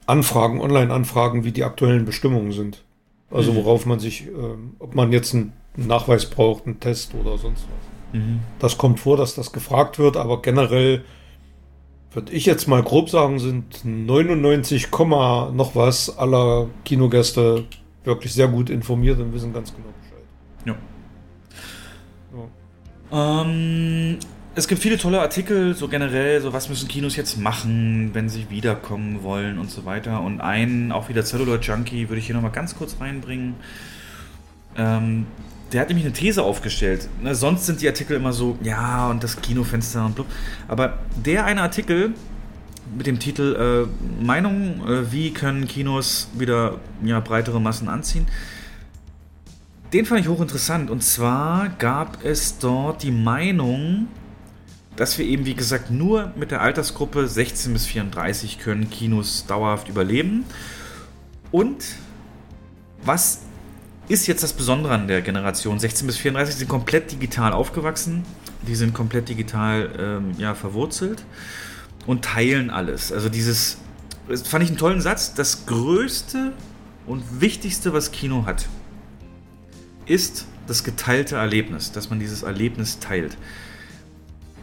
Anfragen, Online-Anfragen, wie die aktuellen Bestimmungen sind. Also Mhm. worauf man sich, ähm, ob man jetzt einen Nachweis braucht, einen Test oder sonst was. Mhm. Das kommt vor, dass das gefragt wird, aber generell würde ich jetzt mal grob sagen, sind 99, Komma noch was aller Kinogäste wirklich sehr gut informiert und wissen ganz genau Bescheid. Ja. Ähm, es gibt viele tolle Artikel, so generell, so was müssen Kinos jetzt machen, wenn sie wiederkommen wollen und so weiter. Und einen, auch wieder Celluloid Junkie, würde ich hier nochmal ganz kurz reinbringen. Ähm, der hat nämlich eine These aufgestellt. Ne, sonst sind die Artikel immer so, ja, und das Kinofenster und blub. Aber der eine Artikel mit dem Titel äh, Meinung, äh, wie können Kinos wieder ja, breitere Massen anziehen, den fand ich hochinteressant. Und zwar gab es dort die Meinung, dass wir eben, wie gesagt, nur mit der Altersgruppe 16 bis 34 können Kinos dauerhaft überleben. Und was ist jetzt das Besondere an der Generation 16 bis 34? Die sind komplett digital aufgewachsen. Die sind komplett digital ähm, ja, verwurzelt und teilen alles. Also dieses, das fand ich einen tollen Satz. Das Größte und Wichtigste, was Kino hat, ist das geteilte Erlebnis, dass man dieses Erlebnis teilt.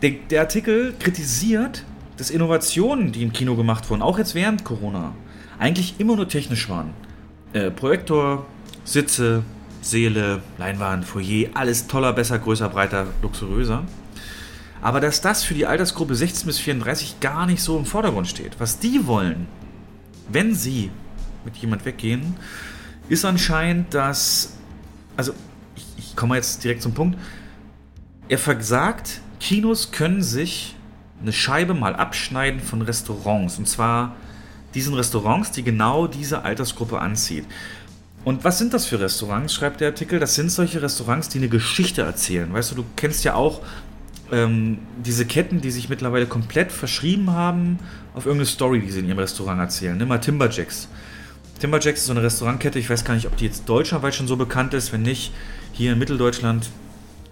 Der, der Artikel kritisiert, dass Innovationen, die im Kino gemacht wurden, auch jetzt während Corona, eigentlich immer nur technisch waren. Äh, Projektor, Sitze, Seele, Leinwand, Foyer, alles toller, besser, größer, breiter, luxuriöser. Aber dass das für die Altersgruppe 16 bis 34 gar nicht so im Vordergrund steht. Was die wollen, wenn sie mit jemand weggehen, ist anscheinend, dass. Also, ich, ich komme jetzt direkt zum Punkt. Er versagt, Kinos können sich eine Scheibe mal abschneiden von Restaurants. Und zwar diesen Restaurants, die genau diese Altersgruppe anzieht. Und was sind das für Restaurants, schreibt der Artikel? Das sind solche Restaurants, die eine Geschichte erzählen. Weißt du, du kennst ja auch ähm, diese Ketten, die sich mittlerweile komplett verschrieben haben auf irgendeine Story, die sie in ihrem Restaurant erzählen. Nimm mal Timberjacks. Timberjacks ist so eine Restaurantkette, ich weiß gar nicht, ob die jetzt deutschlandweit schon so bekannt ist. Wenn nicht, hier in Mitteldeutschland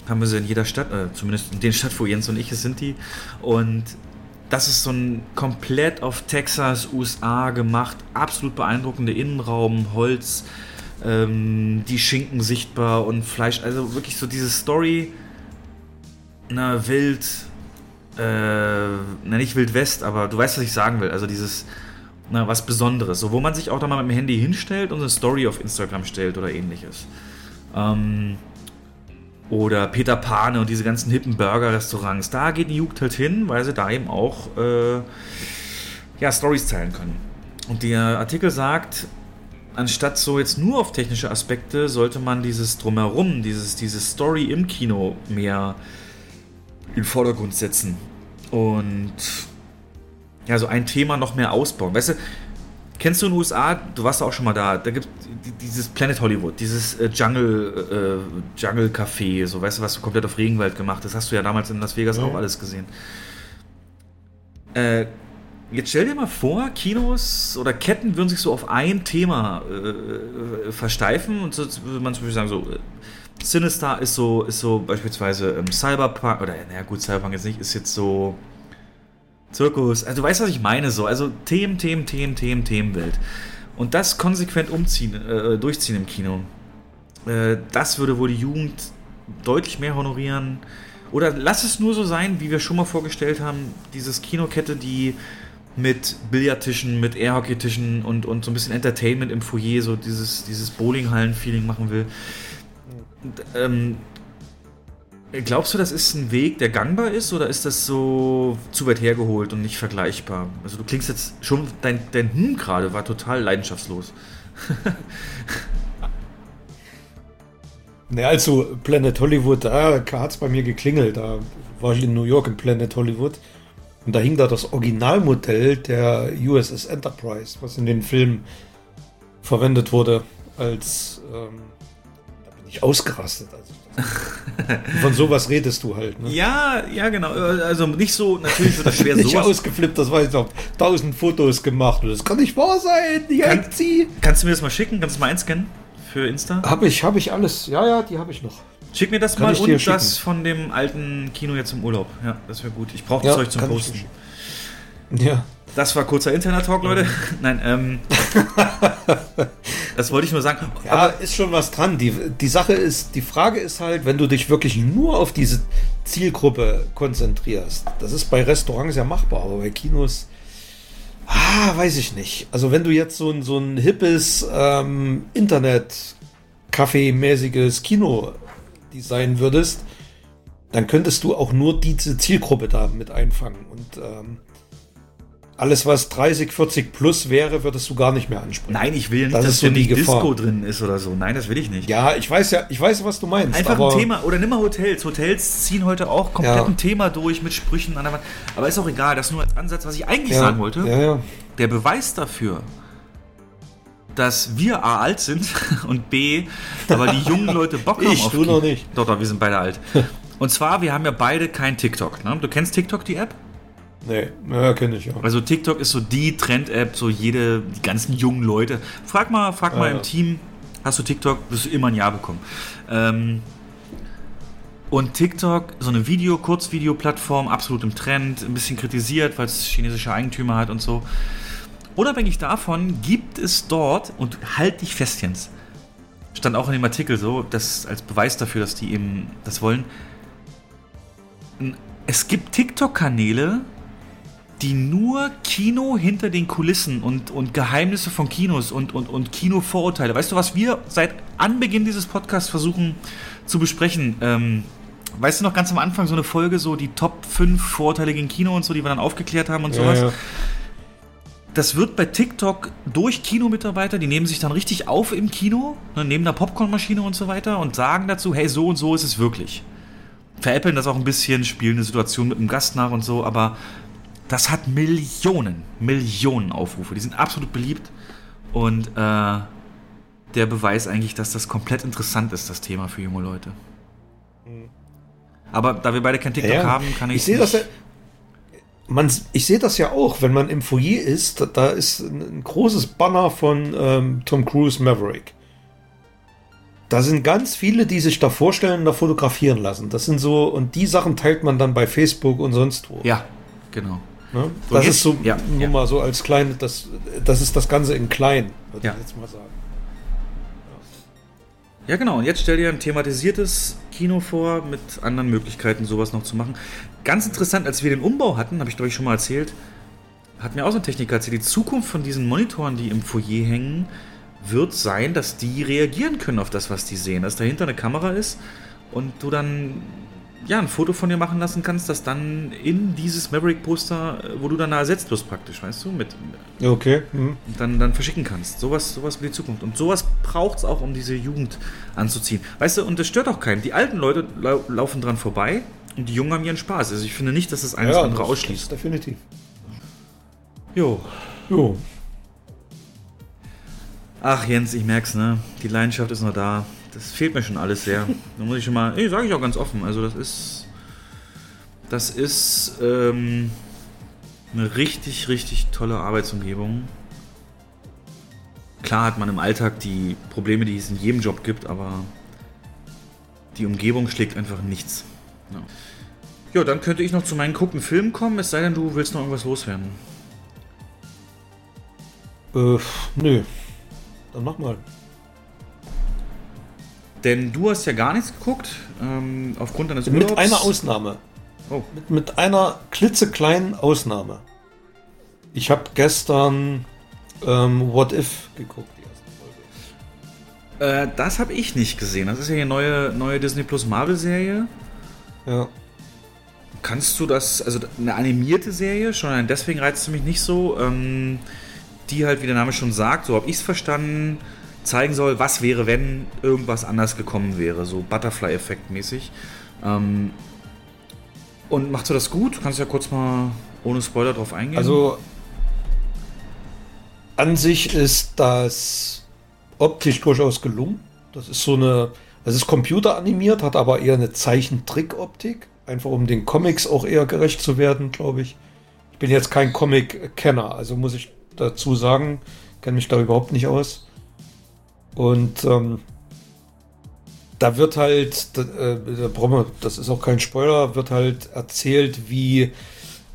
haben wir sie in jeder Stadt, äh, zumindest in den Stadt, wo Jens und ich es sind die. Und das ist so ein komplett auf Texas, USA gemacht, absolut beeindruckende Innenraum, Holz, ähm, die Schinken sichtbar und Fleisch, also wirklich so diese Story, na, wild, äh, na nicht Wild West, aber du weißt, was ich sagen will, also dieses, na, was Besonderes, so wo man sich auch da mal mit dem Handy hinstellt und eine Story auf Instagram stellt oder ähnliches. Ähm, oder Peter Pane und diese ganzen hippen Burger-Restaurants. Da geht die Jugend halt hin, weil sie da eben auch äh, ja, Stories teilen können. Und der Artikel sagt, anstatt so jetzt nur auf technische Aspekte, sollte man dieses Drumherum, dieses, diese Story im Kino mehr in den Vordergrund setzen. Und ja, so ein Thema noch mehr ausbauen. Weißt du, Kennst du in den USA, du warst auch schon mal da, da gibt es dieses Planet Hollywood, dieses äh, Jungle, äh, Jungle Café, so weißt du, was komplett auf Regenwald gemacht ist. Hast du ja damals in Las Vegas Ja. auch alles gesehen. Äh, jetzt stell dir mal vor, Kinos oder Ketten würden sich so auf ein Thema äh, versteifen und so würde man zum Beispiel sagen, so äh, Sinister ist so, ist so beispielsweise ähm, Cyberpunk, oder naja gut, Cyberpunk jetzt nicht, ist jetzt so Zirkus, also du weißt, was ich meine, so, also Themen, Themen, Themen, Themen, Themenwelt. Und das konsequent umziehen, äh, durchziehen im Kino. Äh, das würde wohl die Jugend deutlich mehr honorieren. Oder lass es nur so sein, wie wir schon mal vorgestellt haben, dieses Kinokette, die mit Billardtischen, mit Airhockey-Tischen und, und so ein bisschen Entertainment im Foyer, so dieses, dieses Bowlinghallen-Feeling machen will. Und, ähm, Glaubst du, das ist ein Weg, der gangbar ist, oder ist das so zu weit hergeholt und nicht vergleichbar? Also du klingst jetzt schon, dein, dein Hm gerade war total leidenschaftslos. Ne, also Planet Hollywood, da hat es bei mir geklingelt. Da war ich in New York im Planet Hollywood. Und da hing da das Originalmodell der USS Enterprise, was in den Filmen verwendet wurde, als. Ähm, da bin ich ausgerastet. Also, von sowas redest du halt. Ne? Ja, ja, genau. Also nicht so, natürlich wird das schwer sowas. ausgeflippt, das war jetzt auch tausend Fotos gemacht. Und das kann nicht wahr sein. Die Kann-. Kannst du mir das mal schicken? Kannst du mal einscannen für Insta? Habe ich, habe ich alles. Ja, ja, die habe ich noch. Schick mir das Kann mal und das schicken. von dem alten Kino jetzt im Urlaub. Ja, das wäre gut. Ich brauche das Ja, Zeug zum Posten. Ja, Das war kurzer interner Talk, Leute. Nein, ähm. das wollte ich nur sagen. Ja, aber ist schon was dran. Die, die Sache ist, die Frage ist halt, wenn du dich wirklich nur auf diese Zielgruppe konzentrierst, das ist bei Restaurants ja machbar, aber bei Kinos, ah, weiß ich nicht. Also wenn du jetzt so ein, so ein hippes ähm, Internet-Café-mäßiges Kino designen würdest, dann könntest du auch nur diese Zielgruppe da mit einfangen. Und ähm, alles, was 30, 40 plus wäre, würdest du gar nicht mehr ansprechen. Nein, ich will ja nicht, das dass so die Disco drin ist oder so. Nein, das will ich nicht. Ja, ich weiß ja, ich weiß, was du meinst. Einfach ein Thema, oder nimm mal Hotels. Hotels ziehen heute auch komplett ja. ein Thema durch mit Sprüchen an der Wand. Aber ist auch egal, das ist nur als Ansatz, was ich eigentlich ja. sagen wollte. Ja. Der Beweis dafür, dass wir A alt sind und B, aber die jungen Leute Bock haben ich, auf du noch nicht. Doch, doch, wir sind beide alt. Und zwar, wir haben ja beide kein TikTok. Ne? Du kennst TikTok, die App? Nee, ja, kenne ich ja. Also TikTok ist so die Trend-App, so jede, die ganzen jungen Leute. Frag mal, frag mal ja. im Team, hast du TikTok, wirst du immer ein Ja bekommen. Ähm, und TikTok, so eine Video, Kurzvideo-Plattform, absolut im Trend, ein bisschen kritisiert, weil es chinesische Eigentümer hat und so. Unabhängig davon gibt es dort, und halt dich fest, Jens, stand auch in dem Artikel so, dass als Beweis dafür, dass die eben das wollen, es gibt TikTok-Kanäle, die nur Kino hinter den Kulissen und, und Geheimnisse von Kinos und, und, und Kinovorurteile. Weißt du, was wir seit Anbeginn dieses Podcasts versuchen zu besprechen? Ähm, weißt du noch ganz am Anfang so eine Folge, so die Top 5 Vorurteile gegen Kino und so, die wir dann aufgeklärt haben und sowas? Ja, ja. Das wird bei TikTok durch Kinomitarbeiter, die nehmen sich dann richtig auf im Kino, ne, neben der Popcornmaschine und so weiter und sagen dazu, hey, so und so ist es wirklich. Veräppeln das auch ein bisschen, spielen eine Situation mit dem Gast nach und so, aber das hat Millionen, Millionen Aufrufe. Die sind absolut beliebt. Und äh, der Beweis eigentlich, dass das komplett interessant ist, das Thema für junge Leute. Mhm. Aber da wir beide kein TikTok ja, haben, kann ich. Ich sehe das ja. Man, ich sehe das ja auch, wenn man im Foyer ist, da, da ist ein, großes Banner von ähm, Tom Cruise Maverick. Da sind ganz viele, die sich da vorstellen, da fotografieren lassen. Das sind so, und die Sachen teilt man dann bei Facebook und sonst wo. Ja, genau. Ne? Das ist so ja, nur ja. mal so als kleine, das, das ist das Ganze in klein, würde ja. ich jetzt mal sagen. Ja. ja, genau. Und jetzt stell dir ein thematisiertes Kino vor, mit anderen Möglichkeiten, sowas noch zu machen. Ganz interessant, als wir den Umbau hatten, habe ich glaube ich schon mal erzählt, hat mir auch so ein Techniker erzählt, die Zukunft von diesen Monitoren, die im Foyer hängen, wird sein, dass die reagieren können auf das, was die sehen. Dass dahinter eine Kamera ist und du dann ja, ein Foto von dir machen lassen kannst, das dann in dieses Maverick-Poster, wo du dann ersetzt wirst praktisch, weißt du, mit okay. Mhm. dann, dann verschicken kannst. Sowas, sowas für die Zukunft. Und sowas braucht es auch, um diese Jugend anzuziehen. Weißt du, und das stört auch keinen. Die alten Leute lau laufen dran vorbei die Jungen haben ihren Spaß. Also ich finde nicht, dass das eines ja, andere das, ausschließt. Das definitiv. Jo. Jo. Ach Jens, ich merk's, ne? Die Leidenschaft ist noch da das fehlt mir schon alles sehr. Da muss ich schon mal, nee, sage ich auch ganz offen. Also das ist, das ist ähm, eine richtig, richtig tolle Arbeitsumgebung. Klar hat man im Alltag die Probleme, die es in jedem Job gibt, aber die Umgebung schlägt einfach nichts. Ja. Ja, dann könnte ich noch zu meinen gucken Filmen kommen, es sei denn, du willst noch irgendwas loswerden. Äh, nö. Dann mach mal. Denn du hast ja gar nichts geguckt, ähm, aufgrund deines Urlaubs. Mit einer Ausnahme. Oh. Mit, mit einer klitzekleinen Ausnahme. Ich habe gestern ähm, What If geguckt, die erste Folge. Äh, das habe ich nicht gesehen. Das ist ja die neue, neue Disney Plus Marvel-Serie. Ja. Kannst du das, also eine animierte Serie, schon deswegen reizt es mich nicht so, ähm, die halt, wie der Name schon sagt, so habe ich es verstanden, zeigen soll, was wäre, wenn irgendwas anders gekommen wäre, so Butterfly-Effekt mäßig. Ähm, und macht du das gut? Du kannst ja kurz mal ohne Spoiler drauf eingehen. Also an sich ist das optisch durchaus gelungen. Das ist so eine, es ist computeranimiert, hat aber eher eine Zeichentrick-Optik, einfach um den Comics auch eher gerecht zu werden, glaube ich. Ich bin jetzt kein Comic-Kenner, also muss ich dazu sagen, kenne mich da überhaupt nicht aus. Und ähm, da wird halt, äh, das ist auch kein Spoiler, wird halt erzählt, wie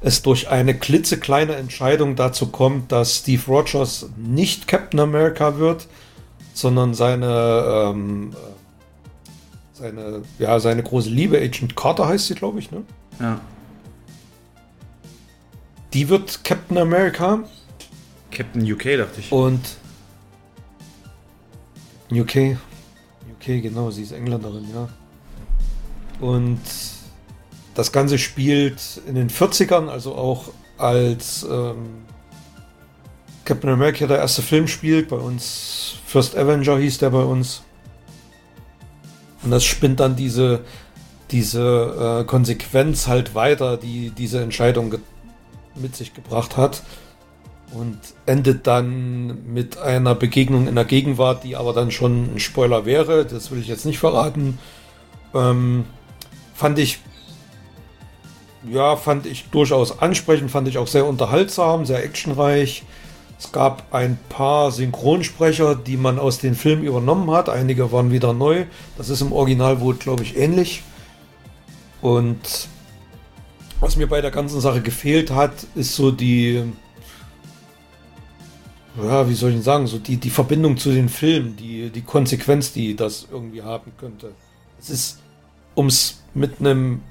es durch eine klitzekleine Entscheidung dazu kommt, dass Steve Rogers nicht Captain America wird, sondern seine, ähm, seine, ja, seine große Liebe, Agent Carter heißt sie, glaube ich, ne? Ja. Die wird Captain America Captain UK, dachte ich. und UK. UK, genau, sie ist Engländerin, ja. Und das Ganze spielt in den 40ern, also auch als ähm, Captain America der erste Film spielt. Bei uns First Avenger hieß der bei uns. Und das spinnt dann diese, diese äh, Konsequenz halt weiter, die diese Entscheidung mit sich gebracht hat. Und endet dann mit einer Begegnung in der Gegenwart, die aber dann schon ein Spoiler wäre. Das will ich jetzt nicht verraten. Ähm, fand ich ja, fand ich durchaus ansprechend, fand ich auch sehr unterhaltsam, sehr actionreich. Es gab ein paar Synchronsprecher, die man aus den Filmen übernommen hat. Einige waren wieder neu. Das ist im Original wohl, glaube ich, ähnlich. Und was mir bei der ganzen Sache gefehlt hat, ist so die, ja, wie soll ich denn sagen, so die, die Verbindung zu den Filmen, die, die Konsequenz, die das irgendwie haben könnte. Es ist, um es mit einem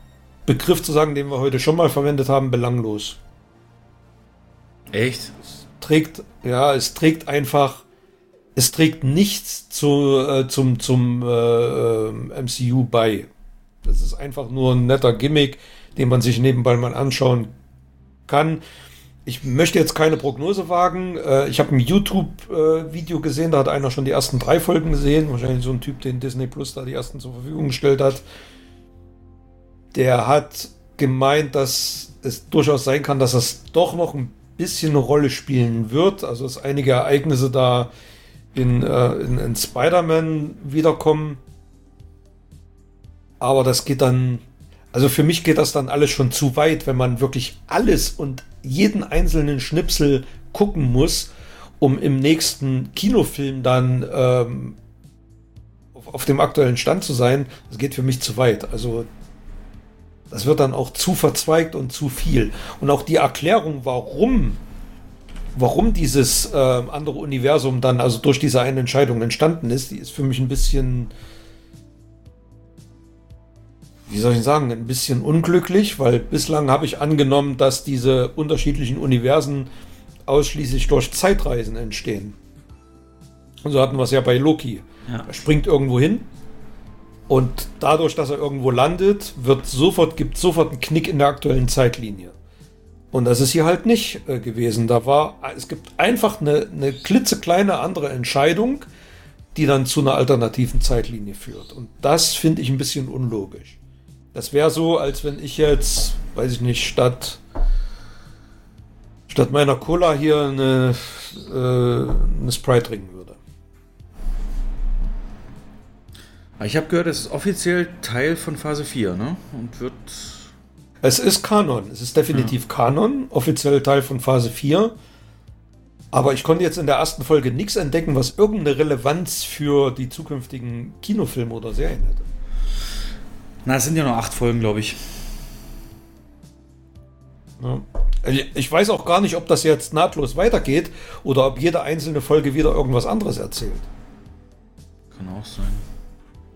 Begriff zu sagen, den wir heute schon mal verwendet haben, belanglos. Echt? Trägt, ja, es trägt einfach, es trägt nichts zu, äh, zum, zum äh, äh, MCU bei. Das ist einfach nur ein netter Gimmick, den man sich nebenbei mal anschauen kann. Ich möchte jetzt keine Prognose wagen. Äh, ich habe ein YouTube-Video gesehen, da hat einer schon die ersten drei Folgen gesehen. Wahrscheinlich so ein Typ, den Disney Plus da die ersten zur Verfügung gestellt hat. Der hat gemeint, dass es durchaus sein kann, dass das doch noch ein bisschen eine Rolle spielen wird. Also dass einige Ereignisse da in, äh, in, in Spider-Man wiederkommen. Aber das geht dann, also für mich geht das dann alles schon zu weit, wenn man wirklich alles und jeden einzelnen Schnipsel gucken muss, um im nächsten Kinofilm dann ähm, auf, auf dem aktuellen Stand zu sein. Das geht für mich zu weit. Also das wird dann auch zu verzweigt und zu viel. Und auch die Erklärung, warum, warum dieses äh, andere Universum dann also durch diese eine Entscheidung entstanden ist, die ist für mich ein bisschen, wie soll ich sagen, ein bisschen unglücklich, weil bislang habe ich angenommen, dass diese unterschiedlichen Universen ausschließlich durch Zeitreisen entstehen. Und so hatten wir es ja bei Loki. Ja. Er springt irgendwo hin, und dadurch, dass er irgendwo landet, wird sofort, gibt sofort einen Knick in der aktuellen Zeitlinie. Und das ist hier halt nicht äh, gewesen. Da war, es gibt einfach eine, eine klitzekleine andere Entscheidung, die dann zu einer alternativen Zeitlinie führt. Und das finde ich ein bisschen unlogisch. Das wäre so, als wenn ich jetzt, weiß ich nicht, statt, statt meiner Cola hier eine, äh, eine Sprite trinken Ich habe gehört, es ist offiziell Teil von Phase 4, ne? Und wird. Es ist Kanon. Es ist definitiv Kanon. Offiziell Teil von Phase 4. Aber ich konnte jetzt in der ersten Folge nichts entdecken, was irgendeine Relevanz für die zukünftigen Kinofilme oder Serien hätte. Na, es sind ja nur acht Folgen, glaube ich. Ja. Ich weiß auch gar nicht, ob das jetzt nahtlos weitergeht oder ob jede einzelne Folge wieder irgendwas anderes erzählt. Kann auch sein.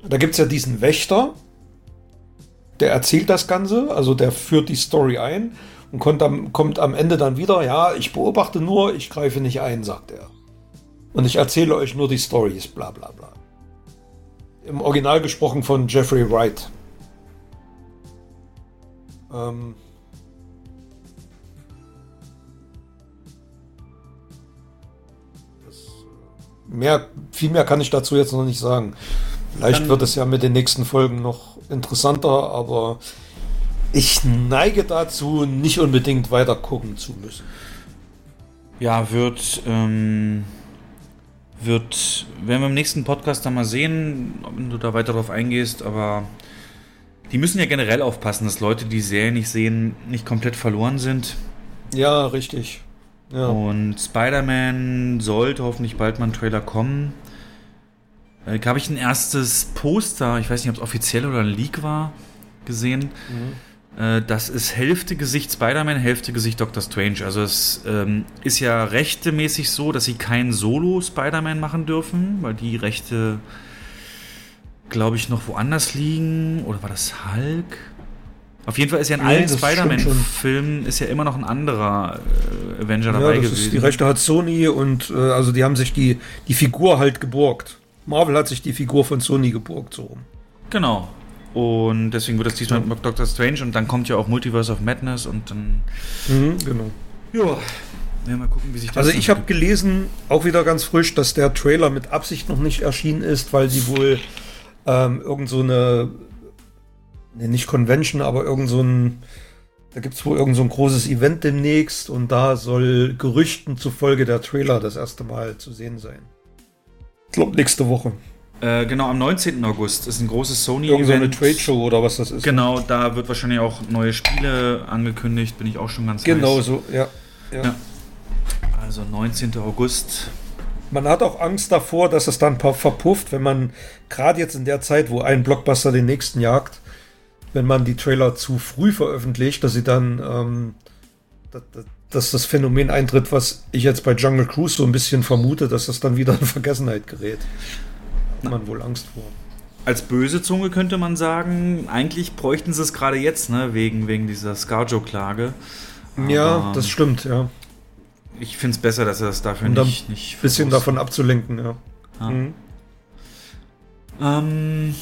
Da gibt es ja diesen Wächter, der erzählt das Ganze, also der führt die Story ein und kommt am, kommt am Ende dann wieder, ja, ich beobachte nur, ich greife nicht ein, sagt er. Und ich erzähle euch nur die Stories, bla bla bla. Im Original gesprochen von Jeffrey Wright. Ähm das, mehr, viel mehr kann ich dazu jetzt noch nicht sagen. Vielleicht wird es ja mit den nächsten Folgen noch interessanter, aber ich neige dazu, nicht unbedingt weiter gucken zu müssen. Ja, wird. Ähm, wird. Werden wir im nächsten Podcast dann mal sehen, ob du da weiter drauf eingehst, aber. Die müssen ja generell aufpassen, dass Leute, die die Serie nicht sehen, nicht komplett verloren sind. Ja, richtig. Ja. Und Spider-Man sollte hoffentlich bald mal ein Trailer kommen. Äh, habe ich ein erstes Poster, ich weiß nicht, ob es offiziell oder ein Leak war, gesehen. Äh, das ist Hälfte Gesicht Spider-Man, Hälfte Gesicht Doctor Strange. Also es ähm, ist ja rechtemäßig so, dass sie keinen Solo-Spider-Man machen dürfen, weil die Rechte, glaube ich, noch woanders liegen. Oder war das Hulk? Auf jeden Fall ist ja in Nee, allen Spider-Man-Filmen ist ja immer noch ein anderer äh, Avenger dabei Ja, das gewesen. ist, die Rechte hat Sony und äh, also die haben sich die, die Figur halt geborgt. Marvel hat sich die Figur von Sony geborgt, so rum. Genau. Und deswegen wird das diesmal mit Doctor Strange und dann kommt ja auch Multiverse of Madness und dann. Mhm, genau. Ja. Ja, mal gucken, wie sich das Also ich habe gelesen, auch wieder ganz frisch, dass der Trailer mit Absicht noch nicht erschienen ist, weil sie wohl ähm, irgend so eine, ne, nicht Convention, aber irgend so ein, da gibt es wohl irgend so ein großes Event demnächst und da soll Gerüchten zufolge der Trailer das erste Mal zu sehen sein. Ich glaube nächste Woche. Äh, genau, am 19. August ist ein großes Irgend so eine. Trade Show oder was das ist. Genau, da wird wahrscheinlich auch neue Spiele angekündigt, bin ich auch schon ganz Genau heiß. so, ja. ja. Ja. Also 19. August. Man hat auch Angst davor, dass es dann verpufft, wenn man gerade jetzt in der Zeit, wo ein Blockbuster den nächsten jagt, wenn man die Trailer zu früh veröffentlicht, dass sie dann, ähm, dass, dass das Phänomen eintritt, was ich jetzt bei Jungle Cruise so ein bisschen vermute, dass das dann wieder in Vergessenheit gerät. Hat man wohl Angst vor. Als böse Zunge könnte man sagen, eigentlich bräuchten sie es gerade jetzt, ne, wegen, wegen dieser Scarjo-Klage. Ja, das stimmt, ja. Ich finde es besser, dass er das dafür nicht, Ein bisschen davon abzulenken, ja. Ja. Mhm. Ähm,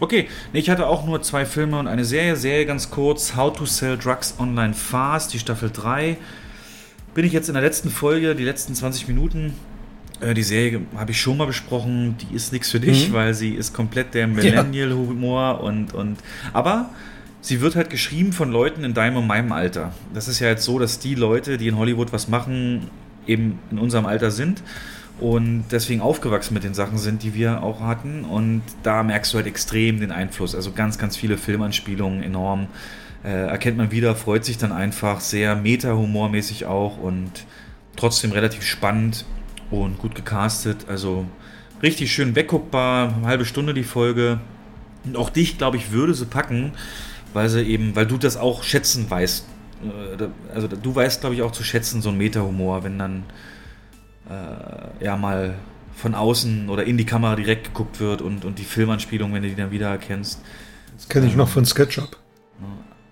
okay, ich hatte auch nur zwei Filme und eine Serie. Serie ganz kurz: How to Sell Drugs Online Fast, die Staffel 3. Bin ich jetzt in der letzten Folge, die letzten 20 Minuten. Äh, die Serie habe ich schon mal besprochen. Die ist nichts für dich, Mhm. weil sie ist komplett der Millennial-Humor und, und. Aber sie wird halt geschrieben von Leuten in deinem und meinem Alter. Das ist ja jetzt so, dass die Leute, die in Hollywood was machen, eben in unserem Alter sind und deswegen aufgewachsen mit den Sachen sind, die wir auch hatten. Und da merkst du halt extrem den Einfluss. Also ganz, ganz viele Filmanspielungen enorm. Äh, erkennt man wieder, freut sich dann einfach, sehr meta-humormäßig auch und trotzdem relativ spannend und gut gecastet. Also richtig schön wegguckbar, eine halbe Stunde die Folge. Und auch dich, glaube ich, würde sie packen, weil sie eben, weil du das auch schätzen weißt. Äh, Also du weißt, glaube ich, auch zu schätzen, so ein Meta-Humor, wenn dann äh, ja mal von außen oder in die Kamera direkt geguckt wird und, und die Filmanspielung, wenn du die dann wieder erkennst. Das kenne ich noch von SketchUp.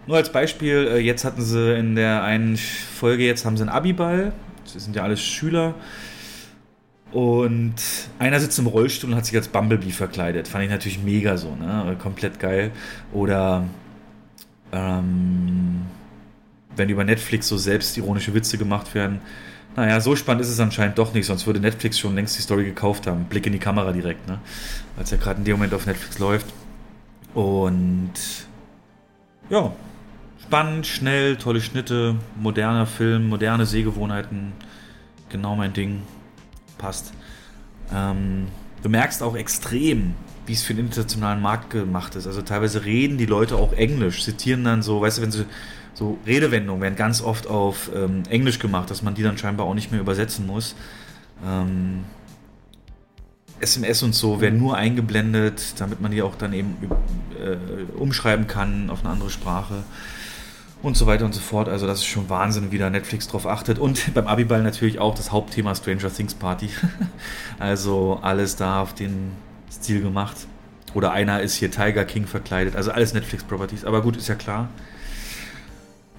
Nur als Beispiel, äh, jetzt hatten sie in der einen Folge, jetzt haben sie einen Abiball. Sie sind ja alles Schüler. Und einer sitzt im Rollstuhl und hat sich als Bumblebee verkleidet. Fand ich natürlich mega so, ne? Komplett geil. Oder ähm, wenn über Netflix so selbstironische Witze gemacht werden. Naja, so spannend ist es anscheinend doch nicht, sonst würde Netflix schon längst die Story gekauft haben. Blick in die Kamera direkt, ne? Es ja gerade in dem Moment auf Netflix läuft. Und ja, spannend, schnell, tolle Schnitte, moderner Film, moderne Sehgewohnheiten. Genau mein Ding. Passt. Ähm, du merkst auch extrem, wie es für den internationalen Markt gemacht ist. Also teilweise reden die Leute auch Englisch, zitieren dann so, weißt du, wenn sie so Redewendungen werden ganz oft auf ähm, Englisch gemacht, dass man die dann scheinbar auch nicht mehr übersetzen muss. Ähm, SMS und so werden nur eingeblendet, damit man die auch dann eben äh, umschreiben kann auf eine andere Sprache und so weiter und so fort. Also das ist schon Wahnsinn, wie da Netflix drauf achtet. Und beim Abiball natürlich auch das Hauptthema Stranger Things Party. also alles da auf den Stil gemacht. Oder einer ist hier Tiger King verkleidet. Also alles Netflix-Properties. Aber gut, ist ja klar.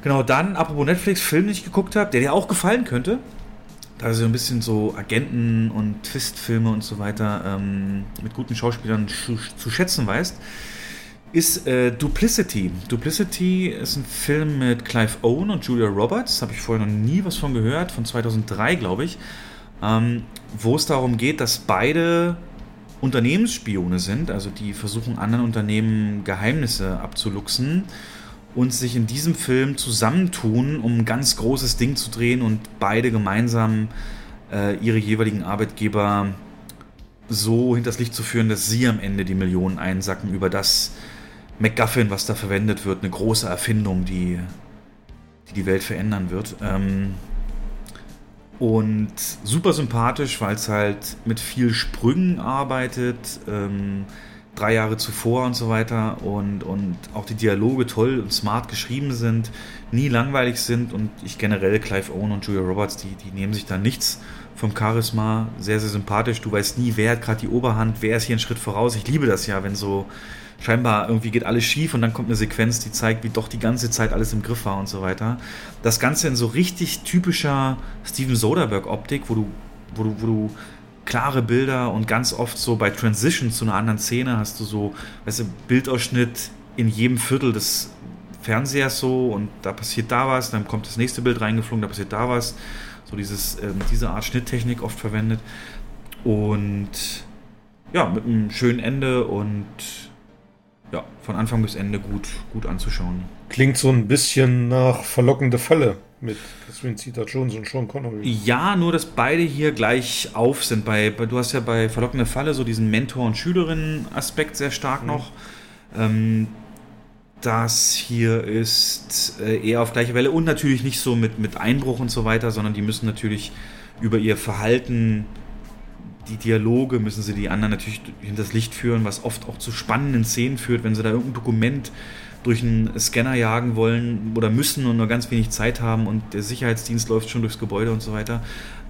Genau, dann, apropos Netflix, Film, den ich geguckt habe, der dir auch gefallen könnte. Da so ein bisschen so Agenten- und Twist-Filme und so weiter ähm, mit guten Schauspielern zu, zu schätzen weißt, ist äh, Duplicity. Duplicity ist ein Film mit Clive Owen und Julia Roberts. Habe ich vorher noch nie was von gehört, von 2003, glaube ich. Ähm, wo es darum geht, dass beide Unternehmensspione sind, also die versuchen anderen Unternehmen Geheimnisse abzuluxen und sich in diesem Film zusammentun, um ein ganz großes Ding zu drehen und beide gemeinsam äh, ihre jeweiligen Arbeitgeber so hinters Licht zu führen, dass sie am Ende die Millionen einsacken über das MacGuffin, was da verwendet wird, eine große Erfindung, die die, die Welt verändern wird. Ähm, und super sympathisch, weil es halt mit viel Sprüngen arbeitet, ähm, drei Jahre zuvor und so weiter und, und auch die Dialoge toll und smart geschrieben sind, nie langweilig sind und ich generell Clive Owen und Julia Roberts, die, die nehmen sich da nichts vom Charisma, sehr, sehr sympathisch. Du weißt nie, wer hat gerade die Oberhand, wer ist hier einen Schritt voraus. Ich liebe das ja, wenn so scheinbar irgendwie geht alles schief und dann kommt eine Sequenz, die zeigt, wie doch die ganze Zeit alles im Griff war und so weiter. Das Ganze in so richtig typischer Steven Soderbergh-Optik, wo du, wo du, wo du klare Bilder und ganz oft so bei Transition zu einer anderen Szene hast du so, weißt du, Bildausschnitt in jedem Viertel des Fernsehers so und da passiert da was, dann kommt das nächste Bild reingeflogen, da passiert da was. So dieses, ähm, diese Art Schnitttechnik oft verwendet. Und ja, mit einem schönen Ende und ja, von Anfang bis Ende gut, gut anzuschauen. Klingt so ein bisschen nach verlockende Fälle mit Catherine Zeta-Jones und Sean Connery. Ja, nur dass beide hier gleich auf sind. Bei, du hast ja bei verlockende Falle so diesen Mentor- und Schülerin-Aspekt sehr stark mhm. noch. Ähm, das hier ist äh, eher auf gleicher Welle und natürlich nicht so mit, mit Einbruch und so weiter, sondern die müssen natürlich über ihr Verhalten die Dialoge müssen sie die anderen natürlich hinters Licht führen, was oft auch zu spannenden Szenen führt, wenn sie da irgendein Dokument durch einen Scanner jagen wollen oder müssen und nur ganz wenig Zeit haben und der Sicherheitsdienst läuft schon durchs Gebäude und so weiter.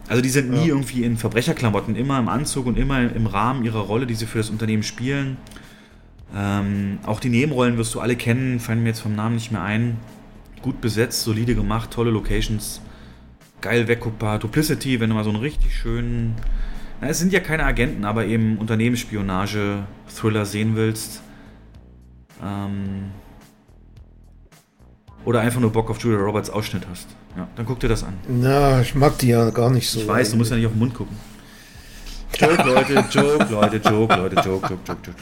Also die sind nie ja. irgendwie in Verbrecherklamotten, immer im Anzug und immer im Rahmen ihrer Rolle, die sie für das Unternehmen spielen. Ähm, auch die Nebenrollen wirst du alle kennen, fallen mir jetzt vom Namen nicht mehr ein. Gut besetzt, solide gemacht, tolle Locations, geil wegguckbar. Duplicity, wenn du mal so einen richtig schönen na, es sind ja keine Agenten, aber eben Unternehmensspionage-Thriller sehen willst. Ähm, oder einfach nur Bock auf Julia Roberts Ausschnitt hast. Ja, dann guck dir das an. Na, ich mag die ja gar nicht so. Ich weiß, du musst ja nicht auf den Mund gucken. Joke, Leute, Joke, Leute, Joke, Leute, Joke, Joke, Joke, Joke, Joke.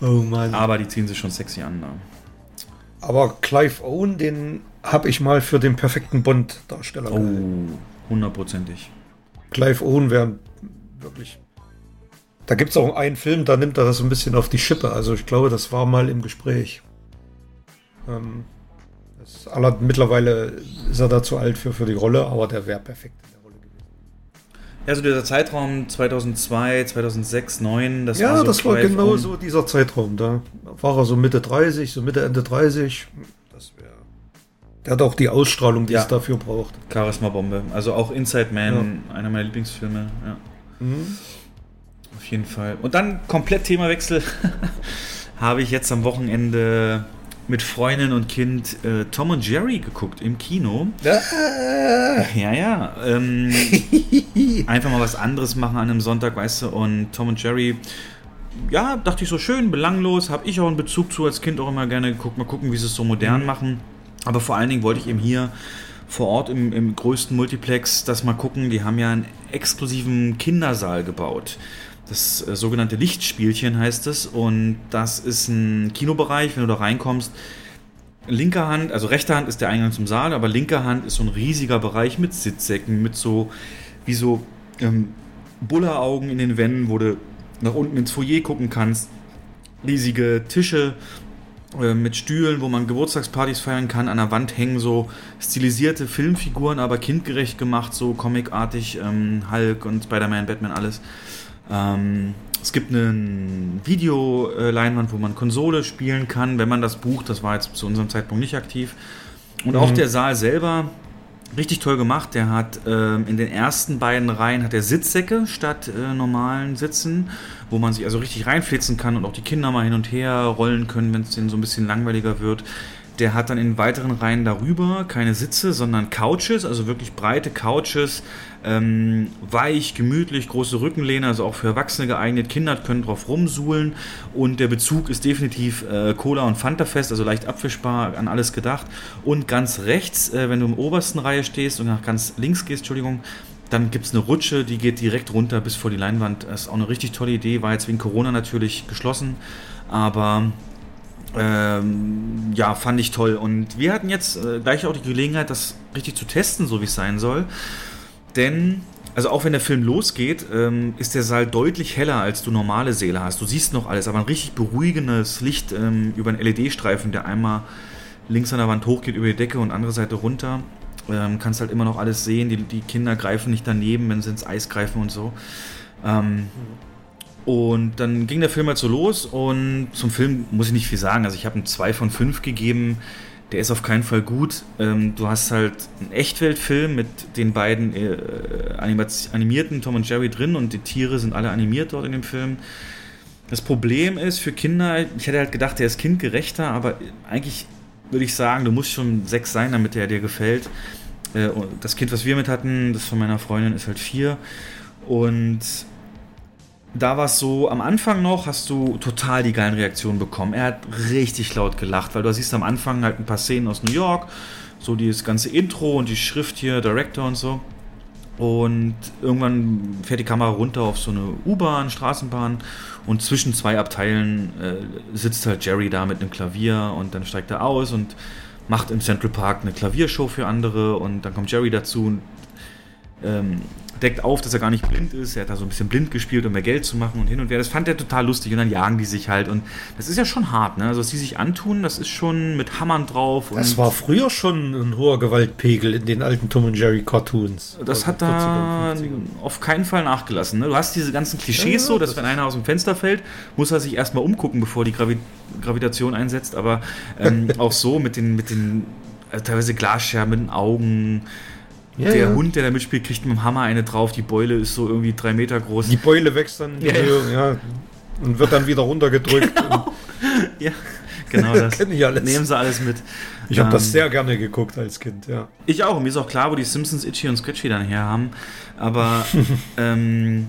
Oh Mann. Aber die ziehen sich schon sexy an. Da. Aber Clive Owen, den habe ich mal für den perfekten Bond-Darsteller Oh, hundertprozentig. Clive Owen wäre wirklich. Da gibt es auch einen Film, da nimmt er das so ein bisschen auf die Schippe. Also ich glaube, das war mal im Gespräch. Ähm, das, aller, mittlerweile ist er da zu alt für, für die Rolle, aber der wäre perfekt in der Rolle gewesen. Also dieser Zeitraum 2002, 2006, 2009, das ja, war so das war genau so dieser Zeitraum. Da war er so Mitte 30, so Mitte, Ende 30. Das wäre... Der hat auch die Ausstrahlung, die ja. es dafür braucht. Charisma-Bombe. Also auch Inside Man, ja. einer meiner Lieblingsfilme. Ja. Mhm. Auf jeden Fall. Und dann komplett Themawechsel. habe ich jetzt am Wochenende mit Freundin und Kind äh, Tom und Jerry geguckt im Kino. Ah. Ja, ja. Ähm, einfach mal was anderes machen an einem Sonntag, weißt du. Und Tom und Jerry, ja, dachte ich so schön, belanglos. Habe ich auch einen Bezug zu als Kind auch immer gerne geguckt. Mal gucken, wie sie es so modern mhm. machen. Aber vor allen Dingen wollte ich eben hier vor Ort im, im größten Multiplex das mal gucken. Die haben ja einen exklusiven Kindersaal gebaut. Das äh, sogenannte Lichtspielchen heißt es. Und das ist ein Kinobereich, wenn du da reinkommst. Linker Hand, also rechte Hand ist der Eingang zum Saal, aber linker Hand ist so ein riesiger Bereich mit Sitzsäcken, mit so, wie so ähm, Bulleraugen in den Wänden, wo du nach unten ins Foyer gucken kannst. Riesige Tische äh, mit Stühlen, wo man Geburtstagspartys feiern kann. An der Wand hängen so stilisierte Filmfiguren, aber kindgerecht gemacht, so comicartig, ähm, Hulk und Spider-Man, Batman, alles. Ähm, es gibt eine Videoleinwand, wo man Konsole spielen kann, wenn man das bucht. Das war jetzt zu unserem Zeitpunkt nicht aktiv. Und mhm. auch der Saal selber richtig toll gemacht. Der hat äh, in den ersten beiden Reihen hat er Sitzsäcke statt äh, normalen Sitzen, wo man sich also richtig reinflitzen kann und auch die Kinder mal hin und her rollen können, wenn es denen so ein bisschen langweiliger wird. Der hat dann in weiteren Reihen darüber keine Sitze, sondern Couches, also wirklich breite Couches, ähm, weich, gemütlich, große Rückenlehne, also auch für Erwachsene geeignet. Kinder können drauf rumsuhlen und der Bezug ist definitiv äh, Cola und Fanta fest, also leicht abwischbar, an alles gedacht. Und ganz rechts, äh, wenn du im obersten Reihe stehst und nach ganz links gehst, Entschuldigung, dann gibt es eine Rutsche, die geht direkt runter bis vor die Leinwand. Das ist auch eine richtig tolle Idee, war jetzt wegen Corona natürlich geschlossen, aber ähm, ja, fand ich toll. Und wir hatten jetzt äh, gleich auch die Gelegenheit, das richtig zu testen, so wie es sein soll. Denn, also auch wenn der Film losgeht, ähm, ist der Saal deutlich heller, als du normale Säle hast. Du siehst noch alles, aber ein richtig beruhigendes Licht ähm, über einen LED-Streifen, der einmal links an der Wand hochgeht über die Decke und andere Seite runter. Ähm, kannst halt immer noch alles sehen. Die, die Kinder greifen nicht daneben, wenn sie ins Eis greifen und so. Ähm, Und dann ging der Film halt so los und zum Film muss ich nicht viel sagen. Also ich habe einen 2 von 5 gegeben. Der ist auf keinen Fall gut. Ähm, du hast halt einen Echtweltfilm mit den beiden äh, animierten Tom und Jerry drin und die Tiere sind alle animiert dort in dem Film. Das Problem ist für Kinder, ich hätte halt gedacht, der ist kindgerechter, aber eigentlich würde ich sagen, du musst schon sechs sein, damit der dir gefällt. Äh, das Kind, was wir mit hatten, das von meiner Freundin, ist halt vier. Und da war es so, am Anfang noch hast du total die geilen Reaktionen bekommen. Er hat richtig laut gelacht, weil du siehst am Anfang halt ein paar Szenen aus New York, so dieses ganze Intro und die Schrift hier, Director und so. Und irgendwann fährt die Kamera runter auf so eine U-Bahn, Straßenbahn und zwischen zwei Abteilen äh, sitzt halt Jerry da mit einem Klavier und dann steigt er aus und macht im Central Park eine Klaviershow für andere und dann kommt Jerry dazu und ähm, deckt auf, dass er gar nicht blind ist. Er hat da so ein bisschen blind gespielt, um mehr Geld zu machen und hin und her. Das fand er total lustig und dann jagen die sich halt. Und das ist ja schon hart, ne? Also, was die sich antun, das ist schon mit Hammern drauf. das war früher schon ein hoher Gewaltpegel in den alten Tom und Jerry Cartoons. Das hat da auf keinen Fall nachgelassen. Ne? Du hast diese ganzen Klischees ja, so, dass das wenn einer aus dem Fenster fällt, muss er sich erstmal umgucken, bevor die Gravi Gravitation einsetzt. Aber ähm, auch so mit den, mit den also teilweise Glasscherben, mit den Augen. Ja, der ja. Hund, der da mitspielt, kriegt mit dem Hammer eine drauf. Die Beule ist so irgendwie drei Meter groß. Die Beule wächst dann ja, ja. und wird dann wieder runtergedrückt. Genau. ja, genau das. Kenn ich alles. Nehmen sie alles mit. Ich habe ähm, das sehr gerne geguckt als Kind, ja. Ich auch. Mir ist auch klar, wo die Simpsons Itchy und Sketchy dann her haben. Aber ähm,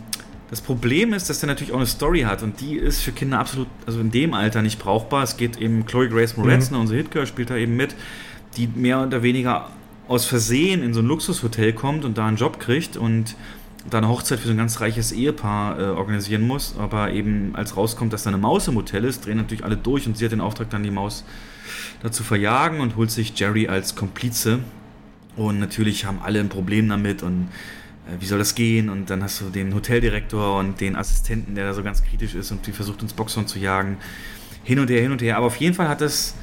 das Problem ist, dass der natürlich auch eine Story hat und die ist für Kinder absolut, also in dem Alter nicht brauchbar. Es geht eben, Chloe Grace Moretz, mhm. unsere Hitgirl, spielt da eben mit, die mehr oder weniger aus Versehen in so ein Luxushotel kommt und da einen Job kriegt und da eine Hochzeit für so ein ganz reiches Ehepaar äh, organisieren muss, aber eben als rauskommt, dass da eine Maus im Hotel ist, drehen natürlich alle durch und sie hat den Auftrag, dann die Maus dazu verjagen und holt sich Jerry als Komplize. Und natürlich haben alle ein Problem damit und äh, wie soll das gehen? Und dann hast du den Hoteldirektor und den Assistenten, der da so ganz kritisch ist und die versucht, ins Boxhorn zu jagen. Hin und her, hin und her. Aber auf jeden Fall hat es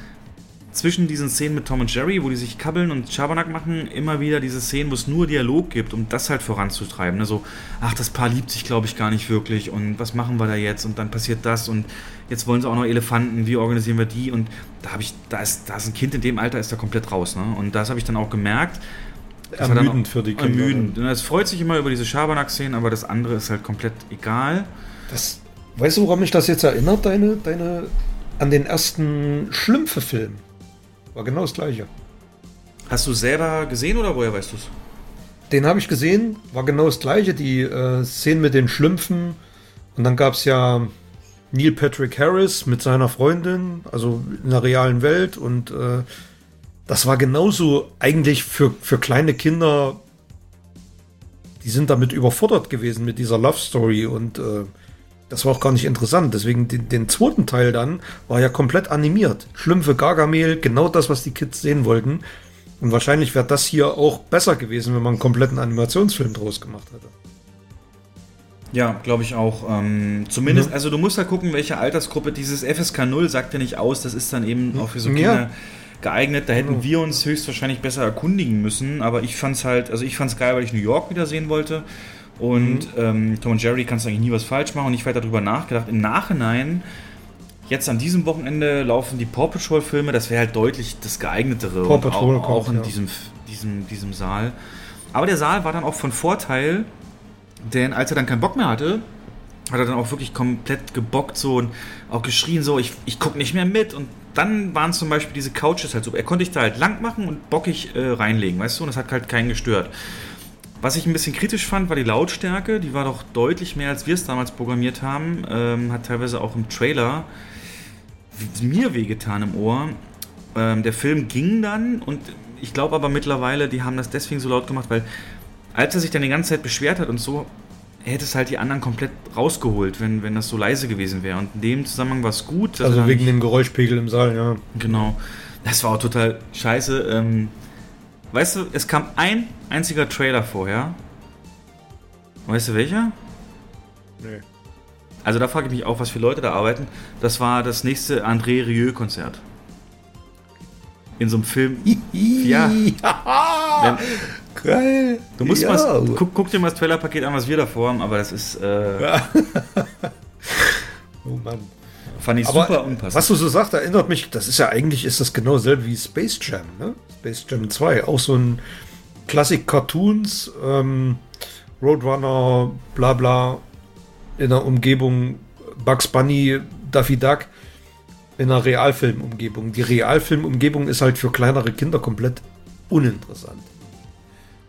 zwischen diesen Szenen mit Tom und Jerry, wo die sich kabbeln und Schabernack machen, immer wieder diese Szenen, wo es nur Dialog gibt, um das halt voranzutreiben. Ne? So, ach, das Paar liebt sich, glaube ich, gar nicht wirklich und was machen wir da jetzt und dann passiert das und jetzt wollen sie auch noch Elefanten, wie organisieren wir die und da habe ich, da ist, da ist ein Kind in dem Alter, ist da komplett raus. Ne? Und das habe ich dann auch gemerkt. Das ermüdend für die Kinder. Ermüdend. Es freut sich immer über diese Schabernack-Szenen, aber das andere ist halt komplett egal. Das, weißt du, woran mich das jetzt erinnert, deine, deine, an den ersten Schlümpfe-Film? War genau das gleiche. Hast du selber gesehen oder woher weißt du es? Den habe ich gesehen, war genau das gleiche. Die äh, Szenen mit den Schlümpfen. Und dann gab es ja Neil Patrick Harris mit seiner Freundin, also in der realen Welt. Und äh, das war genauso eigentlich für, für kleine Kinder. Die sind damit überfordert gewesen mit dieser Love Story. Und äh, das war auch gar nicht interessant. Deswegen den, den, zweiten Teil dann war ja komplett animiert. Schlümpfe, Gargamel, genau das, was die Kids sehen wollten. Und wahrscheinlich wäre das hier auch besser gewesen, wenn man einen kompletten Animationsfilm draus gemacht hätte. Ja, glaube ich auch. Ähm, zumindest, mhm. also du musst halt gucken, welche Altersgruppe dieses FSK 0 sagt ja nicht aus. Das ist dann eben auch für so Kinder ja. geeignet. Da hätten mhm. wir uns höchstwahrscheinlich besser erkundigen müssen. Aber ich fand es halt, also ich fand es geil, weil ich New York wieder sehen wollte. Und mhm. ähm, Tom und Jerry kannst du eigentlich nie was falsch machen und nicht weiter darüber nachgedacht. Im Nachhinein, jetzt an diesem Wochenende laufen die Paw Patrol Filme, das wäre halt deutlich das geeignetere. Paw Patrol auch, auch in ja. diesem, diesem, diesem Saal. Aber der Saal war dann auch von Vorteil, denn als er dann keinen Bock mehr hatte, hat er dann auch wirklich komplett gebockt so und auch geschrien so, ich, ich gucke nicht mehr mit und dann waren zum Beispiel diese Couches halt so, er konnte ich da halt lang machen und bockig äh, reinlegen, weißt du, und das hat halt keinen gestört. Was ich ein bisschen kritisch fand, war die Lautstärke. Die war doch deutlich mehr, als wir es damals programmiert haben. Ähm, hat teilweise auch im Trailer mir wehgetan im Ohr. Ähm, der Film ging dann und ich glaube aber mittlerweile, die haben das deswegen so laut gemacht, weil als er sich dann die ganze Zeit beschwert hat und so, hätte es halt die anderen komplett rausgeholt, wenn, wenn das so leise gewesen wäre. Und in dem Zusammenhang war es gut. Also wegen dem Geräuschpegel im Saal, ja. Genau. Das war auch total scheiße. Ähm, Weißt du, es kam ein einziger Trailer vorher. Weißt du welcher? Nee. Also da frage ich mich auch, was für Leute da arbeiten. Das war das nächste André Rieu-Konzert. In so einem Film. ja. Wenn, Geil. Du musst ja. mal, guck, guck, dir mal das Trailerpaket an, was wir da vorhaben, aber das ist. Äh, Oh Mann. Fand ich Aber super unpassend. was du so sagst, erinnert mich, das ist ja eigentlich, ist das genau dasselbe wie Space Jam, ne? Space Jam 2, auch so ein Klassik-Cartoons, ähm, Roadrunner, bla bla, in der Umgebung Bugs Bunny, Daffy Duck, in einer Realfilmumgebung. Die Realfilmumgebung ist halt für kleinere Kinder komplett uninteressant.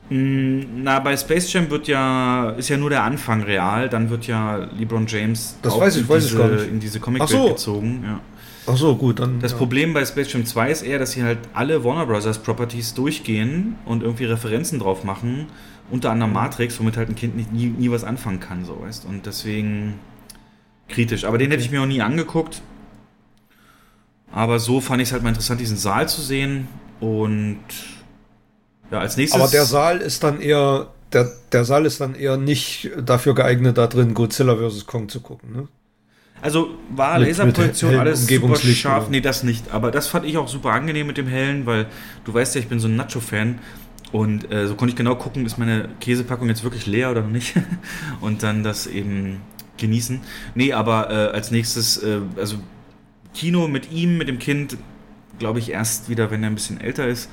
Mm, Na, bei Space Jam wird ja, ist ja nur der Anfang real, dann wird ja LeBron James Das weiß ich- in, weiß ich diese, nicht. in diese Comicwelt so. gezogen. Ja. Ach so, gut, dann. Das ja. Problem bei Space Jam 2 ist eher, dass sie halt alle Warner Brothers Properties durchgehen und irgendwie Referenzen drauf machen, unter anderem Mhm. Matrix, womit halt ein Kind nicht, nie, nie was anfangen kann, so weißt Und deswegen kritisch. Aber den hätte ich mir auch nie angeguckt. Aber so fand ich es halt mal interessant, diesen Saal zu sehen. Und ja, als nächstes. Aber der Saal ist dann eher. Der, der Saal ist dann eher nicht dafür geeignet, da drin Godzilla vs. Kong zu gucken, ne? Also war Mit- Laserprojektion mit alles super scharf. oder? Nee, das nicht. Aber das fand ich auch super angenehm mit dem Hellen, weil du weißt ja, ich bin so ein Nacho-Fan. Und äh, so konnte ich genau gucken, ist meine Käsepackung jetzt wirklich leer oder nicht. und dann das eben genießen. Nee, aber äh, als nächstes, äh, also Kino mit ihm, mit dem Kind, glaube ich erst wieder, wenn er ein bisschen älter ist.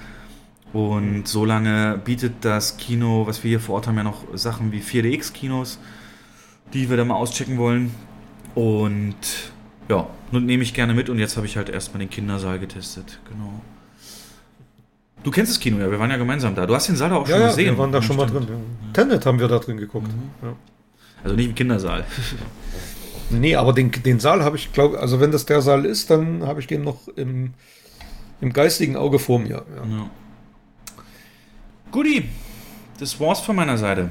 Und solange bietet das Kino, was wir hier vor Ort haben, ja noch Sachen wie 4DX-Kinos, die wir da mal auschecken wollen. Und ja, nun nehme ich gerne mit und jetzt habe ich halt erstmal den Kindersaal getestet. Genau. Du kennst das Kino ja, wir waren ja gemeinsam da. Du hast den Saal da auch Ja, schon ja, gesehen. wir waren da schon mal drin. Ja. Tenet haben wir da drin geguckt. Ja. Also nicht im Kindersaal. Nee, aber den, den Saal habe ich, glaube also wenn das der Saal ist, dann habe ich den noch im, im geistigen Auge vor mir. Ja. Guti, das war's von meiner Seite.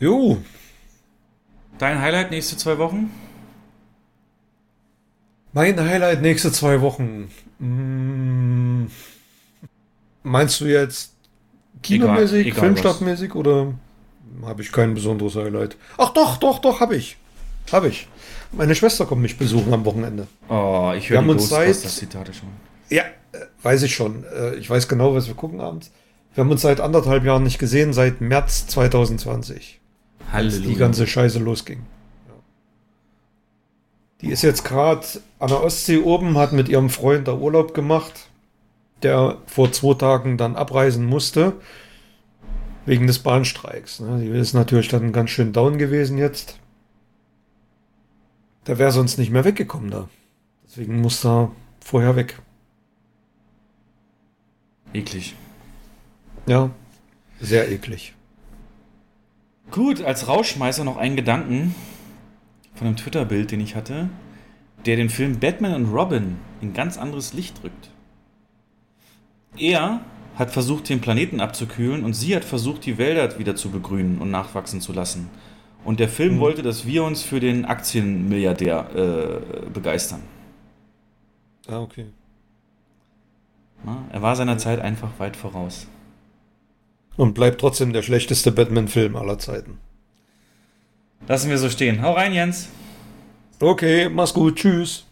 Jo, Dein Highlight nächste zwei Wochen? mein Highlight nächste zwei Wochen. Mm, meinst du jetzt kinomäßig, filmstartmäßig oder habe ich kein besonderes Highlight? Ach doch, doch, doch, habe ich. Habe ich. Meine Schwester kommt mich besuchen am Wochenende. Oh, ich höre die Ghostbusters-Zitate schon. Ja, äh, weiß ich schon. Äh, Ich weiß genau, was wir gucken abends. Wir haben uns seit anderthalb Jahren nicht gesehen, seit März 2020, als die Halleluja. ganze Scheiße losging. Die ist jetzt gerade an der Ostsee oben, hat mit ihrem Freund da Urlaub gemacht, der vor zwei Tagen dann abreisen musste, wegen des Bahnstreiks. ne. Die ist natürlich dann ganz schön down gewesen jetzt. Der wäre sonst nicht mehr weggekommen da. Deswegen muss er vorher weg. Eklig. Ja, sehr eklig. Gut, als Rauschmeißer noch einen Gedanken von einem Twitter-Bild, den ich hatte, der den Film Batman und Robin in ganz anderes Licht rückt. Er hat versucht, den Planeten abzukühlen und sie hat versucht, die Wälder wieder zu begrünen und nachwachsen zu lassen. Und der Film wollte, dass wir uns für den Aktienmilliardär äh, begeistern. Ah, okay. Na, er war seiner Zeit einfach weit voraus. Und bleibt trotzdem der schlechteste Batman-Film aller Zeiten. Lassen wir so stehen. Hau rein, Jens. Okay, mach's gut. Tschüss.